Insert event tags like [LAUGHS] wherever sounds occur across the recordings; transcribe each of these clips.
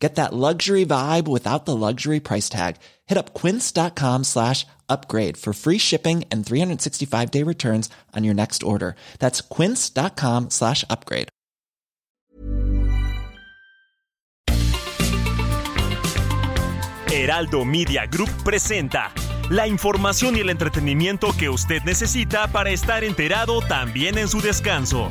Get that luxury vibe without the luxury price tag. Hit up quince.com slash upgrade for free shipping and 365 day returns on your next order. That's quince.com slash upgrade. Heraldo Media Group presenta la información y el entretenimiento que usted necesita para estar enterado también en su descanso.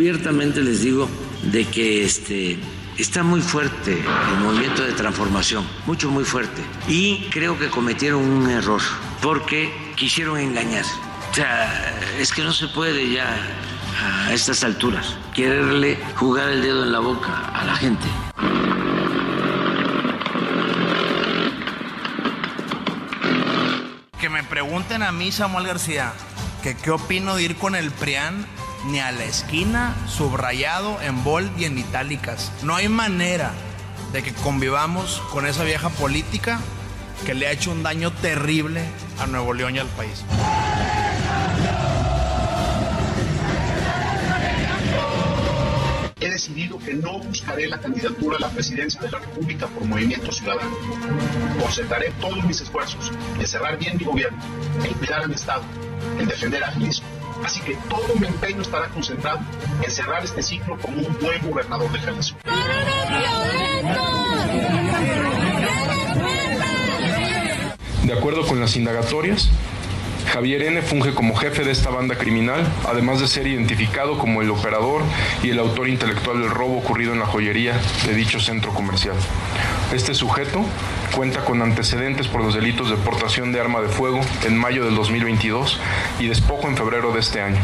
Abiertamente les digo de que este está muy fuerte el movimiento de transformación, mucho, muy fuerte. Y creo que cometieron un error porque quisieron engañar. O sea, es que no se puede ya a estas alturas quererle jugar el dedo en la boca a la gente. Que me pregunten a mí, Samuel García, que qué opino de ir con el PRIAN ni a la esquina, subrayado en bold y en itálicas. No hay manera de que convivamos con esa vieja política que le ha hecho un daño terrible a Nuevo León y al país. He decidido que no buscaré la candidatura a la presidencia de la República por Movimiento Ciudadano. Concentraré todos mis esfuerzos en cerrar bien mi gobierno, en cuidar a mi Estado, en defender a mismo Así que todo mi empeño estará concentrado en cerrar este ciclo como un buen gobernador de Jalisco. De acuerdo con las indagatorias, Javier N. funge como jefe de esta banda criminal, además de ser identificado como el operador y el autor intelectual del robo ocurrido en la joyería de dicho centro comercial. Este sujeto cuenta con antecedentes por los delitos de portación de arma de fuego en mayo del 2022 y despojo en febrero de este año.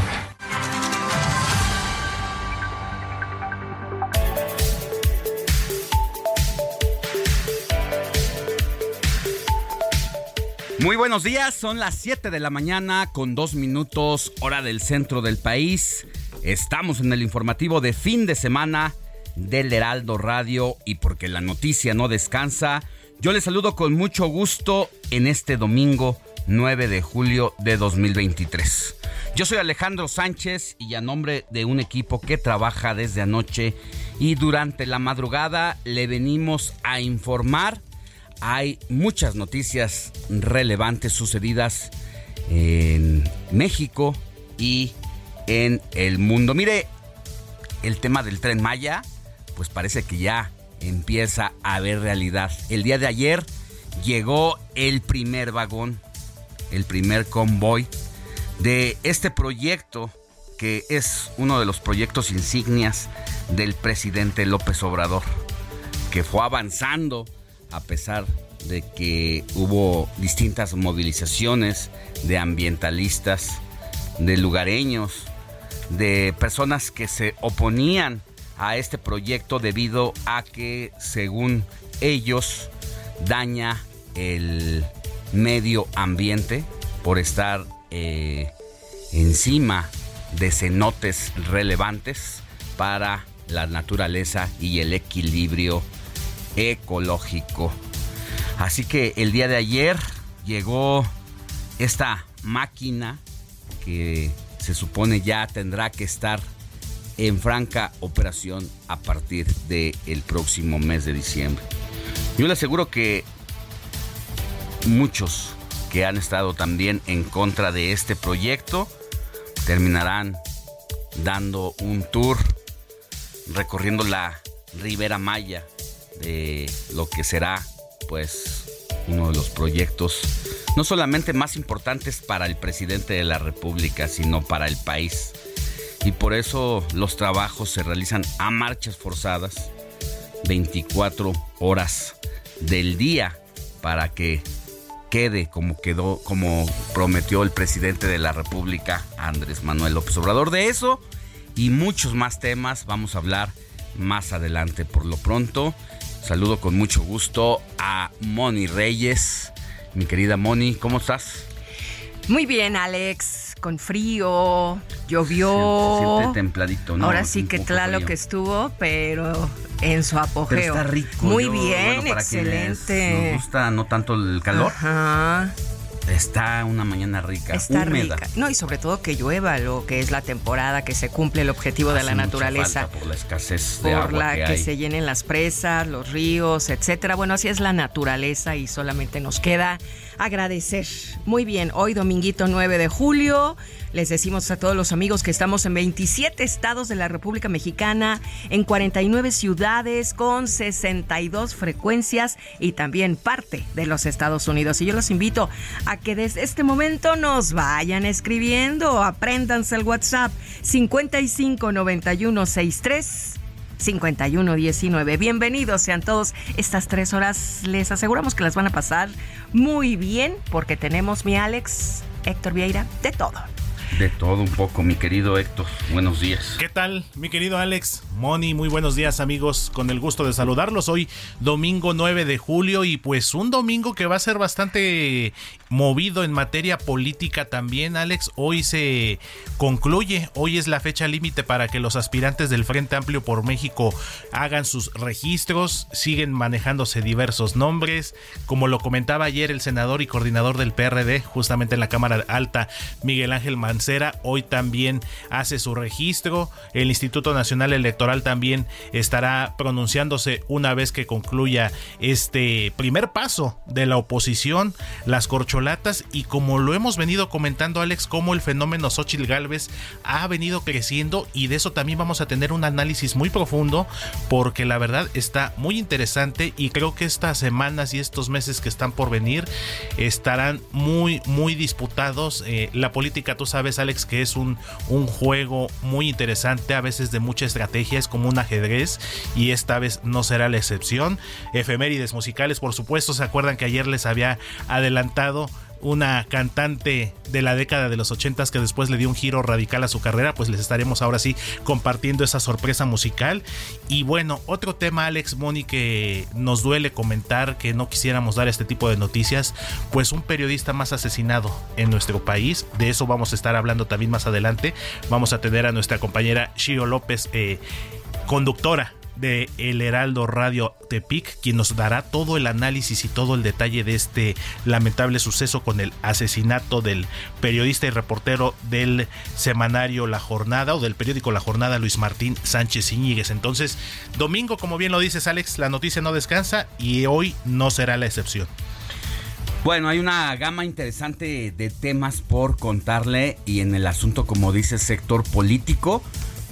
Muy buenos días, son las 7 de la mañana con dos minutos hora del centro del país. Estamos en el informativo de fin de semana del Heraldo Radio y porque la noticia no descansa, yo les saludo con mucho gusto en este domingo 9 de julio de 2023. Yo soy Alejandro Sánchez y a nombre de un equipo que trabaja desde anoche y durante la madrugada le venimos a informar. Hay muchas noticias relevantes sucedidas en México y en el mundo. Mire, el tema del tren Maya, pues parece que ya empieza a ver realidad. El día de ayer llegó el primer vagón, el primer convoy de este proyecto que es uno de los proyectos insignias del presidente López Obrador, que fue avanzando a pesar de que hubo distintas movilizaciones de ambientalistas, de lugareños, de personas que se oponían a este proyecto debido a que, según ellos, daña el medio ambiente por estar eh, encima de cenotes relevantes para la naturaleza y el equilibrio ecológico. Así que el día de ayer llegó esta máquina que se supone ya tendrá que estar en franca operación a partir del próximo mes de diciembre. Yo le aseguro que muchos que han estado también en contra de este proyecto terminarán dando un tour recorriendo la Ribera Maya de lo que será pues uno de los proyectos no solamente más importantes para el presidente de la República, sino para el país. Y por eso los trabajos se realizan a marchas forzadas, 24 horas del día, para que quede como quedó, como prometió el presidente de la República, Andrés Manuel López Obrador. De eso y muchos más temas vamos a hablar más adelante. Por lo pronto, saludo con mucho gusto a Moni Reyes. Mi querida Moni, ¿cómo estás? Muy bien, Alex. Con frío, llovió. Se siente templadito, ¿no? Ahora sí que claro que estuvo, pero en su apogeo. está rico. Muy bien, excelente. nos gusta no tanto el calor. Ajá. Está una mañana rica, Está rica. No, y sobre todo que llueva, lo que es la temporada, que se cumple el objetivo de la naturaleza. por la escasez de por agua la que, se llenen las presas, los ríos, etcétera. Bueno, así es la naturaleza y solamente nos queda agradecer. Muy bien, hoy dominguito 9 de julio. Les decimos a todos los amigos que estamos en 27 estados de la República Mexicana, en 49 ciudades con 62 frecuencias y también parte de los Estados Unidos. Y yo los invito a que desde este momento nos vayan escribiendo, apréndanse el WhatsApp 559163 5119. Bienvenidos sean todos. Estas tres horas les aseguramos que las van a pasar muy bien porque tenemos mi Alex, Héctor Vieira, de todo. De todo un poco, mi querido Héctor. Buenos días. ¿Qué tal, mi querido Alex? Moni, muy buenos días, amigos. Con el gusto de saludarlos. Hoy, domingo 9 de julio, y pues un domingo que va a ser bastante movido en materia política también, Alex. Hoy se concluye, hoy es la fecha límite para que los aspirantes del Frente Amplio por México hagan sus registros. Siguen manejándose diversos nombres. Como lo comentaba ayer el senador y coordinador del PRD, justamente en la Cámara Alta, Miguel Ángel Mancera hoy también hace su registro. El Instituto Nacional Electoral también estará pronunciándose una vez que concluya este primer paso de la oposición, las corcholatas y como lo hemos venido comentando Alex, como el fenómeno Xochitl Galvez ha venido creciendo y de eso también vamos a tener un análisis muy profundo porque la verdad está muy interesante y creo que estas semanas y estos meses que están por venir estarán muy muy disputados. Eh, la política, tú sabes, Alex, que es un, un juego muy interesante, a veces de mucha estrategia, es como un ajedrez y esta vez no será la excepción. Efemérides musicales, por supuesto, se acuerdan que ayer les había adelantado una cantante de la década de los 80 que después le dio un giro radical a su carrera, pues les estaremos ahora sí compartiendo esa sorpresa musical. Y bueno, otro tema, Alex Moni, que nos duele comentar que no quisiéramos dar este tipo de noticias, pues un periodista más asesinado en nuestro país. De eso vamos a estar hablando también más adelante. Vamos a tener a nuestra compañera Shio López, eh, conductora de El Heraldo Radio Tepic, quien nos dará todo el análisis y todo el detalle de este lamentable suceso con el asesinato del periodista y reportero del semanario La Jornada o del periódico La Jornada, Luis Martín Sánchez Iñiguez. Entonces, domingo, como bien lo dices Alex, la noticia no descansa y hoy no será la excepción. Bueno, hay una gama interesante de temas por contarle y en el asunto, como dice, sector político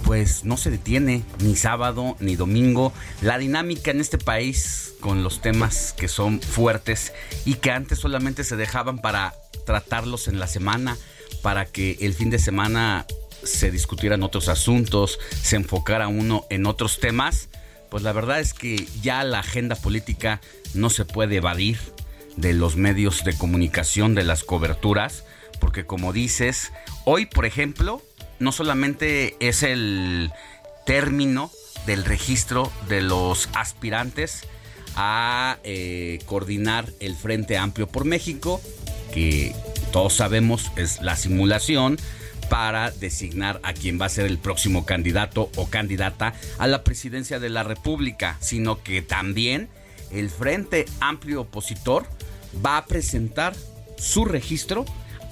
pues no se detiene ni sábado ni domingo. La dinámica en este país con los temas que son fuertes y que antes solamente se dejaban para tratarlos en la semana, para que el fin de semana se discutieran otros asuntos, se enfocara uno en otros temas, pues la verdad es que ya la agenda política no se puede evadir de los medios de comunicación, de las coberturas, porque como dices, hoy por ejemplo, no solamente es el término del registro de los aspirantes a eh, coordinar el Frente Amplio por México, que todos sabemos es la simulación para designar a quien va a ser el próximo candidato o candidata a la presidencia de la República, sino que también el Frente Amplio Opositor va a presentar su registro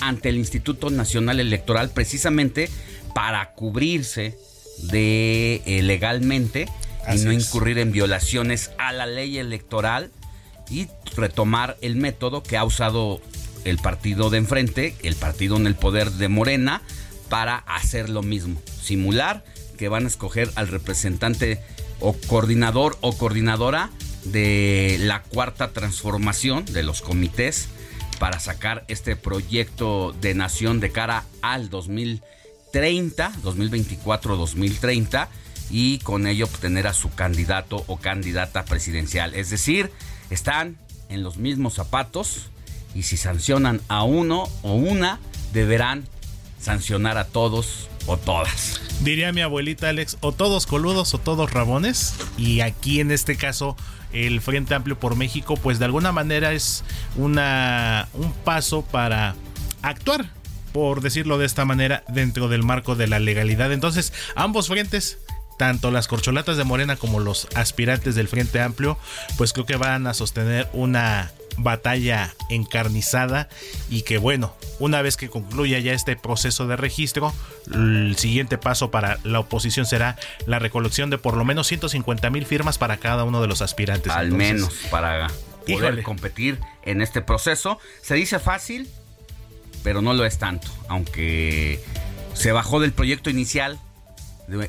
ante el Instituto Nacional Electoral precisamente para cubrirse de eh, legalmente y no incurrir en violaciones a la ley electoral y retomar el método que ha usado el partido de enfrente, el partido en el poder de Morena, para hacer lo mismo, simular que van a escoger al representante o coordinador o coordinadora de la cuarta transformación de los comités para sacar este proyecto de nación de cara al 2030, 2024-2030 y con ello obtener a su candidato o candidata presidencial. Es decir, están en los mismos zapatos y si sancionan a uno o una, deberán sancionar a todos o todas. Diría mi abuelita Alex, o todos coludos o todos rabones. Y aquí en este caso el Frente Amplio por México, pues de alguna manera es una, un paso para actuar, por decirlo de esta manera, dentro del marco de la legalidad. Entonces, ambos frentes tanto las corcholatas de Morena como los aspirantes del Frente Amplio, pues creo que van a sostener una batalla encarnizada y que bueno, una vez que concluya ya este proceso de registro, el siguiente paso para la oposición será la recolección de por lo menos 150 mil firmas para cada uno de los aspirantes. Al menos para poder competir en este proceso. Se dice fácil, pero no lo es tanto, aunque se bajó del proyecto inicial.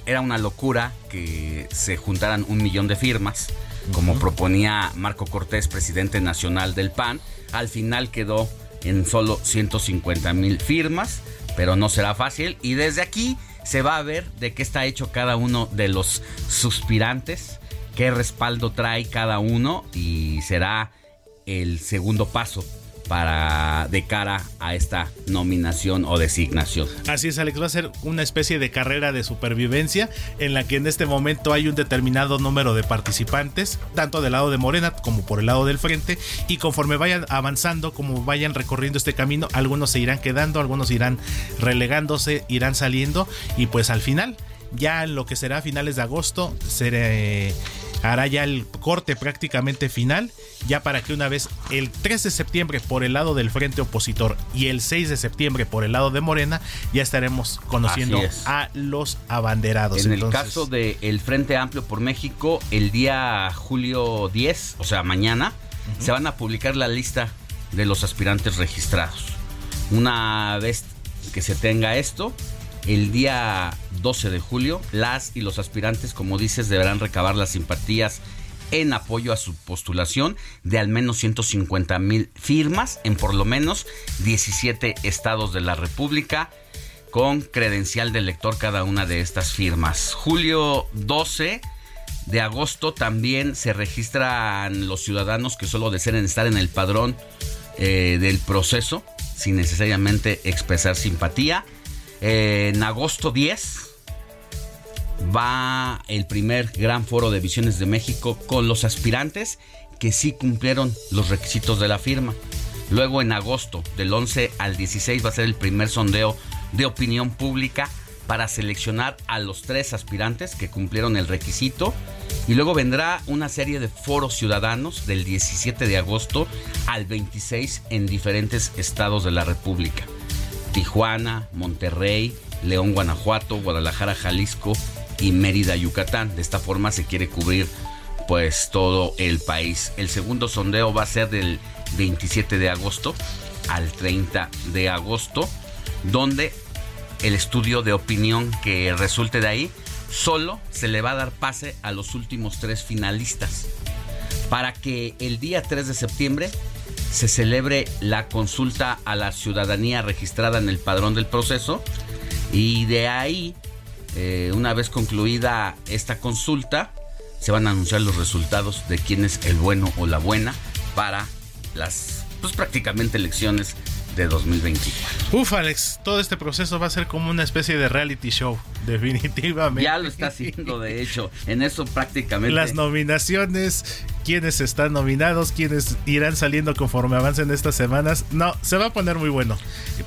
Era una locura que se juntaran un millón de firmas como proponía Marco Cortés, presidente nacional del PAN. Al final quedó en solo 150 mil firmas, pero no será fácil. Y desde aquí se va a ver de qué está hecho cada uno de los suspirantes, qué respaldo trae cada uno y será el segundo paso para de cara a esta nominación o designación. Así es, Alex, va a ser una especie de carrera de supervivencia en la que en este momento hay un determinado número de participantes, tanto del lado de Morena como por el lado del frente, y conforme vayan avanzando, como vayan recorriendo este camino, algunos se irán quedando, algunos irán relegándose, irán saliendo, y pues al final, ya en lo que será a finales de agosto, será hará ya el corte prácticamente final, ya para que una vez el 3 de septiembre por el lado del frente opositor y el 6 de septiembre por el lado de Morena, ya estaremos conociendo a los abanderados. En el caso del Frente Amplio por México, el día julio 10, o sea, mañana, se van a publicar la lista de los aspirantes registrados. Una vez que se tenga esto, el día 12 de julio, las y los aspirantes, como dices, deberán recabar las simpatías en apoyo a su postulación de al menos 150 mil firmas en por lo menos 17 estados de la República con credencial de elector cada una de estas firmas. Julio 12 de agosto también se registran los ciudadanos que solo deseen estar en el padrón eh, del proceso sin necesariamente expresar simpatía en agosto 10 va el primer gran foro de visiones de México con los aspirantes que sí cumplieron los requisitos de la firma. Luego en agosto del 11 al 16 va a ser el primer sondeo de opinión pública para seleccionar a los tres aspirantes que cumplieron el requisito. Y luego vendrá una serie de foros ciudadanos del 17 de agosto al 26 en diferentes estados de la República. Tijuana, Monterrey, León, Guanajuato, Guadalajara, Jalisco y Mérida, Yucatán. De esta forma se quiere cubrir pues todo el país. El segundo sondeo va a ser del 27 de agosto al 30 de agosto, donde el estudio de opinión que resulte de ahí solo se le va a dar pase a los últimos tres finalistas para que el día 3 de septiembre se celebre la consulta a la ciudadanía registrada en el padrón del proceso y de ahí, eh, una vez concluida esta consulta, se van a anunciar los resultados de quién es el bueno o la buena para las, pues prácticamente elecciones de 2024. Uf, Alex, todo este proceso va a ser como una especie de reality show, [LAUGHS] definitivamente. Ya lo está haciendo, de hecho, en eso prácticamente. Las nominaciones, quiénes están nominados, quiénes irán saliendo conforme avancen estas semanas. No, se va a poner muy bueno.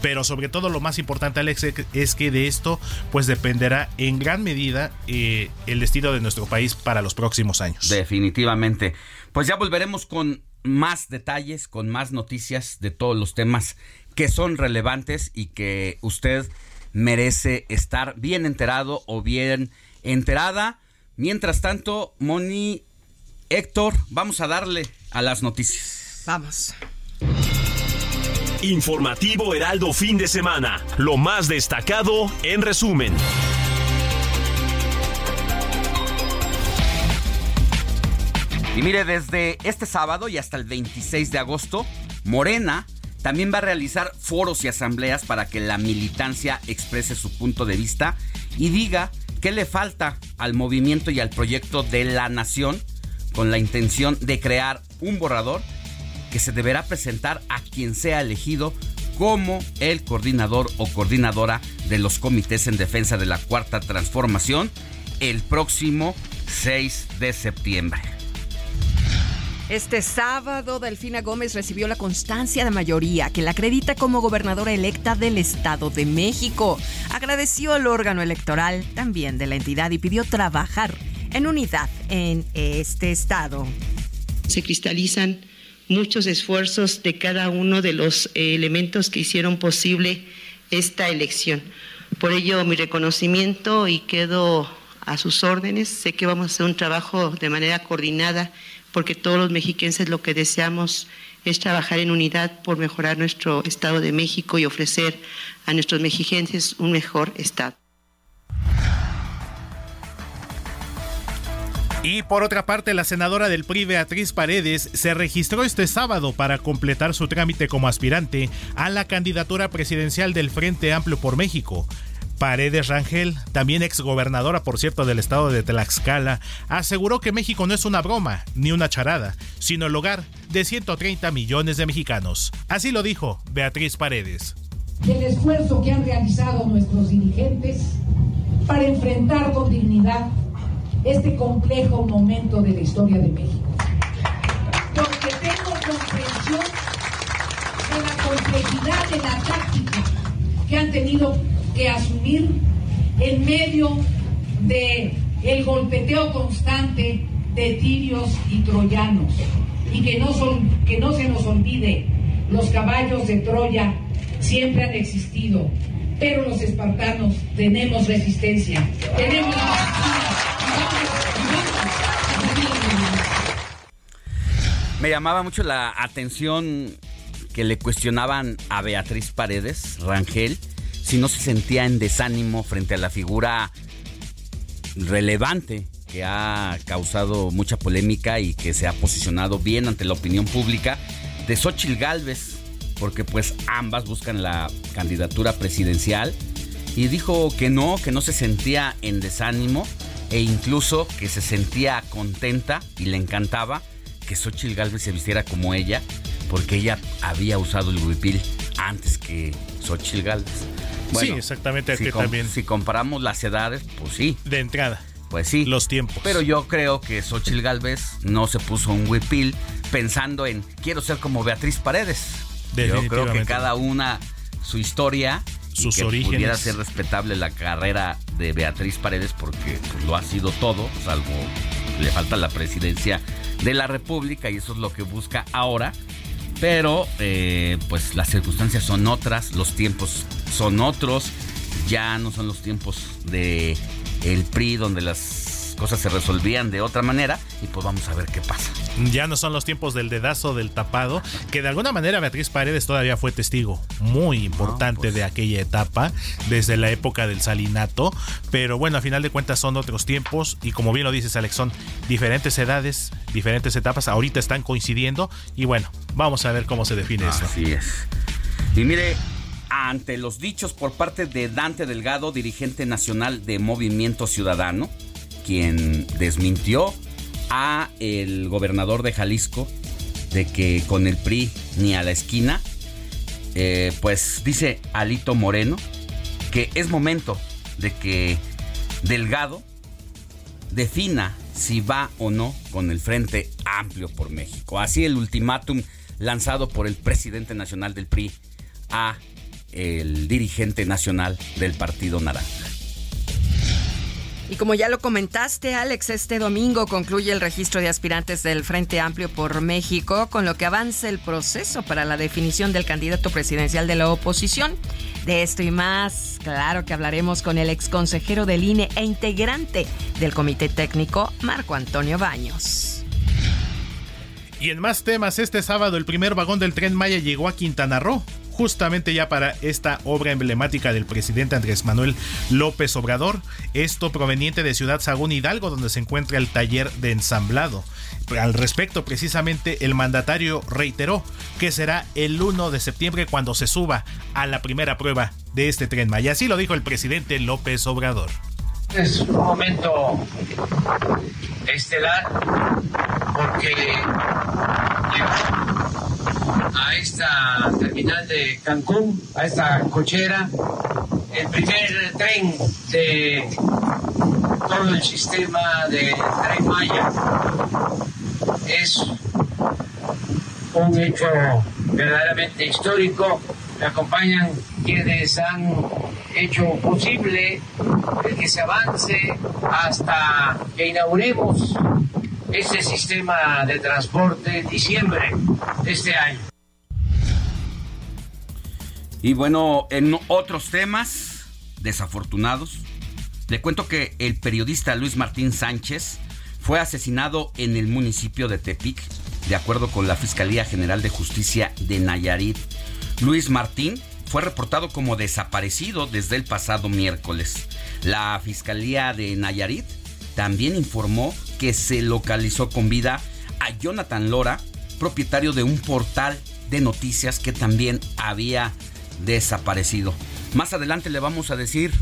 Pero sobre todo lo más importante, Alex, es que de esto pues dependerá en gran medida eh, el destino de nuestro país para los próximos años. Definitivamente. Pues ya volveremos con más detalles, con más noticias de todos los temas que son relevantes y que usted merece estar bien enterado o bien enterada. Mientras tanto, Moni, Héctor, vamos a darle a las noticias. Vamos. Informativo Heraldo fin de semana. Lo más destacado en resumen. Y mire, desde este sábado y hasta el 26 de agosto, Morena También va a realizar foros y asambleas para que la militancia exprese su punto de vista y diga qué le falta al movimiento y al proyecto de la nación con la intención de crear un borrador que se deberá presentar a quien sea elegido como el coordinador o coordinadora de los comités en defensa de la cuarta transformación el próximo 6 de septiembre. Este sábado, Delfina Gómez recibió la constancia de mayoría que la acredita como gobernadora electa del Estado de México. Agradeció al órgano electoral también de la entidad y pidió trabajar en unidad en este estado. Se cristalizan muchos esfuerzos de cada uno de los eh, elementos que hicieron posible esta elección. Por ello, mi reconocimiento y quedo a sus órdenes. Sé que vamos a hacer un trabajo de manera coordinada porque todos los mexiquenses lo que deseamos es trabajar en unidad por mejorar nuestro Estado de México y ofrecer a nuestros mexiquenses un mejor Estado. Y por otra parte, la senadora del PRI, Beatriz Paredes, se registró este sábado para completar su trámite como aspirante a la candidatura presidencial del Frente Amplio por México. Paredes Rangel, también exgobernadora, por cierto, del estado de Tlaxcala, aseguró que México no es una broma ni una charada, sino el hogar de 130 millones de mexicanos. Así lo dijo Beatriz Paredes. El esfuerzo que han realizado nuestros dirigentes para enfrentar con dignidad este complejo momento de la historia de México. Porque tengo comprensión de la complejidad de la táctica que han tenido que asumir en medio de el golpeteo constante de tirios y troyanos. Y que no son que no se nos olvide los caballos de Troya siempre han existido pero los espartanos tenemos resistencia. Tenemos Me llamaba mucho la atención que le cuestionaban a Beatriz Paredes Rangel si no se sentía en desánimo frente a la figura relevante que ha causado mucha polémica y que se ha posicionado bien ante la opinión pública de Xochitl Galvez, porque pues ambas buscan la candidatura presidencial y dijo que no, que no se sentía en desánimo e incluso que se sentía contenta y le encantaba que Xochitl Galvez se vistiera como ella, porque ella había usado el huipil antes que Xochitl Galvez sí, exactamente. Si, también. si comparamos las edades, pues sí. De entrada. Pues sí. Los tiempos. Pero yo creo que Xochitl Galvez no se puso un huipil pensando en quiero ser como Beatriz Paredes. Yo creo que cada una su historia sus y que orígenes. pudiera ser respetable la carrera de Beatriz Paredes porque pues, lo ha sido todo, salvo le falta la presidencia de la República y eso es lo que busca ahora. Pero eh, pues las circunstancias son otras, los tiempos son otros, ya no son los tiempos de el PRI donde las cosas se resolvían de otra manera y pues vamos a ver qué pasa. Ya no son los tiempos del dedazo del tapado, que de alguna manera Beatriz Paredes todavía fue testigo muy importante pues. de aquella etapa, desde la época del salinato, pero bueno, a final de cuentas son otros tiempos y como bien lo dices Alex, son diferentes edades, diferentes etapas, ahorita están coincidiendo y bueno, vamos a ver cómo se define eso. Así es. Y mire, ante los dichos por parte de Dante Delgado, dirigente nacional de Movimiento Ciudadano, quien desmintió a el gobernador de Jalisco de que con el PRI ni a la esquina, eh, pues dice Alito Moreno que es momento de que Delgado defina si va o no con el Frente Amplio por México. Así el ultimátum lanzado por el presidente nacional del PRI a el dirigente nacional del Partido Naranja. Y como ya lo comentaste, Alex, este domingo concluye el registro de aspirantes del Frente Amplio por México, con lo que avanza el proceso para la definición del candidato presidencial de la oposición. De esto y más, claro que hablaremos con el ex consejero del INE e integrante del Comité Técnico, Marco Antonio Baños. Y en más temas, este sábado el primer vagón del tren Maya llegó a Quintana Roo justamente ya para esta obra emblemática del presidente Andrés Manuel López Obrador, esto proveniente de Ciudad Sagún Hidalgo, donde se encuentra el taller de ensamblado. Al respecto, precisamente, el mandatario reiteró que será el 1 de septiembre cuando se suba a la primera prueba de este tren Maya. Así lo dijo el presidente López Obrador. Es un momento estelar porque a esta terminal de Cancún, a esta cochera, el primer tren de todo el sistema de Tren Maya. Es un hecho verdaderamente histórico. Me acompañan quienes han hecho posible que se avance hasta que inauguremos este sistema de transporte en diciembre de este año. Y bueno, en otros temas desafortunados, le cuento que el periodista Luis Martín Sánchez fue asesinado en el municipio de Tepic, de acuerdo con la Fiscalía General de Justicia de Nayarit. Luis Martín fue reportado como desaparecido desde el pasado miércoles. La Fiscalía de Nayarit también informó que se localizó con vida a Jonathan Lora, propietario de un portal de noticias que también había desaparecido. Más adelante le vamos a decir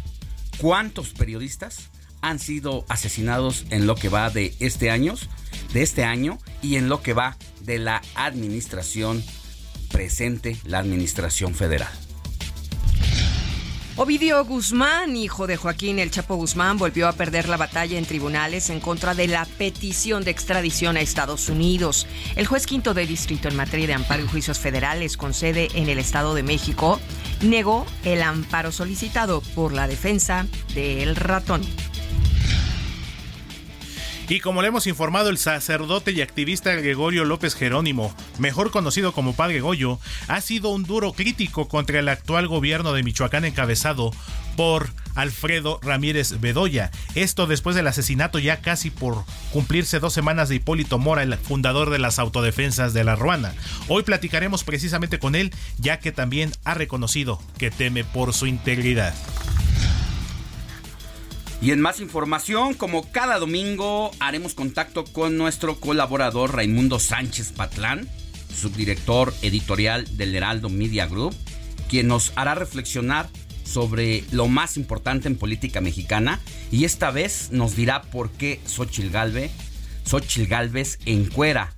cuántos periodistas han sido asesinados en lo que va de este año, de este año y en lo que va de la administración presente, la administración federal. Ovidio Guzmán, hijo de Joaquín El Chapo Guzmán, volvió a perder la batalla en tribunales en contra de la petición de extradición a Estados Unidos. El juez quinto de distrito en materia de amparo y juicios federales con sede en el Estado de México negó el amparo solicitado por la defensa del ratón. Y como le hemos informado, el sacerdote y activista Gregorio López Jerónimo, mejor conocido como Padre Goyo, ha sido un duro crítico contra el actual gobierno de Michoacán encabezado por Alfredo Ramírez Bedoya. Esto después del asesinato ya casi por cumplirse dos semanas de Hipólito Mora, el fundador de las autodefensas de la Ruana. Hoy platicaremos precisamente con él, ya que también ha reconocido que teme por su integridad. Y en más información, como cada domingo, haremos contacto con nuestro colaborador Raimundo Sánchez Patlán, subdirector editorial del Heraldo Media Group, quien nos hará reflexionar sobre lo más importante en política mexicana y esta vez nos dirá por qué Xochil Galvez, encuera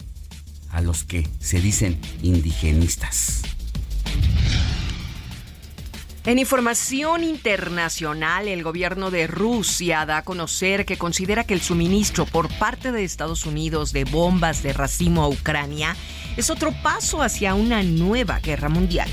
a los que se dicen indigenistas. En información internacional, el gobierno de Rusia da a conocer que considera que el suministro por parte de Estados Unidos de bombas de racimo a Ucrania es otro paso hacia una nueva guerra mundial.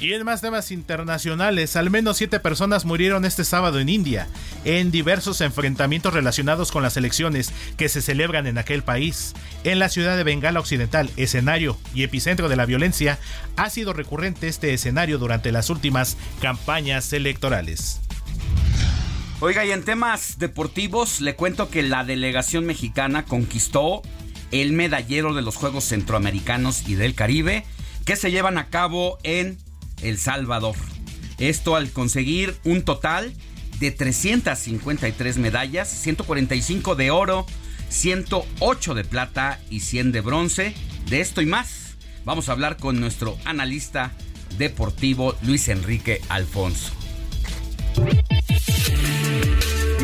Y en más temas internacionales, al menos siete personas murieron este sábado en India, en diversos enfrentamientos relacionados con las elecciones que se celebran en aquel país. En la ciudad de Bengala Occidental, escenario y epicentro de la violencia, ha sido recurrente este escenario durante las últimas campañas electorales. Oiga, y en temas deportivos, le cuento que la delegación mexicana conquistó el medallero de los Juegos Centroamericanos y del Caribe que se llevan a cabo en el Salvador. Esto al conseguir un total de 353 medallas, 145 de oro, 108 de plata y 100 de bronce. De esto y más, vamos a hablar con nuestro analista deportivo Luis Enrique Alfonso.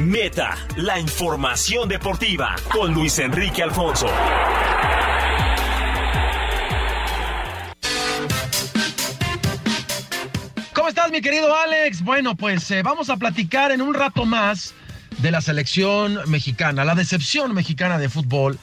Meta, la información deportiva con Luis Enrique Alfonso. ¿Cómo estás, mi querido Alex? Bueno, pues eh, vamos a platicar en un rato más de la selección mexicana, la decepción mexicana de fútbol,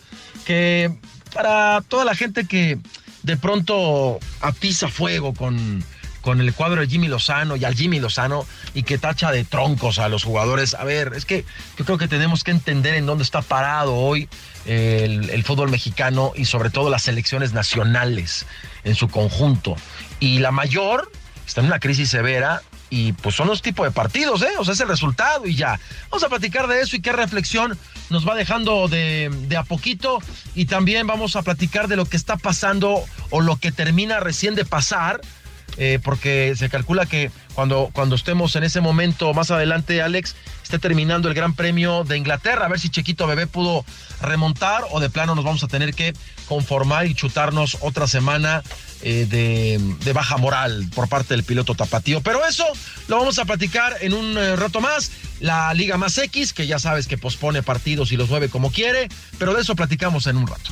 que para toda la gente que de pronto atiza fuego con, con el cuadro de Jimmy Lozano y al Jimmy Lozano y que tacha de troncos a los jugadores. A ver, es que yo creo que tenemos que entender en dónde está parado hoy el, el fútbol mexicano y sobre todo las selecciones nacionales en su conjunto. Y la mayor está en una crisis severa y pues son los tipos de partidos, ¿eh? O sea, es el resultado y ya. Vamos a platicar de eso y qué reflexión nos va dejando de, de, a poquito y también vamos a platicar de lo que está pasando o lo que termina recién de pasar eh, porque se calcula que cuando, cuando estemos en ese momento más adelante, Alex, esté terminando el Gran Premio de Inglaterra, a ver si Chequito Bebé pudo remontar o de plano nos vamos a tener que conformar y chutarnos otra semana eh, de, baja moral por parte del piloto tapatío. Pero eso lo vamos a platicar en un eh, rato más. La Liga Más X, que ya sabes que pospone partidos y los mueve como quiere, pero de eso platicamos en un rato.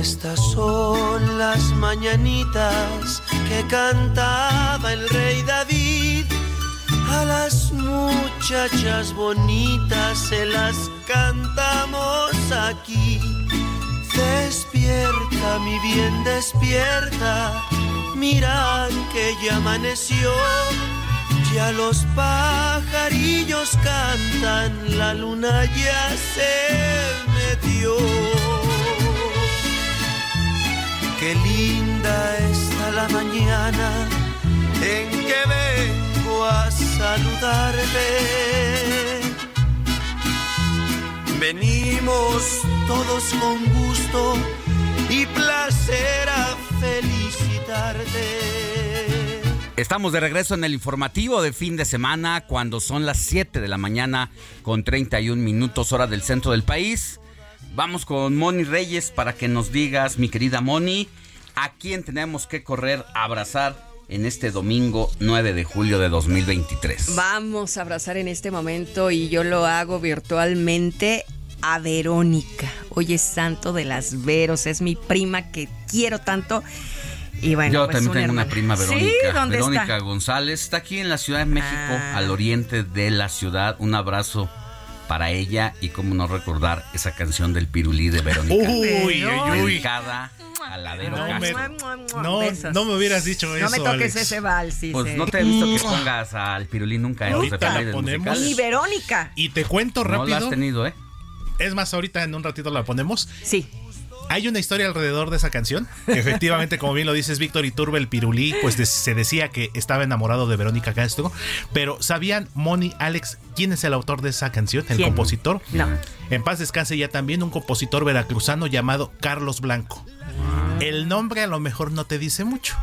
Estas son las mañanitas que cantaba el rey David. A las muchachas bonitas se las cantamos aquí. Despierta, mi bien, despierta. Mira que ya amaneció. Ya los pajarillos cantan, la luna ya se metió. Qué linda está la mañana en que vengo a saludarte. Venimos todos con gusto y placer a felicitarte. Estamos de regreso en el informativo de fin de semana cuando son las 7 de la mañana con 31 minutos hora del centro del país. Vamos con Moni Reyes para que nos digas, mi querida Moni, a quién tenemos que correr a abrazar en este domingo 9 de julio de 2023. Vamos a abrazar en este momento y yo lo hago virtualmente a Verónica. Hoy es santo de las Veros, es mi prima que quiero tanto. Y bueno, Yo pues también una tengo una prima Verónica. ¿Sí? ¿Dónde Verónica está? González está aquí en la Ciudad de México, Ah. al oriente de la ciudad. Un abrazo para ella y cómo no recordar esa canción del pirulí de Verónica. Uy, uy, uy. Dedicada a la Vero No me, no, Besos. no me hubieras dicho No eso, me toques Alex. ese vals, dice. Pues no te he visto que pongas al pirulí nunca en los. Ni Verónica. Y te cuento No la rápido. has tenido, ¿eh? Es más, ahorita en un ratito la ponemos. Sí. Hay una historia alrededor de esa canción. Efectivamente, como bien lo dices, Víctor Iturbe, el pirulí, pues de- se decía que estaba enamorado de Verónica Castro. Pero ¿sabían, Moni, Alex, quién es el autor de esa canción? El ¿Quién? compositor. No. En paz descanse ya también un compositor veracruzano llamado Carlos Blanco. El nombre a lo mejor no te dice mucho.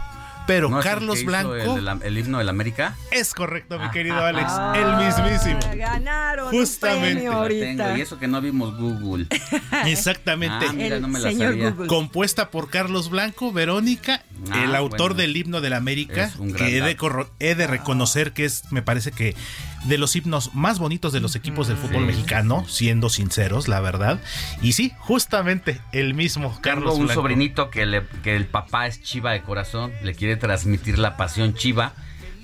Pero ¿No es el Carlos Blanco El, de la- el himno de la América. es correcto, mi querido Ah. Alex. El mismísimo. Ah, Ganaron Justamente. tengo, y eso que no vimos Google. [LAUGHS] Exactamente. Ah, mira, El no me la señor sabía. Google. Compuesta por Carlos Blanco, Verónica, Ah, el autor bueno. del himno de la América, un que he de, he reconocer que es, me parece que de los himnos más bonitos de los equipos del fútbol Sí. mexicano, siendo sinceros, la verdad. Y sí, justamente el mismo Tengo Carlos un Blanco. sobrinito que, le, que el papá es chiva de corazón, le quiere transmitir la pasión chiva,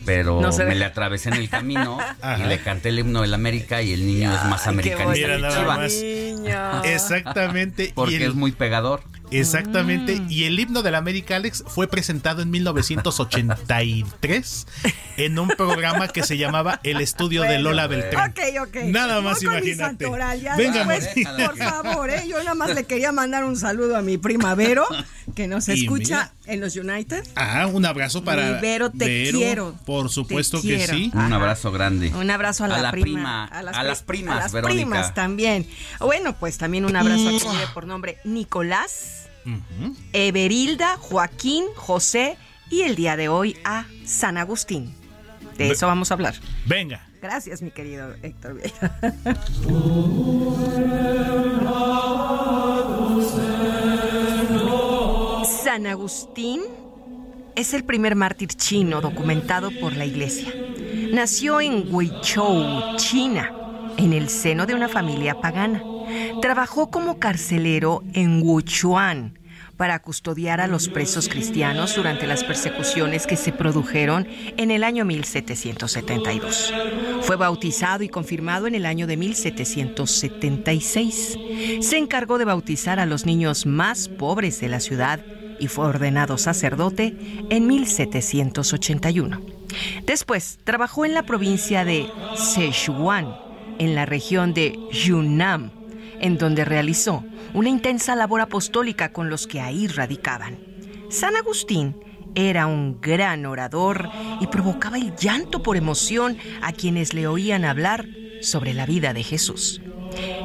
pero No se me le atravesé en el camino [LAUGHS] Ajá. y le canté el himno del América y el niño es más americanista Mira que nada chiva. más. Niño. Exactamente. y Porque el- es muy pegador. Exactamente. Mm. Y el himno de la América, Alex, fue presentado en 1983 en un programa que se llamaba El Estudio de Lola Beltrán. Ok, ok. Nada más mi imagínate. santoral, ya Venga, después, por favor, ¿eh? yo nada más le quería mandar un saludo a mi prima Vero, que nos Y escucha en los United. Ah, un abrazo para Mi Vero, te quiero. Por supuesto que quiero. sí. Un abrazo grande. Un abrazo a la, A la prima, prima, a las pri- primas, a las Verónica. primas también. Bueno, pues también un abrazo a quien por nombre Nicolás, Ujú. Everilda, Joaquín, José y el día de hoy a San Agustín. De Ve- eso vamos a hablar. Venga. Gracias, mi querido Héctor Vieira. San Agustín es el primer mártir chino documentado por la iglesia. Nació en Huizhou, China, en el seno de una familia pagana. Trabajó como carcelero en Wuchuan para custodiar a los presos cristianos durante las persecuciones que se produjeron en el año 1772. Fue bautizado y confirmado en el año de 1776. Se encargó de bautizar a los niños más pobres de la ciudad y fue ordenado sacerdote en 1781. Después trabajó en la provincia de Sichuan, en la región de Yunnan, en donde realizó una intensa labor apostólica con los que ahí radicaban. San Agustín era un gran orador y provocaba el llanto por emoción a quienes le oían hablar sobre la vida de Jesús.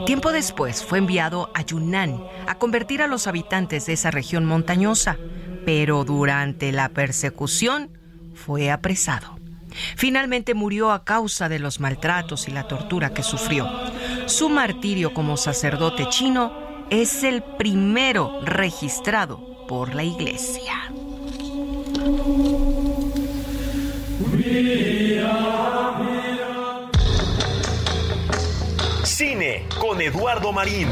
Tiempo después fue enviado a Yunnan a convertir a los habitantes de esa región montañosa, pero durante la persecución fue apresado. Finalmente murió a causa de los maltratos y la tortura que sufrió. Su martirio como sacerdote chino es el primero registrado por la Iglesia. Cine con Eduardo Marín.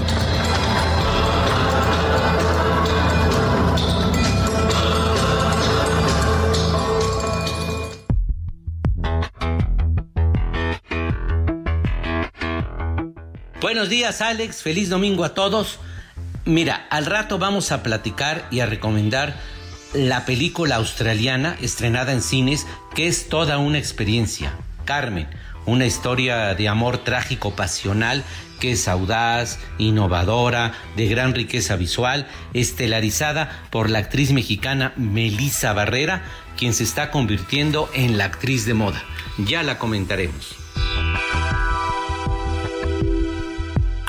Buenos días Alex, feliz domingo a todos. Mira, al rato vamos a platicar y a recomendar la película australiana estrenada en cines que es toda una experiencia. Carmen, una historia de amor trágico pasional que es audaz, innovadora, de gran riqueza visual, estelarizada por la actriz mexicana Melissa Barrera, quien se está convirtiendo en la actriz de moda. Ya la comentaremos.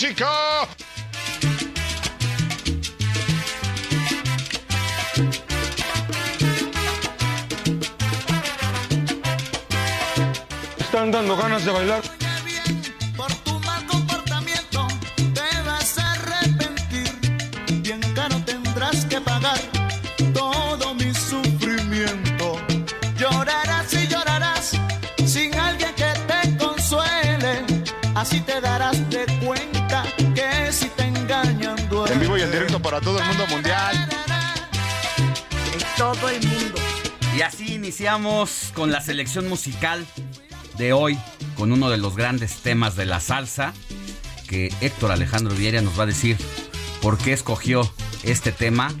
Música. Están dando ganas de bailar. Para todo el mundo mundial. Todo el mundo. Y así iniciamos con la selección musical de hoy, con uno de los grandes temas de la salsa, que Héctor Alejandro Vieira nos va a decir por qué escogió este tema,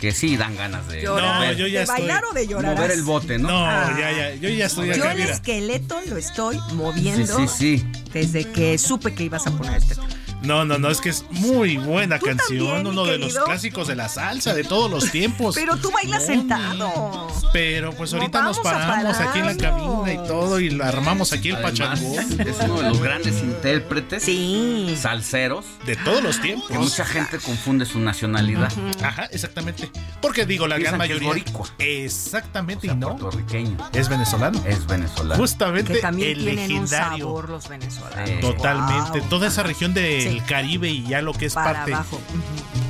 que sí dan ganas de, Llorar. mover, yo ya ¿De estoy- bailar o de llorar? mover el bote, ¿no? No, Ah. ya, ya, yo ya estoy Yo acá, el mira. esqueleto lo estoy Sí, moviendo sí, sí. desde que supe que ibas a poner este tema. No, no, no, es que es muy buena Tú canción, también, uno de los clásicos de la salsa de todos los tiempos. Pero tú bailas No, sentado. Pero pues ahorita nos paramos aquí en la cabina y todo y lo armamos aquí el Además, pachangón es uno de los grandes intérpretes Sí. salseros de todos los tiempos. que mucha gente confunde su nacionalidad. Ajá, exactamente. Porque digo, la Piensan gran mayoría. boricua. Exactamente, O sea, y no. puertorriqueño. Es venezolano. Es venezolano. Justamente Que también el tienen un legendario. sabor los venezolanos. Sí. Totalmente. Wow. Toda esa región del Sí. Caribe y ya lo que es Para parte, abajo.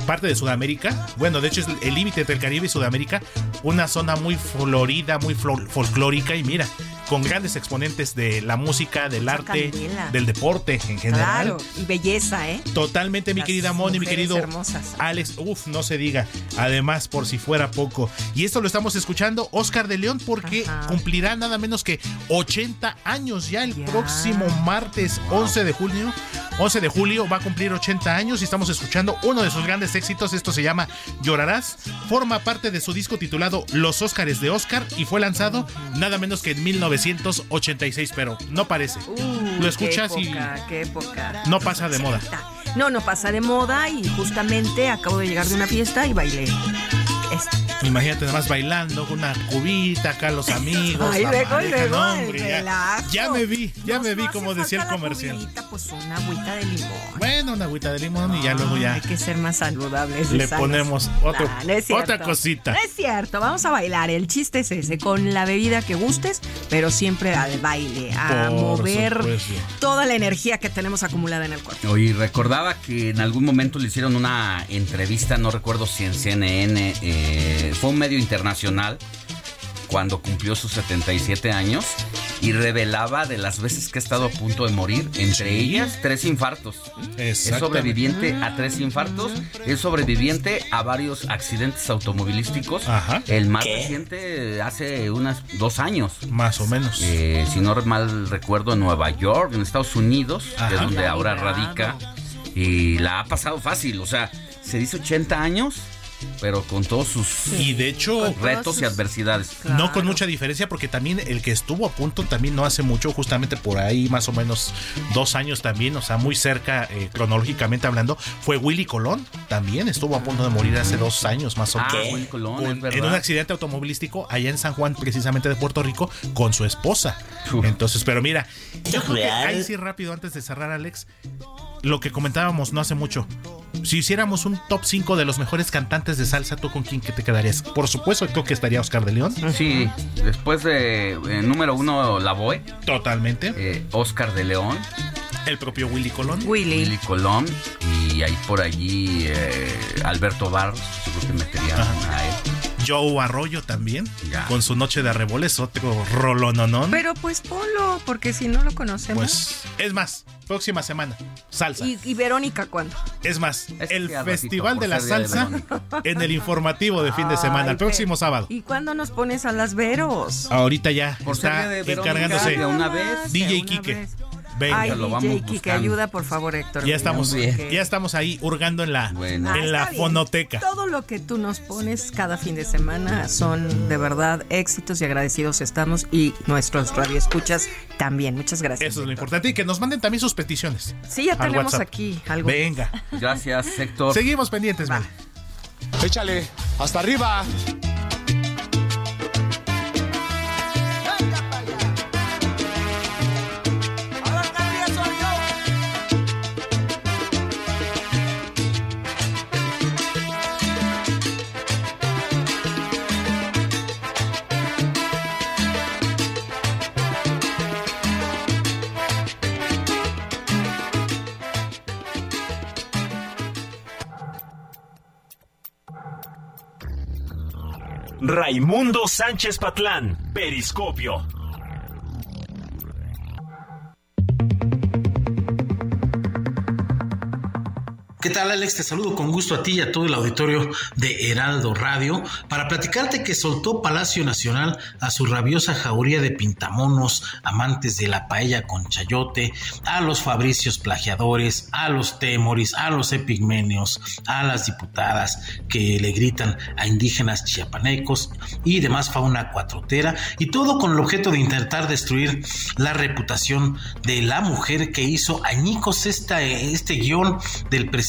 Parte de Sudamérica. Bueno, de hecho es el límite entre el Caribe y Sudamérica. Una zona muy florida, muy fol- folclórica. Y mira, con grandes exponentes de la música, del arte, del deporte en general. Claro, y belleza, ¿eh? Totalmente, mi querida Moni, mi querido hermosas. Alex. Uf, no se diga. Además, por si fuera poco. Y esto lo estamos escuchando, Oscar de León, porque cumplirá nada menos que 80 años ya el próximo martes 11 de julio. 11 de julio va a cumplir 80 años y estamos escuchando uno de sus grandes éxitos. Esto se llama Llorarás. Forma parte de su disco titulado Los Óscares de Oscar y fue lanzado nada menos que en 1986, pero no parece. Uh, lo escuchas qué y qué época. no pasa de moda. No, no pasa de moda y justamente acabo de llegar de una fiesta y bailé. Esto. Imagínate nada más bailando con una cubita acá los amigos. Ay, luego, pareja, luego, no, el hombre, ya, me vi, ya me vi no como decía el comercial. cubita, Pues una agüita de limón. Bueno, una agüita de limón y ya luego ya Hay que ser más saludables. le sanos. ponemos otro- Nah, no es cierto. otra cosita. No es cierto, vamos a bailar. El chiste es ese, con la bebida que gustes, pero siempre al baile, a Por mover supuesto. toda la energía que tenemos acumulada en el cuerpo. Oye, recordaba que en algún momento le hicieron una entrevista, no recuerdo si en CNN, eh, fue un medio internacional, cuando cumplió sus 77 años, y revelaba de las veces que ha estado a punto de morir, entre ellas tres infartos. Es sobreviviente a tres infartos, es sobreviviente a varios accidentes automovilísticos. El más ¿Qué? reciente hace unos dos años. Más o menos. Eh, si no mal recuerdo, en Nueva York, en Estados Unidos, que Ajá. es donde ahora radica. Y la ha pasado fácil, o sea, se dice 80 años, pero con todos sus Y de hecho, retos y adversidades. No con mucha diferencia porque también el que estuvo a punto también no hace mucho, justamente por ahí más o menos dos años también, o sea, muy cerca eh, cronológicamente hablando, fue Willy Colón, también estuvo a punto de morir hace dos años más o Ah, menos. Willy Colón, Con- es verdad. en un accidente automovilístico allá en San Juan, precisamente de Puerto Rico, con su esposa. Entonces, pero mira, yo creo que ahí sí rápido antes de cerrar, Alex, lo que comentábamos no hace mucho. Si hiciéramos un top 5 de los mejores cantantes de salsa, ¿tú con quién que te quedarías? Por supuesto, creo que estaría Oscar de León. Sí, después de eh, número uno, La Boe. Totalmente. Oscar de León. El propio Willy Colón. Willy. Colón. Y ahí por allí eh, Alberto Barros. Yo creo que metería a él. Joe Arroyo también, con su noche de arreboles, otro rolononón. Pero pues ponlo, porque si no lo conocemos. Pues, es más, próxima semana, salsa. ¿Y, y Verónica cuándo? Es más, el Festival ratito, de la de Salsa en el informativo de fin de [LAUGHS] semana, Ay, el próximo qué- sábado. ¿Y cuándo nos pones a las Veros? Ahorita ya Por está de encargándose de una vez. DJ una Quique. vez. Venga, Ay, lo vamos Quique, buscando. ayuda por favor, Héctor. Ya estamos, Porque- ya estamos ahí hurgando en la, Ah, en la está bien. fonoteca. Todo lo que tú nos pones cada fin de semana son de verdad éxitos y agradecidos estamos y nuestros radioescuchas también. Muchas gracias. Eso es lo importante. Y que nos manden también sus peticiones. Sí, ya tenemos WhatsApp. aquí algo. Venga. Gracias, Héctor. Seguimos pendientes, Mel. Échale, hasta arriba. Raimundo Sánchez Patlán, Periscopio. ¿Qué tal Alex? Te saludo con gusto a ti y a todo el auditorio de Heraldo Radio para platicarte que soltó Palacio Nacional a su rabiosa jauría de pintamonos, amantes de la paella con chayote, a los fabricios plagiadores, a los temoris, a los epigmenios, a las diputadas que le gritan a indígenas chiapanecos y demás fauna cuatrotera y todo con el objeto de intentar destruir la reputación de la mujer que hizo añicos esta, este guion del presidente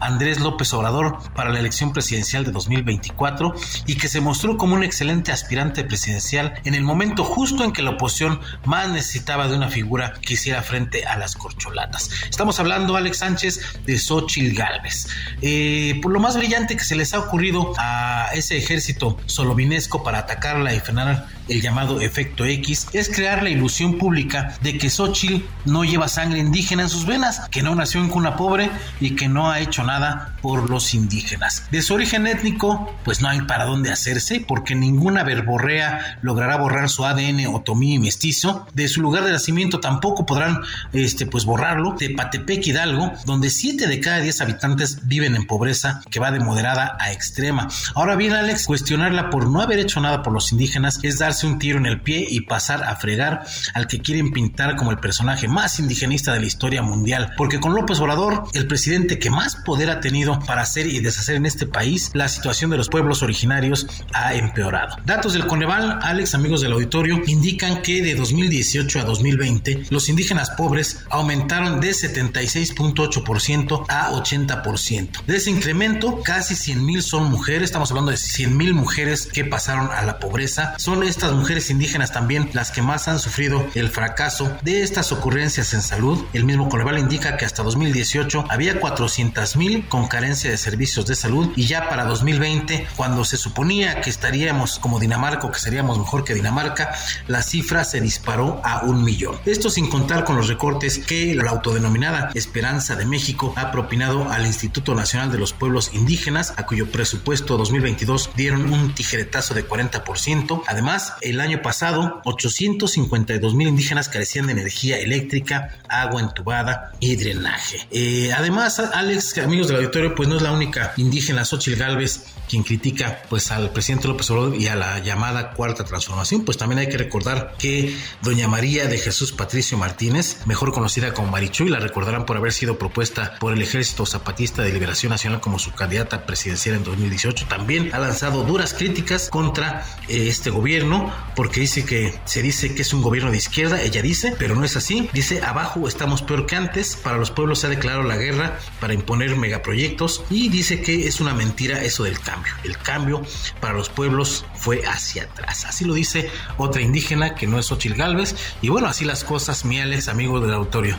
Andrés López Obrador para la elección presidencial de 2024 y que se mostró como un excelente aspirante presidencial en el momento justo en que la oposición más necesitaba de una figura que hiciera frente a las corcholatas. Estamos hablando, Alex Sánchez, de Xochil Gálvez. Eh, por lo más brillante que se les ha ocurrido a ese ejército solovinesco para atacarla y frenar el llamado efecto X, es crear la ilusión pública de que Xochitl no lleva sangre indígena en sus venas, que no nació en cuna pobre y que no ha hecho nada por los indígenas. De su origen étnico, pues no hay para dónde hacerse, porque ninguna verborrea logrará borrar su ADN otomí mestizo. De su lugar de nacimiento tampoco podrán este, pues borrarlo. De Patepec Hidalgo, donde 7 de cada 10 habitantes viven en pobreza, que va de moderada a extrema. Ahora bien, Alex, cuestionarla por no haber hecho nada por los indígenas es un tiro en el pie y pasar a fregar al que quieren pintar como el personaje más indigenista de la historia mundial. Porque con López Obrador, el presidente que más poder ha tenido para hacer y deshacer en este país, la situación de los pueblos originarios ha empeorado. Datos del Coneval, Alex, amigos del auditorio, indican que de 2018 a 2020 los indígenas pobres aumentaron de 76.8% a 80%. De ese incremento, casi 100 mil son mujeres, estamos hablando de 100 mil mujeres que pasaron a la pobreza. Son estas mujeres indígenas también las que más han sufrido el fracaso de estas ocurrencias en salud. El mismo Coneval indica que hasta 2018 había 400 mil con carencia de servicios de salud y ya para 2020, cuando se suponía que estaríamos como Dinamarca que seríamos mejor que Dinamarca, la cifra se disparó a un millón. Esto sin contar con los recortes que la autodenominada Esperanza de México ha propinado al Instituto Nacional de los Pueblos Indígenas, a cuyo presupuesto 2022 dieron un tijeretazo de 40%. Además, el año pasado, 852 mil indígenas carecían de energía eléctrica, agua entubada y drenaje. Eh, además, Alex, amigos del auditorio, pues no es la única indígena, Xochitl Galvez, quien critica pues al presidente López Obrador y a la llamada cuarta transformación, pues también hay que recordar que doña María de Jesús Patricio Martínez, mejor conocida como Marichuy, la recordarán por haber sido propuesta por el Ejército Zapatista de Liberación Nacional como su candidata presidencial en 2018, también ha lanzado duras críticas contra eh, este gobierno porque dice que se dice que es un gobierno de izquierda, ella dice, pero no es así, dice abajo estamos peor que antes, para los pueblos se ha declarado la guerra para imponer megaproyectos y dice que es una mentira eso del cambio. El cambio para los pueblos fue hacia atrás. Así lo dice otra indígena que no es Ochil Galvez. Y bueno, así las cosas, miales, amigos del auditorio.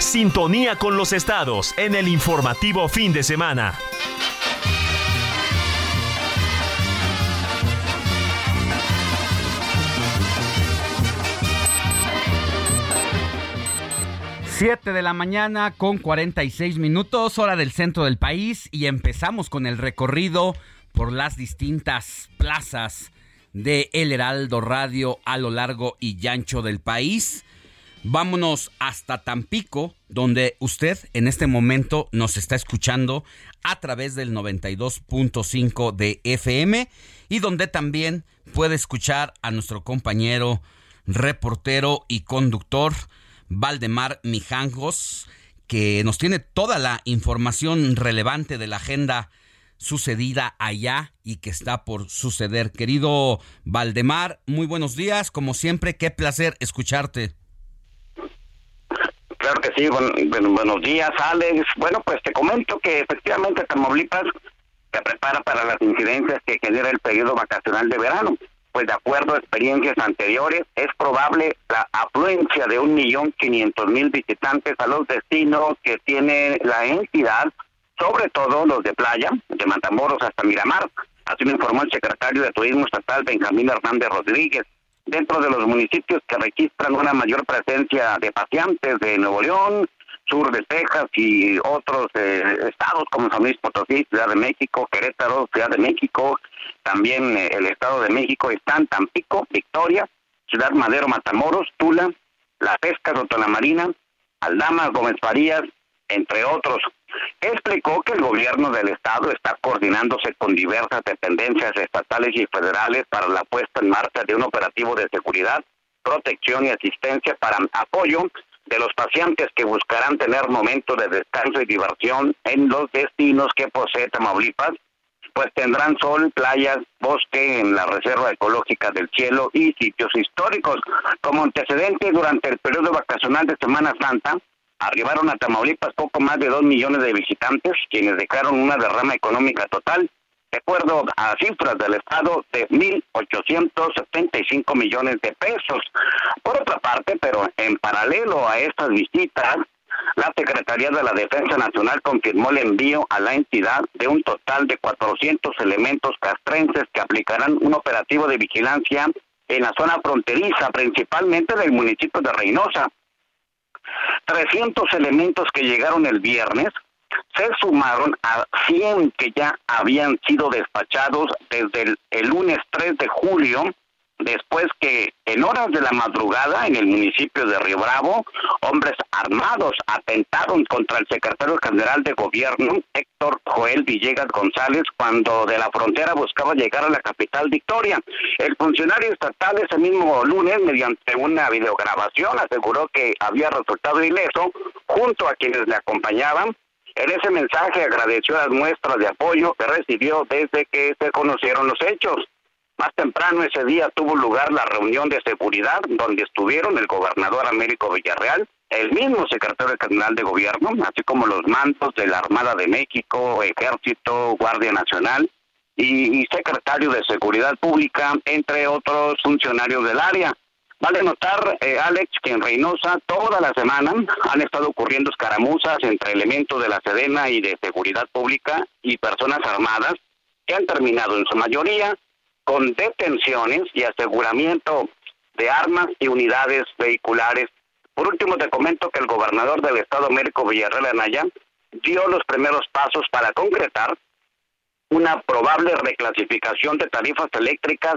Sintonía con los estados en el informativo fin de semana. Siete de la mañana con 46 minutos, hora del centro del país, y empezamos con el recorrido por las distintas plazas de El Heraldo Radio a lo largo y ancho del país. Vámonos hasta Tampico, donde usted en este momento nos está escuchando a través del 92.5 de FM y donde también puede escuchar a nuestro compañero reportero y conductor Valdemar Mijangos, que nos tiene toda la información relevante de la agenda sucedida allá y que está por suceder. Querido Valdemar, muy buenos días, como siempre, qué placer escucharte. Claro que sí, buenos días, Alex. Bueno, pues te comento que efectivamente Tamaulipas se prepara para las incidencias que genera el periodo vacacional de verano pues de acuerdo a experiencias anteriores, es probable la afluencia de un millón quinientos mil visitantes a los destinos que tiene la entidad, sobre todo los de playa, de Matamoros hasta Miramar. Así lo informó el secretario de Turismo Estatal Benjamín Hernández Rodríguez. Dentro de los municipios que registran una mayor presencia de pacientes de Nuevo León, sur de Texas y otros eh, estados como San Luis Potosí, Ciudad de México, Querétaro, Ciudad de México, también eh, el Estado de México están Tampico, Victoria, Ciudad Madero, Matamoros, Tula, La Pesca, la Marina, Aldama, Gómez Farías, entre otros. Explicó que el gobierno del Estado está coordinándose con diversas dependencias estatales y federales para la puesta en marcha de un operativo de seguridad, protección y asistencia para apoyo de los pacientes que buscarán tener momentos de descanso y diversión en los destinos que posee Tamaulipas pues tendrán sol, playas, bosque en la Reserva Ecológica del Cielo y sitios históricos. Como antecedente, durante el periodo vacacional de Semana Santa, arribaron a Tamaulipas poco más de dos millones de visitantes, quienes dejaron una derrama económica total, de acuerdo a cifras del Estado, de 1.875 millones de pesos. Por otra parte, pero en paralelo a estas visitas, La Secretaría de la Defensa Nacional confirmó el envío a la entidad de un total de 400 elementos castrenses que aplicarán un operativo de vigilancia en la zona fronteriza, principalmente del municipio de Reynosa. 300 elementos que llegaron el viernes se sumaron a 100 que ya habían sido despachados desde el, lunes 3 de julio después que en horas de la madrugada en el municipio de Río Bravo, hombres armados atentaron contra el secretario general de gobierno, Héctor Joel Villegas González, cuando de la frontera buscaba llegar a la capital Victoria. El funcionario estatal ese mismo lunes, mediante una videograbación, aseguró que había resultado ileso junto a quienes le acompañaban en ese mensaje agradeció las muestras de apoyo que recibió desde que se conocieron los hechos. Más temprano ese día tuvo lugar la reunión de seguridad donde estuvieron el gobernador Américo Villarreal, el mismo secretario general de gobierno, así como los mandos de la Armada de México, Ejército, Guardia Nacional y, secretario de Seguridad Pública, entre otros funcionarios del área. Vale notar, eh, Alex, que en Reynosa toda la semana han estado ocurriendo escaramuzas entre elementos de la Sedena y de Seguridad Pública y personas armadas que han terminado en su mayoría con detenciones y aseguramiento de armas y unidades vehiculares. Por último, te comento que el gobernador del estado, Américo Villarreal Anaya, dio los primeros pasos para concretar una probable reclasificación de tarifas eléctricas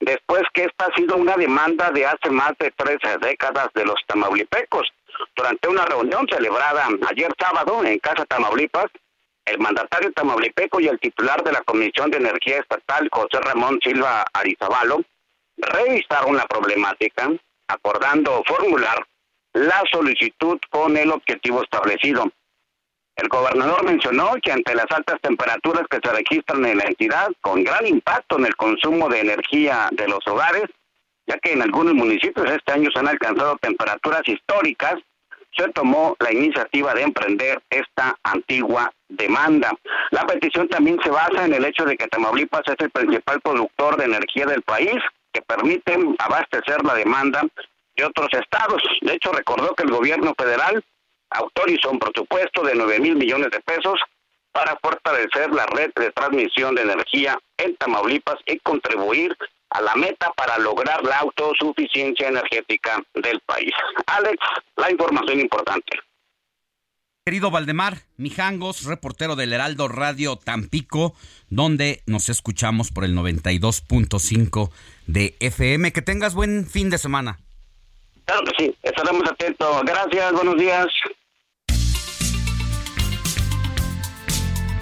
después que esta ha sido una demanda de hace más de tres décadas de los tamaulipecos. Durante una reunión celebrada ayer sábado en Casa Tamaulipas, el mandatario tamaulipeco y el titular de la Comisión de Energía Estatal, José Ramón Silva Arizabalo, revisaron la problemática, acordando formular la solicitud con el objetivo establecido. El gobernador mencionó que ante las altas temperaturas que se registran en la entidad, con gran impacto en el consumo de energía de los hogares, ya que en algunos municipios este año se han alcanzado temperaturas históricas, se tomó la iniciativa de emprender esta antigua demanda. La petición también se basa en el hecho de que Tamaulipas es el principal productor de energía del país, que permite abastecer la demanda de otros estados. De hecho, recordó que el gobierno federal autorizó un presupuesto de 9 mil millones de pesos para fortalecer la red de transmisión de energía en Tamaulipas y contribuir a la meta para lograr la autosuficiencia energética del país. Alex, la información importante. Querido Valdemar Mijangos, reportero del Heraldo Radio Tampico, donde nos escuchamos por el 92.5 de FM. Que tengas buen fin de semana. Claro que sí, estaremos atentos. Gracias, buenos días.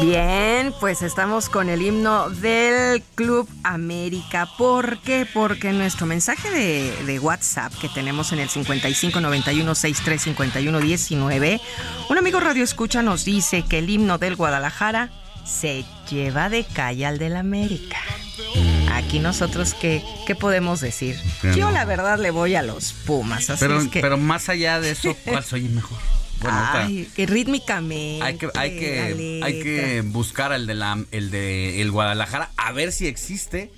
Bien, pues estamos con el himno del Club América. ¿Por qué? Porque nuestro mensaje de, de WhatsApp que tenemos en el 5591635119, un amigo Radio Escucha nos dice que el himno del Guadalajara se lleva de calle al del América. Aquí nosotros, ¿qué, qué podemos decir? Pero Yo no. la verdad le voy a los Pumas, así Pero, es que... pero más allá de eso, ¿cuál soy mejor? Bueno, Ay, que rítmicamente. hay que, hay que, hay que buscar el de la, el de el Guadalajara, a ver si existe,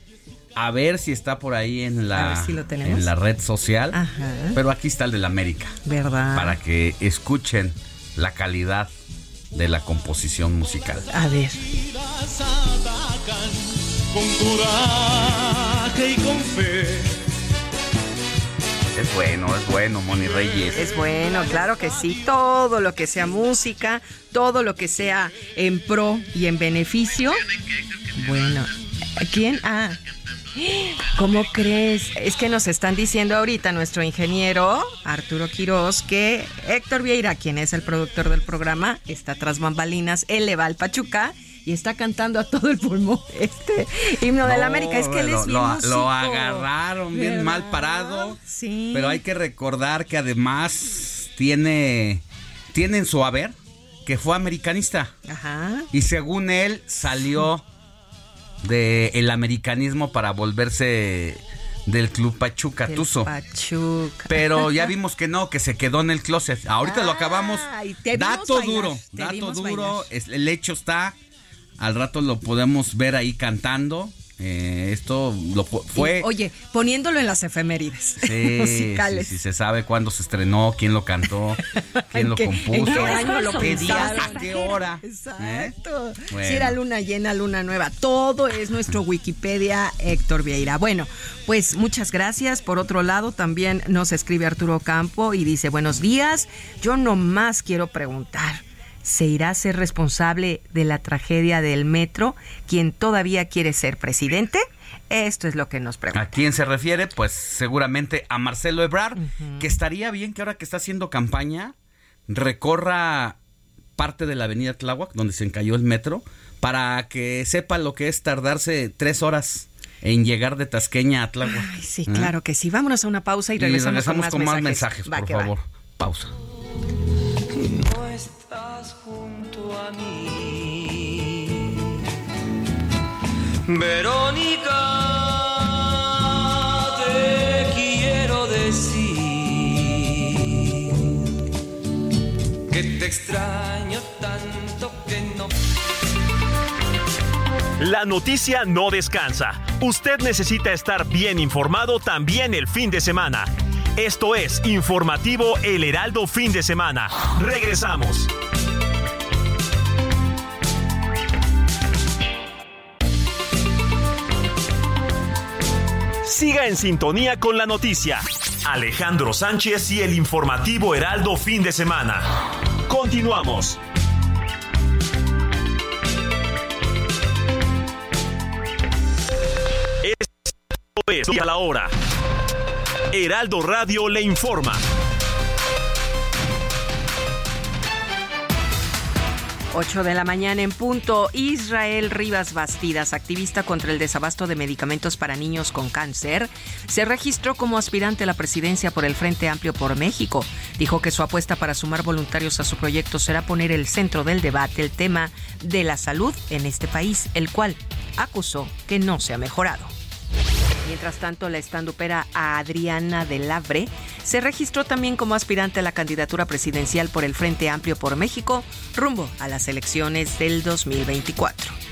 a ver si está por ahí en la, si en la red social. Ajá. Pero aquí está el de la América. ¿Verdad? Para que escuchen la calidad de la composición musical. A ver. con coraje y con fe. Es bueno, es bueno, Moni Reyes. Es bueno, claro que sí. Todo lo que sea música, todo lo que sea en pro y en beneficio. Bueno, ¿quién? Ah. ¿Cómo crees? Es que nos están diciendo ahorita nuestro ingeniero Arturo Quiroz que Héctor Vieira, quien es el productor del programa, está tras bambalinas, él le va al Pachuca y está cantando a todo el pulmón este himno de la América. Es que él es lo, bien lo- agarraron bien ¿Verdad? mal parado. Sí. Pero hay que recordar que además tiene, tiene en su haber que fue americanista. Ajá. Y según él salió del el americanismo para volverse del club Pachuca Del Tuzo. Pachuca. Pero [LAUGHS] ya vimos que no, que se quedó en el closet. Ahorita lo acabamos. Dato bailar, duro, dato duro. es- el hecho está. Al rato lo podemos ver ahí cantando. Eh, esto lo fue. Y, oye, poniéndolo en las efemérides [LAUGHS] Sí, musicales. sí, sí, se sabe cuándo se estrenó, quién lo cantó, [LAUGHS] quién lo ¿En qué- compuso, en qué año lo qué día, a qué hora. Exacto. Bueno. Si era luna llena, luna nueva. Todo es nuestro Wikipedia, Héctor Vieira. Bueno, pues muchas gracias. Por otro lado, también nos escribe Arturo Campo y dice: Buenos días. Yo nomás quiero preguntar. ¿Se irá a ser responsable de la tragedia del metro quien todavía quiere ser presidente? Esto es lo que nos pregunta. ¿A quién se refiere? Pues seguramente a Marcelo Ebrard, que estaría bien que ahora que está haciendo campaña recorra parte de la avenida Tláhuac, donde se encalló el metro, para que sepa lo que es tardarse tres horas en llegar de Tasqueña a Tláhuac. Ay, sí, ¿Eh? claro que sí. Vámonos a una pausa y Y regresamos, con más mensajes. Va por va. favor. Pausa. Estás junto a mí. Verónica, te quiero decir que te extraño tanto que no La noticia no descansa. Usted necesita estar bien informado también el fin de semana. Esto es Informativo El Heraldo Fin de Semana. Regresamos. Siga en sintonía con la noticia. Alejandro Sánchez y el Informativo Heraldo Fin de Semana. Continuamos. Es a la hora. Heraldo Radio le informa. 8 de la mañana en punto. Israel Rivas Bastidas, activista contra el desabasto de medicamentos para niños con cáncer, se registró como aspirante a la presidencia por el Frente Amplio por México. Dijo que su apuesta para sumar voluntarios a su proyecto será poner el centro del debate el tema de la salud en este país, el cual acusó que no se ha mejorado. Mientras tanto, la estandupera Adriana del Labre se registró también como aspirante a la candidatura presidencial por el Frente Amplio por México rumbo a las elecciones del 2024.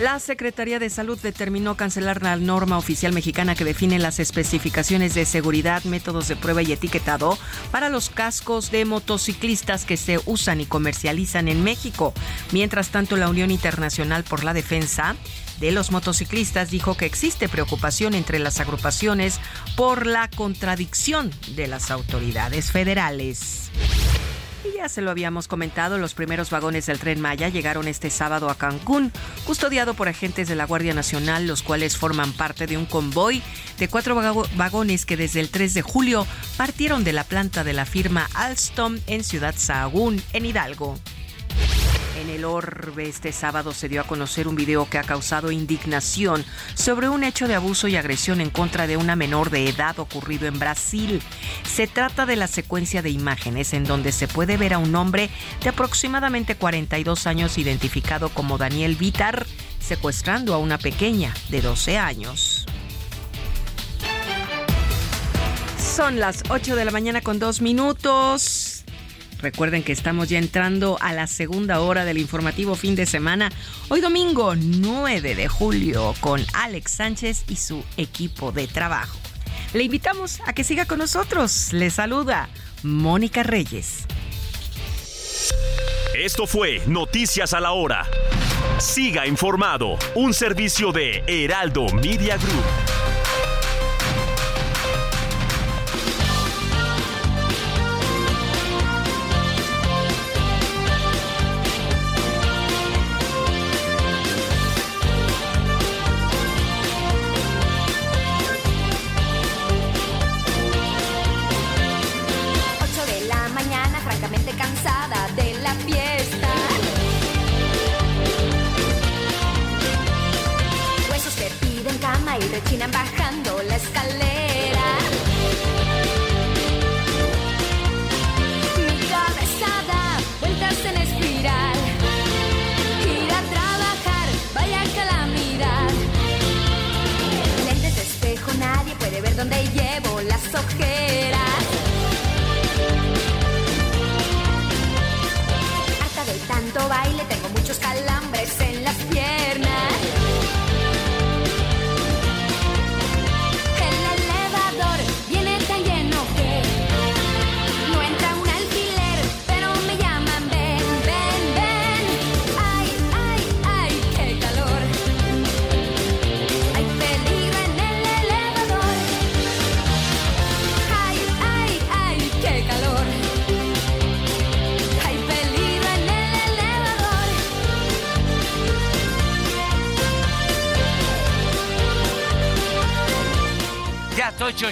La Secretaría de Salud determinó cancelar la norma oficial mexicana que define las especificaciones de seguridad, métodos de prueba y etiquetado para los cascos de motociclistas que se usan y comercializan en México. Mientras tanto, la Unión Internacional por la Defensa de los motociclistas dijo que existe preocupación entre las agrupaciones por la contradicción de las autoridades federales. Y ya se lo habíamos comentado, los primeros vagones del tren Maya llegaron este sábado a Cancún, custodiado por agentes de la Guardia Nacional, los cuales forman parte de un convoy de cuatro vago- vagones que desde el 3 de julio partieron de la planta de la firma Alstom en Ciudad Sahagún, en Hidalgo. En el Orbe este sábado se dio a conocer un video que ha causado indignación sobre un hecho de abuso y agresión en contra de una menor de edad ocurrido en Brasil. Se trata de la secuencia de imágenes en donde se puede ver a un hombre de aproximadamente 42 años identificado como Daniel Vitar secuestrando a una pequeña de 12 años. Son las 8 de la mañana con dos minutos. Recuerden que estamos ya entrando a la segunda hora del informativo fin de semana. Hoy domingo 9 de julio con Alex Sánchez y su equipo de trabajo. Le invitamos a que siga con nosotros. Le saluda Mónica Reyes. Esto fue Noticias a la Hora. Siga informado, un servicio de Heraldo Media Group.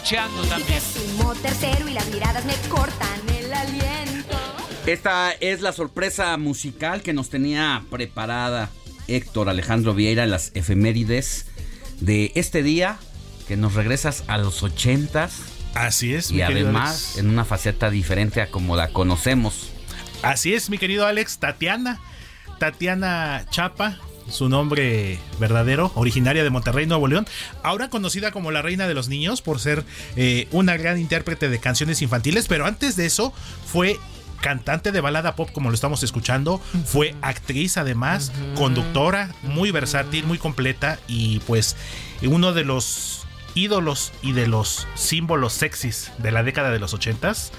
Estoy chocheando también. tercero y las miradas me cortan el aliento. Esta es la sorpresa musical que nos tenía preparada Héctor Alejandro Vieira, las efemérides de este día, que nos regresas a los ochentas. Así es, Y además en una faceta diferente a como la conocemos. Así es, mi querido Alex, Tatiana. Tatiana Chapa, su nombre verdadero, originaria de Monterrey, Nuevo León, ahora conocida como la reina de los niños por ser eh, una gran intérprete de canciones infantiles, pero antes de eso fue cantante de balada pop como lo estamos escuchando, fue actriz además, conductora, muy versátil, muy completa y pues uno de los ídolos y de los símbolos sexys de la década de los ochentas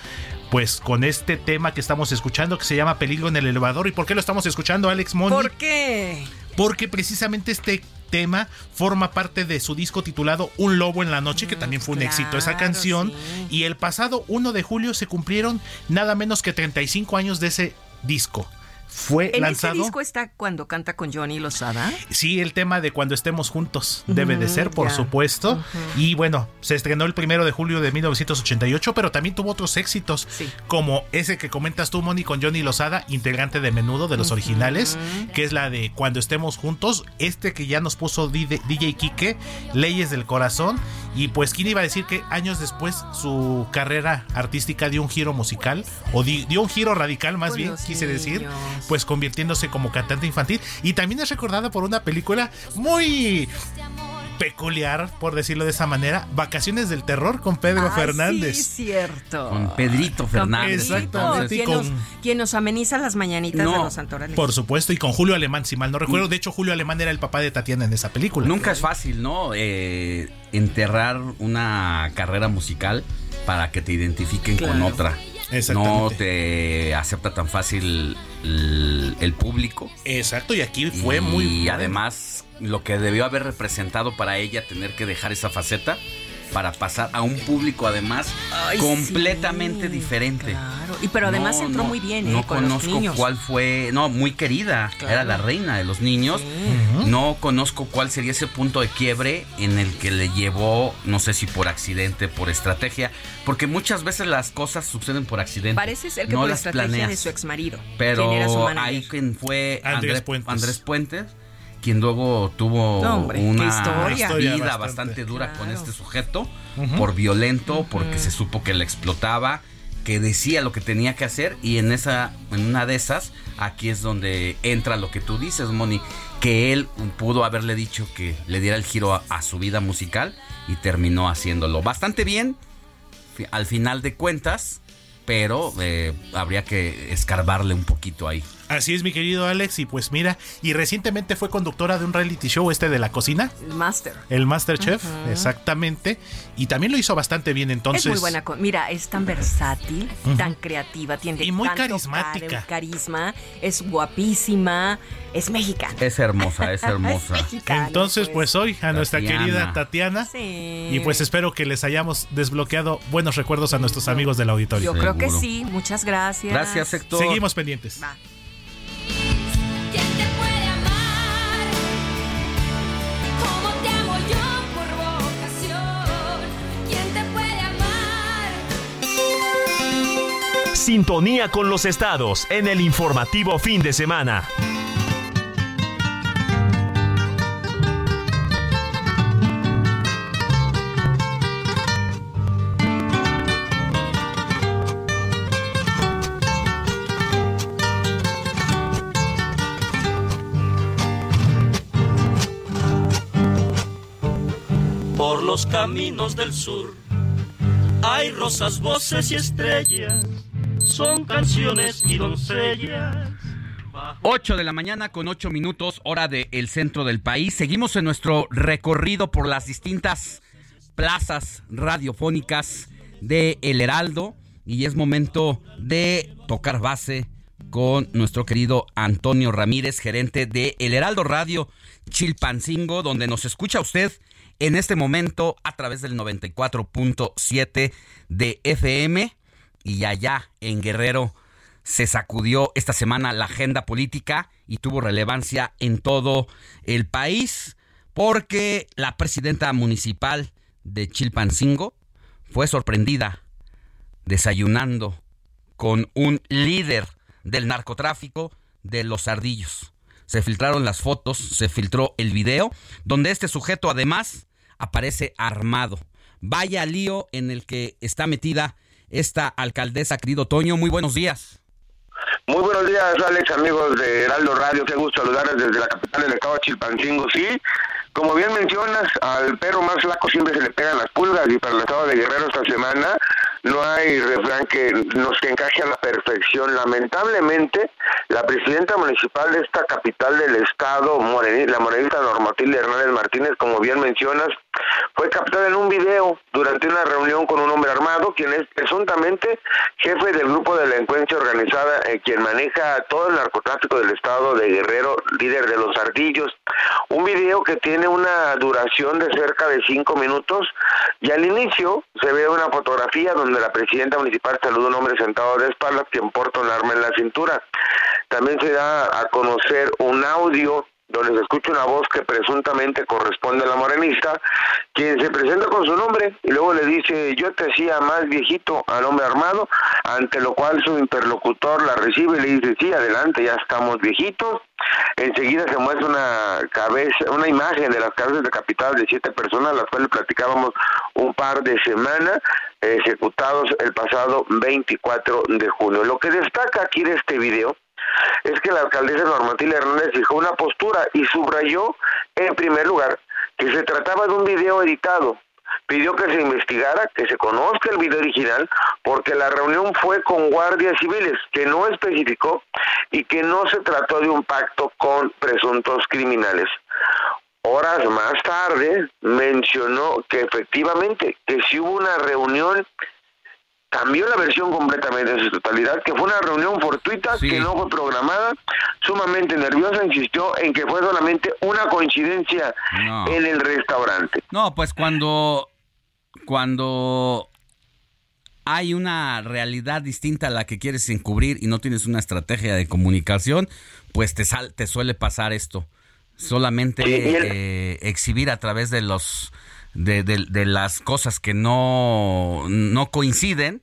pues con este tema que estamos escuchando que se llama Peligro en el elevador. ¿Y por qué lo estamos escuchando, Alex Moni? ¿Por qué? Porque precisamente este tema forma parte de su disco titulado Un Lobo en la Noche, que también fue un éxito esa canción. Y el pasado 1 de julio se cumplieron nada menos que 35 años de ese disco. Fue ¿En lanzado. ese disco está cuando canta con Johnny Lozada? Sí, el tema de cuando estemos juntos debe de Ujú, ser, por supuesto. Y bueno, se estrenó el primero de julio de 1988, pero también tuvo otros éxitos, como ese que comentas tú, Moni, con Johnny Lozada, integrante de Menudo de los originales, que es la de Cuando estemos juntos. Este que ya nos puso DJ, DJ Kike, Leyes del Corazón. Y pues, ¿quién iba a decir que años después su carrera artística dio un giro musical? O di- dio un giro radical, más bien, quise decir pues convirtiéndose como cantante infantil. Y también es recordada por una película muy peculiar, por decirlo de esa manera, Vacaciones del Terror con Pedro Fernández. Sí, cierto. Con Pedrito Con Fernández. Pedrito, Exactamente, y Quien, con- nos, quien nos ameniza las mañanitas No, de los santorales. Por supuesto, y con Julio Alemán, si mal no recuerdo. De hecho, Julio Alemán era el papá de Tatiana en esa película. Nunca es fácil, ¿no? Eh, enterrar una carrera musical para que te identifiquen con otra. No te acepta tan fácil el, el público. Exacto, y aquí fue y muy Y además, lo que debió haber representado para ella tener que dejar esa faceta para pasar a un público además Ay, completamente diferente. Claro, y pero además No, entró no, muy bien, ¿eh? No con los conozco niños. cuál fue, no, muy querida, Claro. era la reina de los niños. No conozco cuál sería ese punto de quiebre en el que le llevó, no sé si por accidente, por estrategia, porque muchas veces las cosas suceden por accidente. Parece ser que no por las estrategia planeas. de su. Pero era su manager. ahí quien fue Andrés Andrés, Puentes. Andrés Puentes, quien luego tuvo No, hombre, qué una historia. vida Historia bastante, bastante. dura con este sujeto, por violento, porque se supo que le explotaba, que decía lo que tenía que hacer y en esa, en una de esas, aquí es donde entra lo que tú dices, Moni, que él pudo haberle dicho que le diera el giro a, a su vida musical y terminó haciéndolo bastante bien, al final de cuentas, pero eh, habría que escarbarle un poquito ahí. Así es, mi querido Alex. Y pues mira, y recientemente fue conductora de un reality show este de la cocina. El Master. El Masterchef, Ujú. exactamente. Y también lo hizo bastante bien entonces. es muy buena. Mira, es tan versátil, tan creativa, tiene Y muy tanto carismática. carisma, es guapísima, es mexicana. Es hermosa, es [LAUGHS] hermosa. mexicana, Entonces, pues hoy a nuestra Tatiana. querida Tatiana. Sí. Y pues espero que les hayamos desbloqueado buenos recuerdos a nuestros amigos del auditorio. Yo creo que sí. Muchas gracias. Seguimos pendientes. Va. Sintonía con los estados en el informativo fin de semana. Por los caminos del sur hay rosas, voces y estrellas. Son canciones y doncellas. 8 de la mañana con 8 minutos, hora del centro del país. Seguimos en nuestro recorrido por las distintas plazas radiofónicas de El Heraldo y es momento de tocar base con nuestro querido Antonio Ramírez, gerente de El Heraldo Radio Chilpancingo, donde nos escucha usted en este momento a través del 94.7 de FM y allá en Guerrero se sacudió esta semana la agenda política y tuvo relevancia en todo el país porque la presidenta municipal de Chilpancingo, fue sorprendida desayunando con un líder del narcotráfico de los ardillos. Se filtraron las fotos, se filtró el video, donde este sujeto además aparece armado. Vaya lío en el que está metida esta alcaldesa, querido Toño. Muy buenos días. Muy buenos días, Alex, amigos de Heraldo Radio. Qué gusto saludarles desde la capital del estado de Chilpancingo. Sí, como bien mencionas, al perro más flaco siempre se le pegan las pulgas y para el estado de Guerrero esta semana no hay refrán que nos encaje a la perfección. Lamentablemente, la presidenta municipal de esta capital del estado, Moreni- la morenista Normatilde Hernández Martínez, como bien mencionas, fue captada en un video durante una reunión con un hombre armado, quien es presuntamente jefe del grupo de delincuencia organizada, eh, quien maneja todo el narcotráfico del estado de Guerrero, líder de los ardillos. Video que tiene una duración de cerca de cinco minutos y al inicio se ve una fotografía donde la presidenta municipal saluda a un hombre sentado de espaldas quien porta un arma en la cintura. También se da a conocer un audio donde se escucha una voz que presuntamente corresponde a la morenista, quien se presenta con su nombre y luego le dice, yo te hacía más viejito al hombre armado, ante lo cual su interlocutor la recibe y le dice, sí, adelante, ya estamos viejitos. Enseguida se muestra una cabeza, una imagen de las cabezas decapitadas de siete personas, las cuales platicábamos un par de semanas, ejecutados el pasado 24 de junio. Lo que destaca aquí de este video es que la alcaldesa Normativa Hernández fijó una postura y subrayó, en primer lugar, que se trataba de un video editado. Pidió que se investigara, que se conozca el video original, porque la reunión fue con guardias civiles, que no especificó y que no se trató de un pacto con presuntos criminales. Horas más tarde mencionó que efectivamente, que si hubo una reunión cambió la versión completamente en su totalidad, que fue una reunión fortuita, que no fue programada, sumamente nerviosa, insistió en que fue solamente una coincidencia No. en el restaurante. No, pues cuando, cuando hay una realidad distinta a la que quieres encubrir y no tienes una estrategia de comunicación, pues te, sal- te suele pasar esto. Solamente Sí, y el- eh, exhibir a través de los de, las cosas que no, no coinciden,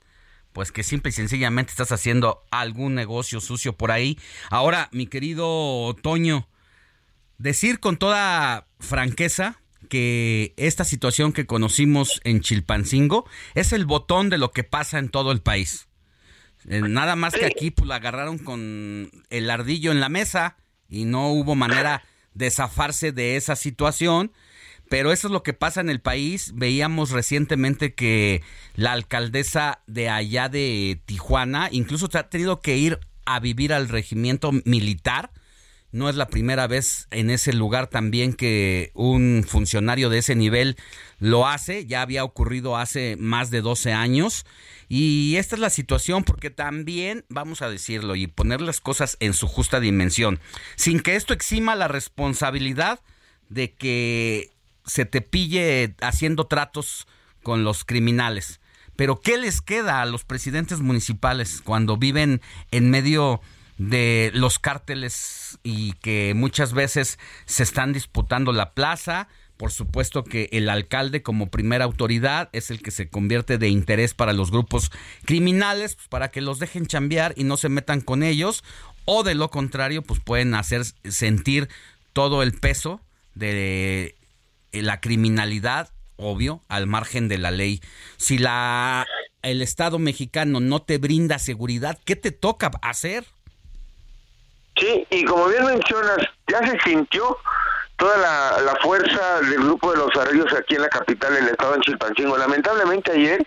pues que simple y sencillamente estás haciendo algún negocio sucio por ahí. Ahora, mi querido Toño, decir con toda franqueza que esta situación que conocimos en Chilpancingo es el botón de lo que pasa en todo el país. Eh, nada más que aquí pues la agarraron con el ardillo en la mesa y no hubo manera de zafarse de esa situación. Pero eso es lo que pasa en el país. Veíamos recientemente que la alcaldesa de allá de Tijuana incluso ha tenido que ir a vivir al regimiento militar. No es la primera vez en ese lugar también que un funcionario de ese nivel lo hace. Ya había ocurrido hace más de 12 años. Y esta es la situación porque también, vamos a decirlo y poner las cosas en su justa dimensión, sin que esto exima la responsabilidad de que se te pille haciendo tratos con los criminales. Pero ¿qué les queda a los presidentes municipales cuando viven en medio de los cárteles y que muchas veces se están disputando la plaza? Por supuesto que el alcalde como primera autoridad es el que se convierte de interés para los grupos criminales, pues, para que los dejen chambear y no se metan con ellos, o de lo contrario, pues pueden hacer sentir todo el peso de la criminalidad, obvio, al margen de la ley. Si la el Estado mexicano no te brinda seguridad, ¿qué te toca hacer? Sí, y como bien mencionas, ya se sintió toda la, fuerza del grupo de los arrillos aquí en la capital del estado, en Chilpancingo. Lamentablemente ayer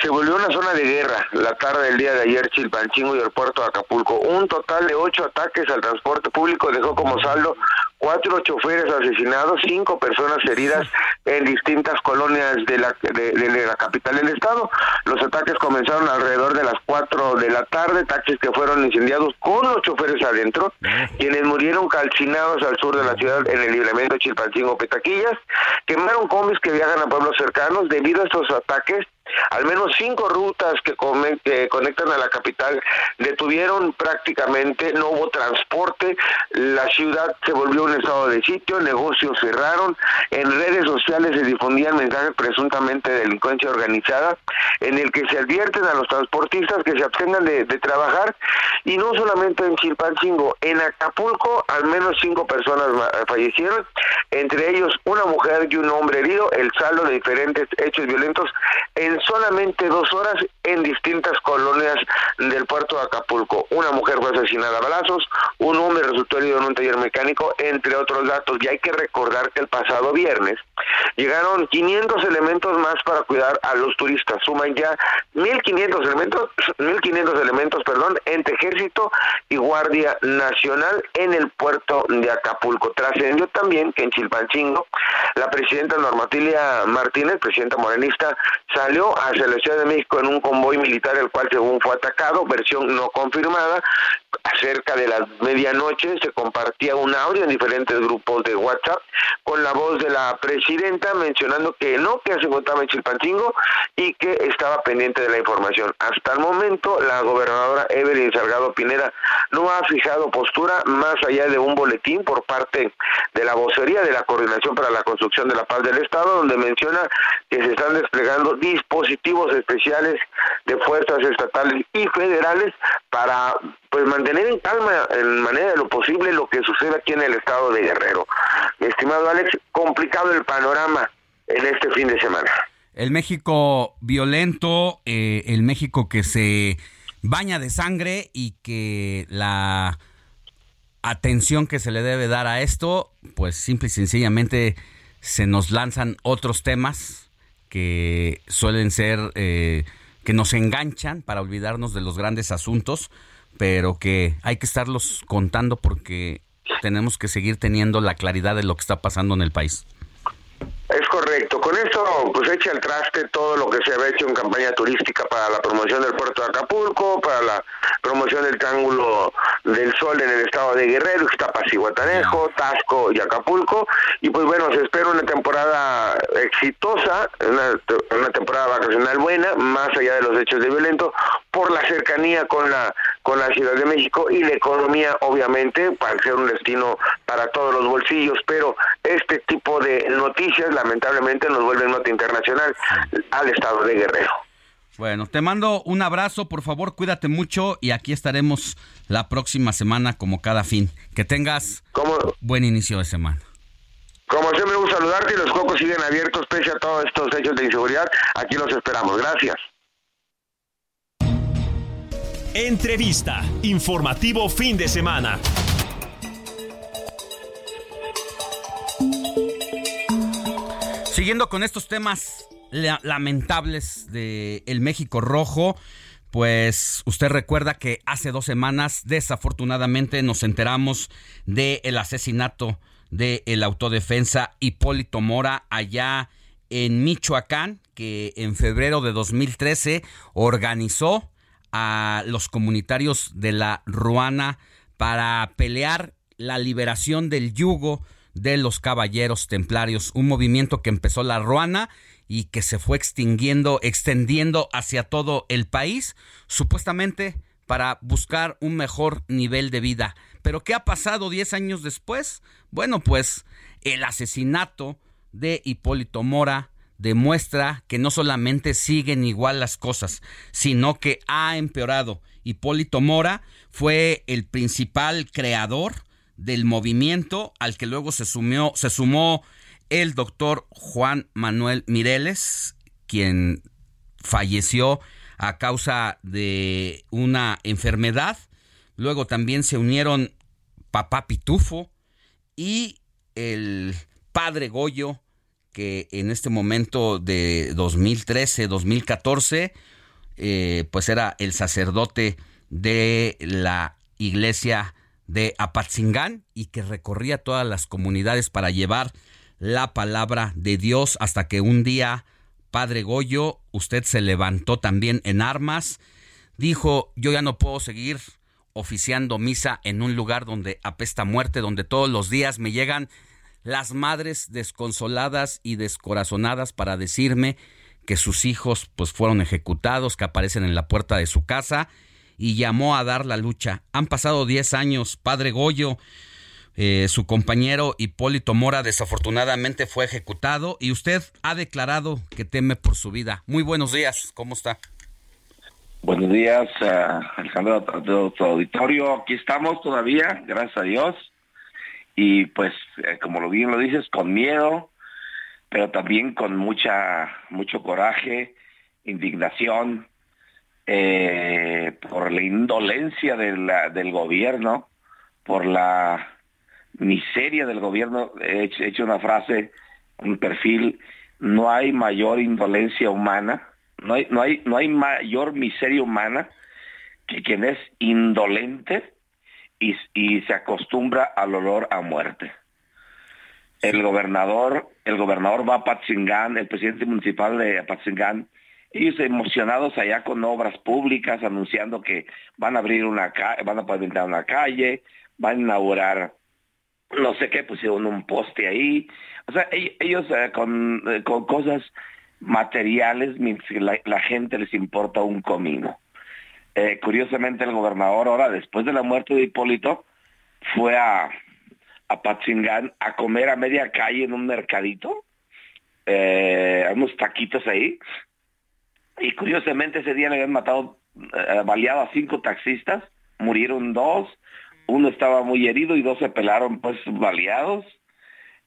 se volvió una zona de guerra la tarde del día de ayer Chilpancingo y el puerto de Acapulco. Un total de ocho ataques al transporte público dejó como saldo cuatro choferes asesinados, cinco personas heridas en distintas colonias de la, de, la capital del estado. Los ataques comenzaron alrededor de las cuatro de la tarde, taxis que fueron incendiados con los choferes adentro, quienes murieron calcinados al sur de la ciudad en el libramiento Chilpancingo Petaquillas, quemaron combis que viajan a pueblos cercanos debido a estos ataques Al menos cinco rutas que, come- que conectan a la capital detuvieron prácticamente, no hubo transporte, la ciudad se volvió un estado de sitio, negocios cerraron, en redes sociales se difundían mensajes presuntamente de delincuencia organizada en el que se advierten a los transportistas que se abstengan de, de trabajar y no solamente en Chilpancingo, en Acapulco al menos cinco personas fallecieron, entre ellos una mujer y un hombre herido, el saldo de diferentes hechos violentos en solamente dos horas en distintas colonias del puerto de Acapulco. Una mujer fue asesinada a balazos, un hombre resultó herido en un taller mecánico, entre otros datos. Y hay que recordar que el pasado viernes llegaron 500 elementos más para cuidar a los turistas. Suman ya 1.500 elementos, 1.500 elementos, perdón, entre ejército y guardia nacional en el puerto de Acapulco. Trascendió también que en Chilpancingo la presidenta Normatilia Martínez, presidenta morenista, salió hacia la Ciudad de México en un convoy militar, el cual según fue atacado, versión no confirmada. Cerca de la medianoche se compartía un audio en diferentes grupos de WhatsApp con la voz de la presidenta mencionando que no, que se encontraba en Chilpancingo y que estaba pendiente de la información. Hasta el momento, la gobernadora Evelyn Salgado Pineda no ha fijado postura más allá de un boletín por parte de la vocería de la Coordinación para la Construcción de la Paz del Estado, donde menciona que se están desplegando dispositivos especiales de fuerzas estatales y federales para pues mantener en calma en manera de lo posible lo que sucede aquí en el estado de Guerrero. Mi estimado Alex, complicado el panorama en este fin de semana. El México violento, eh, el México que se baña de sangre y que la atención que se le debe dar a esto, pues simple y sencillamente se nos lanzan otros temas que suelen ser, eh, que nos enganchan para olvidarnos de los grandes asuntos, pero que hay que estarlos contando porque tenemos que seguir teniendo la claridad de lo que está pasando en el país. Es correcto. Esto, pues echa al traste todo lo que se había hecho en campaña turística para la promoción del puerto de Acapulco, para la promoción del Triángulo del Sol en el estado de Guerrero, Ixtapas y Guatanejo, Tasco y Acapulco. Y pues bueno, se espera una temporada exitosa, una, una temporada vacacional buena, más allá de los hechos de violento, por la cercanía con la con la Ciudad de México y la economía, obviamente, para ser un destino para todos los bolsillos, pero este tipo de noticias lamentablemente nos vuelven nota internacional al estado de Guerrero. Bueno, te mando un abrazo, por favor, cuídate mucho y aquí estaremos la próxima semana como cada fin. Que tengas buen inicio de semana. Como siempre, un saludarte y los cocos siguen abiertos pese a todos estos hechos de inseguridad. Aquí los esperamos. Gracias. Entrevista. Informativo fin de semana. Siguiendo con estos temas la- lamentables de el México Rojo, pues usted recuerda que hace dos semanas desafortunadamente nos enteramos del asesinato del el autodefensa Hipólito Mora allá en Michoacán, que en febrero de 2013 organizó a los comunitarios de la Ruana para pelear la liberación del yugo de los caballeros templarios, un movimiento que empezó la Ruana y que se fue extinguiendo, extendiendo hacia todo el país, supuestamente para buscar un mejor nivel de vida. Pero ¿qué ha pasado 10 años después? Bueno, pues el asesinato de Hipólito Mora demuestra que no solamente siguen igual las cosas, sino que ha empeorado. Hipólito Mora fue el principal creador del movimiento al que luego se, sumió, se sumó el doctor Juan Manuel Mireles, quien falleció a causa de una enfermedad. Luego también se unieron Papá Pitufo y el padre Goyo, que en este momento de 2013-2014, eh, pues era el sacerdote de la iglesia de Apatzingán y que recorría todas las comunidades para llevar la palabra de Dios hasta que un día, Padre Goyo, usted se levantó también en armas, dijo, yo ya no puedo seguir oficiando misa en un lugar donde apesta muerte, donde todos los días me llegan las madres desconsoladas y descorazonadas para decirme que sus hijos pues fueron ejecutados, que aparecen en la puerta de su casa y llamó a dar la lucha. Han pasado 10 años, padre Goyo, eh, su compañero Hipólito Mora desafortunadamente fue ejecutado y usted ha declarado que teme por su vida. Muy buenos días, ¿cómo está? Buenos días, uh, Alejandro, tu auditorio. Aquí estamos todavía, gracias a Dios. Y pues, eh, como lo bien lo dices, con miedo, pero también con mucha, mucho coraje, indignación, eh, por la indolencia de la, del gobierno, por la miseria del gobierno. He hecho, he hecho una frase, un perfil, no hay mayor indolencia humana no hay, no hay, no hay mayor miseria humana que quien es indolente y, y se acostumbra al olor a muerte. El gobernador, el gobernador va a Patzingán, el presidente municipal de Patzingán, ellos emocionados allá con obras públicas, anunciando que van a abrir una calle, van a pavimentar una calle, van a inaugurar no sé qué, pusieron un poste ahí. O sea, ellos eh, con, eh, con cosas materiales la, la gente les importa un comino. Eh, curiosamente el gobernador ahora, después de la muerte de Hipólito, fue a, a Patzingán a comer a media calle en un mercadito, eh, unos taquitos ahí, y curiosamente ese día le habían matado, eh, baleado a cinco taxistas, murieron dos, uno estaba muy herido y dos se pelaron pues baleados.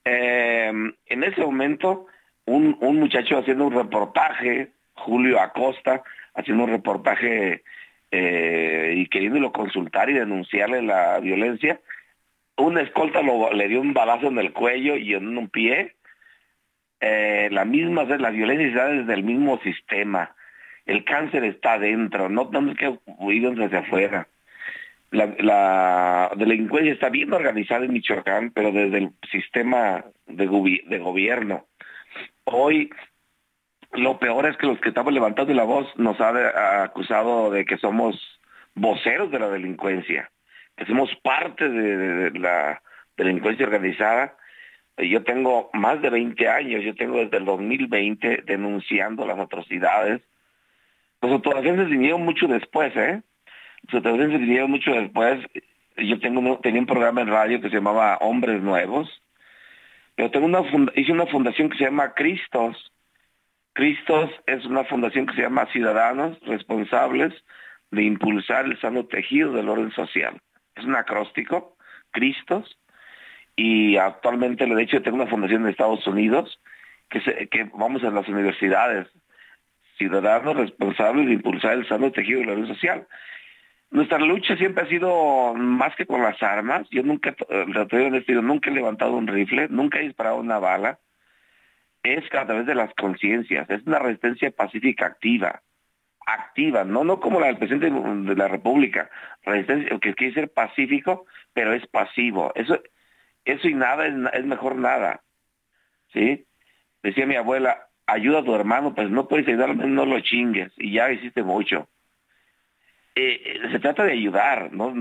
Eh, en ese momento un, un muchacho haciendo un reportaje, Julio Acosta, haciendo un reportaje eh, y queriéndolo consultar y denunciarle la violencia, una escolta le dio un balazo en el cuello y en un pie. Eh, la misma, la violencia está desde el mismo sistema. El cáncer está adentro, no tenemos que huir desde afuera. La, delincuencia está bien organizada en Michoacán, pero desde el sistema de, gobierno. Hoy lo peor es que los que estamos levantando la voz nos ha acusado de que somos voceros de la delincuencia, que somos parte de la delincuencia organizada. Yo tengo más de 20 años, yo tengo desde el 2020 denunciando las atrocidades. Los autodefensas vinieron mucho después, ¿eh? Los vinieron mucho después. Yo tengo tenía un programa en radio que se llamaba Hombres Nuevos, pero tengo una hice una fundación que se llama Cristos. Cristos es una fundación que se llama Ciudadanos Responsables de Impulsar el Sano Tejido del Orden Social. Es un acróstico, Cristos, y actualmente, de hecho, tengo una fundación en Estados Unidos que, se, que vamos a las universidades, ciudadanos responsables de impulsar el sano tejido del orden social. Nuestra lucha siempre ha sido más que con las armas. Yo nunca, eh, nunca he levantado un rifle, nunca he disparado una bala. Es a través de las conciencias. Es una resistencia pacífica activa. Activa, no no como la del presidente de la República. Resistencia que quiere ser pacífico, pero es pasivo. Eso, eso y nada es, mejor nada. ¿Sí? Decía mi abuela, ayuda a tu hermano, pues no puedes ayudarlo, no lo chingues. Y ya hiciste mucho. Eh, se trata de ayudar, no,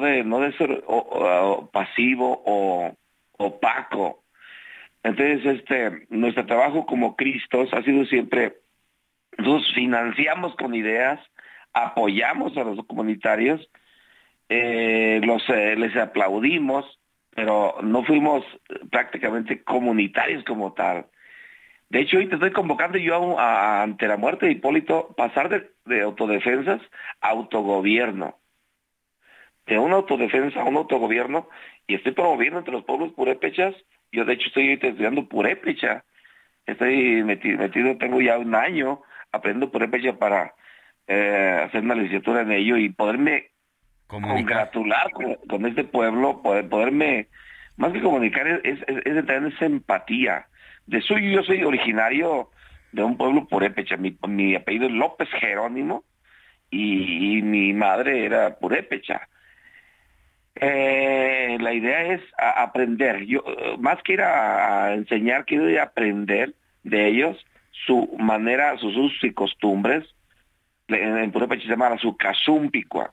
de, ser pasivo o opaco. Entonces, este, nuestro trabajo como Cristos ha sido siempre, nos financiamos con ideas, apoyamos a los comunitarios, eh, los, eh, les aplaudimos, pero no fuimos prácticamente comunitarios como tal. De hecho, hoy te estoy convocando yo a, a, ante la muerte de Hipólito, pasar de, de, autodefensas a autogobierno. De una autodefensa a un autogobierno, y estoy promoviendo entre los pueblos purépechas. Yo, de hecho, estoy estudiando purépecha. Estoy metido, metido, tengo ya un año aprendiendo purépecha para eh, hacer una licenciatura en ello y poderme Congratular con, este pueblo, poder, poderme, más que comunicar, es, es, tener esa empatía. De suyo yo soy originario de un pueblo purépecha, mi, apellido es López Jerónimo y, mi madre era purépecha. Eh, la idea es aprender, yo más que ir a, enseñar, quiero ir a aprender de ellos su manera, sus usos y costumbres, en, en purépecha se llama su casumpicua.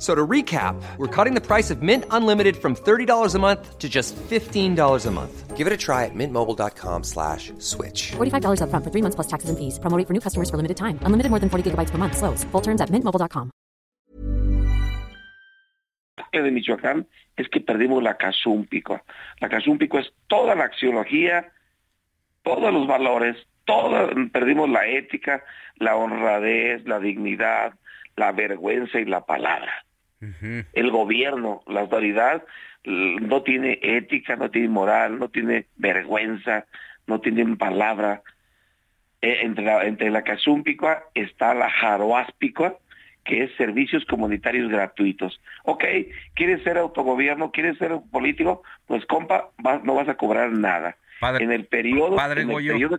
F- So to recap, we're cutting the price of Mint Unlimited from $30 a month to just $15 a month. Give it a try at mintmobile.com slash switch. $45 upfront for three months plus taxes and fees. Promo rate for new customers for limited time. Unlimited more than 40 gigabytes per month. Slows. Full terms at mintmobile.com. de Michoacán es que perdimos la casúmpico. La casúmpico es toda la axiología, todos los valores, todo, perdimos la ética, la honradez, la dignidad, la vergüenza y la palabra. El gobierno, la autoridad no tiene ética, no tiene moral, no tiene vergüenza, no tiene palabra. Eh, entre la, entre la está la jaroáspicua, que es servicios comunitarios gratuitos. Ok, ¿quieres ser autogobierno? ¿Quieres ser político? Pues compa, vas- no vas a cobrar nada. Padre- en el periodo... Padre en el Goyo. periodo-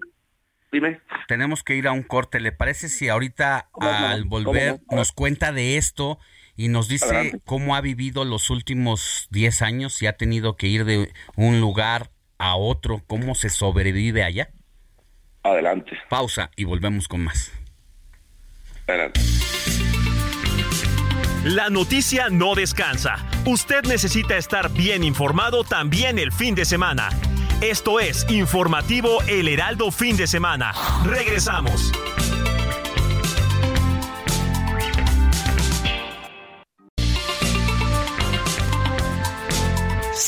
dime. Tenemos que ir a un corte. ¿Le parece si ahorita al ¿Cómo volver no? nos cuenta de esto y nos dice Adelante. cómo ha vivido los últimos 10 años y ha tenido que ir de un lugar a otro? ¿Cómo se sobrevive allá? Adelante. Pausa y volvemos con más. Adelante. La noticia no descansa. Usted necesita estar bien informado también el fin de semana. Esto es Informativo El Heraldo Fin de Semana. Regresamos.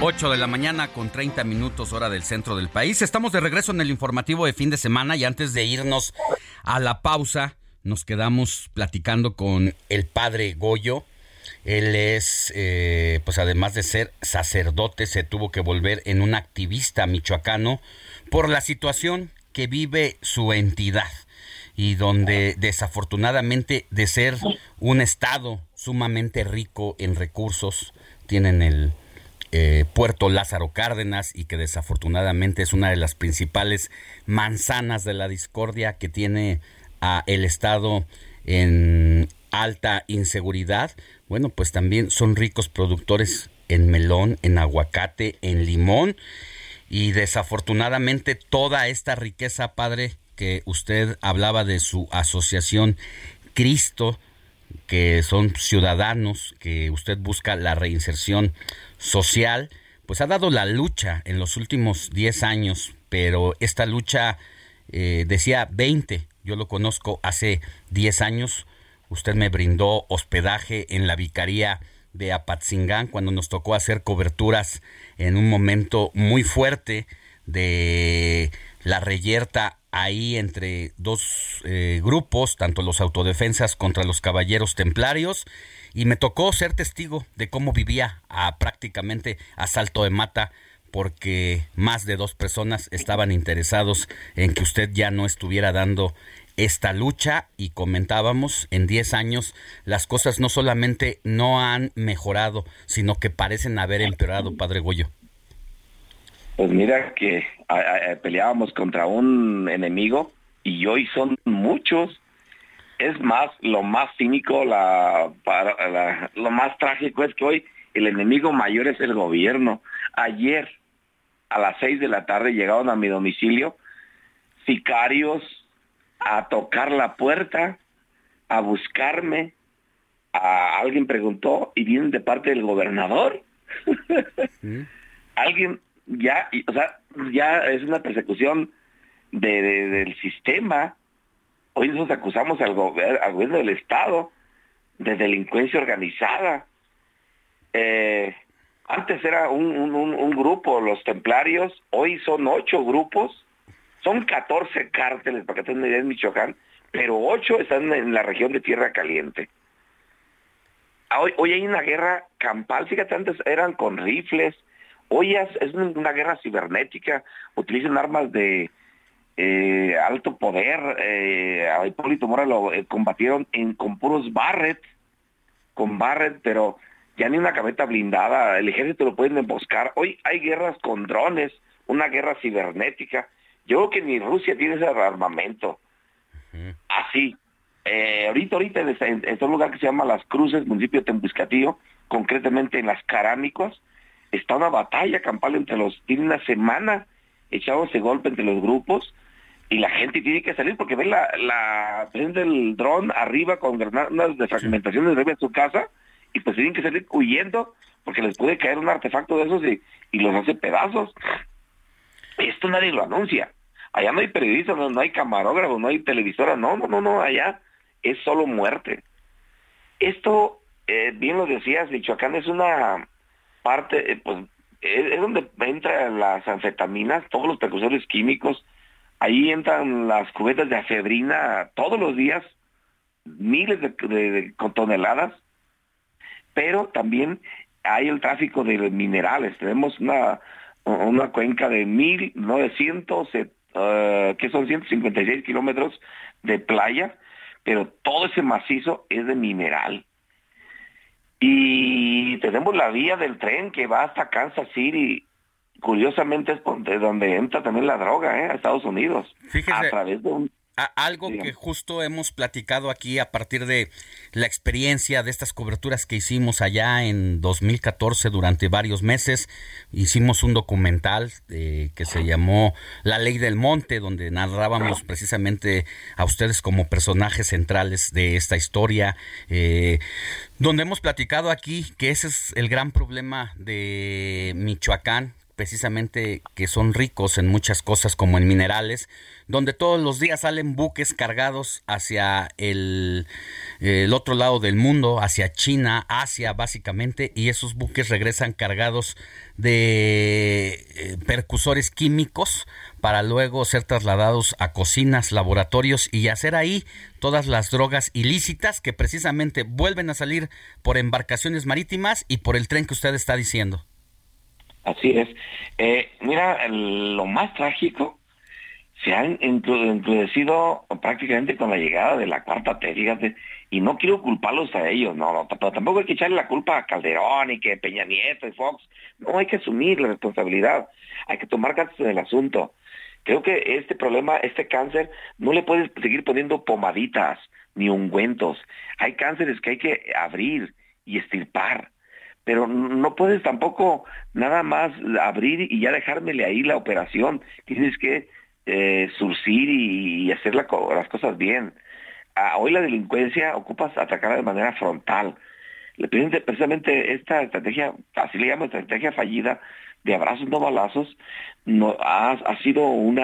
8 de la mañana con 30 minutos hora del centro del país. Estamos de regreso en el informativo de fin de semana y antes de irnos a la pausa nos quedamos platicando con el padre Goyo. Él es, eh, pues además de ser sacerdote, se tuvo que volver en un activista michoacano por la situación que vive su entidad y donde desafortunadamente de ser un estado sumamente rico en recursos, tienen el eh, Puerto Lázaro Cárdenas y que desafortunadamente es una de las principales manzanas de la discordia que tiene a el Estado en alta inseguridad. Bueno, pues también son ricos productores en melón, en aguacate, en limón y desafortunadamente toda esta riqueza, padre, que usted hablaba de su asociación Cristo, que son ciudadanos, que usted busca la reinserción social, pues ha dado la lucha en los últimos 10 años, pero esta lucha eh, decía 20, yo lo conozco hace 10 años, usted me brindó hospedaje en la vicaría de Apatzingán cuando nos tocó hacer coberturas en un momento muy fuerte de la reyerta ahí entre dos eh, grupos, tanto los autodefensas contra los caballeros templarios, y me tocó ser testigo de cómo vivía a prácticamente a salto de mata porque más de dos personas estaban interesados en que usted ya no estuviera dando esta lucha y comentábamos en 10 años las cosas no solamente no han mejorado, sino que parecen haber empeorado, Padre Goyo. Pues mira que a- peleábamos contra un enemigo y hoy son muchos. Es más, lo más cínico, la, para- la- lo más trágico es que hoy el enemigo mayor es el gobierno. Ayer a las seis de la tarde llegaron a mi domicilio sicarios a tocar la puerta, a buscarme. A, alguien preguntó y vienen de parte del gobernador. [LAUGHS] alguien ya, o sea, ya es una persecución de, de- del sistema. Hoy nosotros acusamos al, al gobierno del Estado de delincuencia organizada. Eh, Antes era un, grupo, los templarios, hoy son ocho grupos, son 14 cárteles, para que tengan idea en Michoacán, pero ocho están en la región de Tierra Caliente. Ah, Hoy, hoy hay una guerra campal, fíjate, antes eran con rifles, hoy es, es una guerra cibernética, utilizan armas de eh, alto poder, eh, a Hipólito Mora lo eh, combatieron en, con puros Barrett, con Barrett, pero ya ni una cameta blindada, el ejército lo pueden emboscar. Hoy hay guerras con drones, una guerra cibernética. Yo creo que ni Rusia tiene ese armamento. Así. Eh, ahorita, ahorita en, este- en- en este lugar que se llama Las Cruces, municipio de concretamente en Las Carámicos, está una batalla campal entre los, tiene una semana echándose golpe entre los grupos y la gente tiene que salir porque ve la, la prende el dron arriba con granadas de fragmentación arriba de su casa y pues tienen que salir huyendo porque les puede caer un artefacto de esos y, y los hace pedazos. Esto nadie lo anuncia. Allá no hay periodistas, no, no hay camarógrafos, no hay televisora, no, no, no, no, allá es solo muerte. Esto, eh, bien lo decías, Michoacán es una parte, eh, pues, es, es donde entran las anfetaminas, todos los precursores químicos, ahí entran las cubetas de afebrina todos los días, miles de, de- toneladas, pero también hay el tráfico de minerales. Tenemos una, una cuenca de 1.900, eh, que son 156 kilómetros de playa, pero todo ese macizo es de mineral. Y tenemos la vía del tren que va hasta Kansas City. Curiosamente es donde entra también la droga, ¿eh? A Estados Unidos. Fíjese. A través de un... A- algo que justo hemos platicado aquí a partir de la experiencia de estas coberturas que hicimos allá en 2014 durante varios meses. Hicimos un documental eh, que se llamó La Ley del Monte, donde narrábamos precisamente a ustedes como personajes centrales de esta historia. eh, donde hemos platicado aquí que ese es el gran problema de Michoacán, precisamente que son ricos en muchas cosas como en minerales, donde todos los días salen buques cargados hacia el, el otro lado del mundo, hacia China, Asia básicamente, y esos buques regresan cargados de eh, percusores químicos para luego ser trasladados a cocinas, laboratorios y hacer ahí todas las drogas ilícitas que precisamente vuelven a salir por embarcaciones marítimas y por el tren que usted está diciendo. Así es. Eh, mira, lo más trágico, se han encrudecido prácticamente con la llegada de la cuarta T, fíjate, y no quiero culparlos a ellos, no, no, pero tampoco hay que echarle la culpa a Calderón y que Peña Nieto y Fox, no hay que asumir la responsabilidad, hay que tomar cartas en el asunto. Creo que este problema, este cáncer, no le puedes seguir poniendo pomaditas ni ungüentos. Hay cánceres que hay que abrir y estirpar pero no puedes tampoco nada más abrir y ya dejármele ahí la operación. Tienes que eh, surcir y, y hacer la las cosas bien. Ah, hoy la delincuencia ocupas atacarla de manera frontal. Precisamente esta estrategia, así le llamo estrategia fallida, de abrazos no balazos, no, ha, ha sido un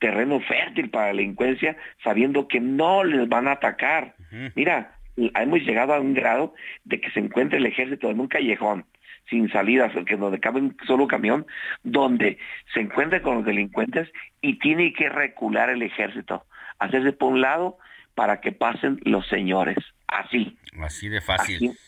terreno fértil para la delincuencia, sabiendo que no les van a atacar. Mira, hemos llegado a un grado de que se encuentre el ejército en un callejón sin salidas, que donde cabe un solo camión, donde se encuentra con los delincuentes y tiene que recular el ejército, hacerse por un lado para que pasen los señores. Así. Así de fácil. Así.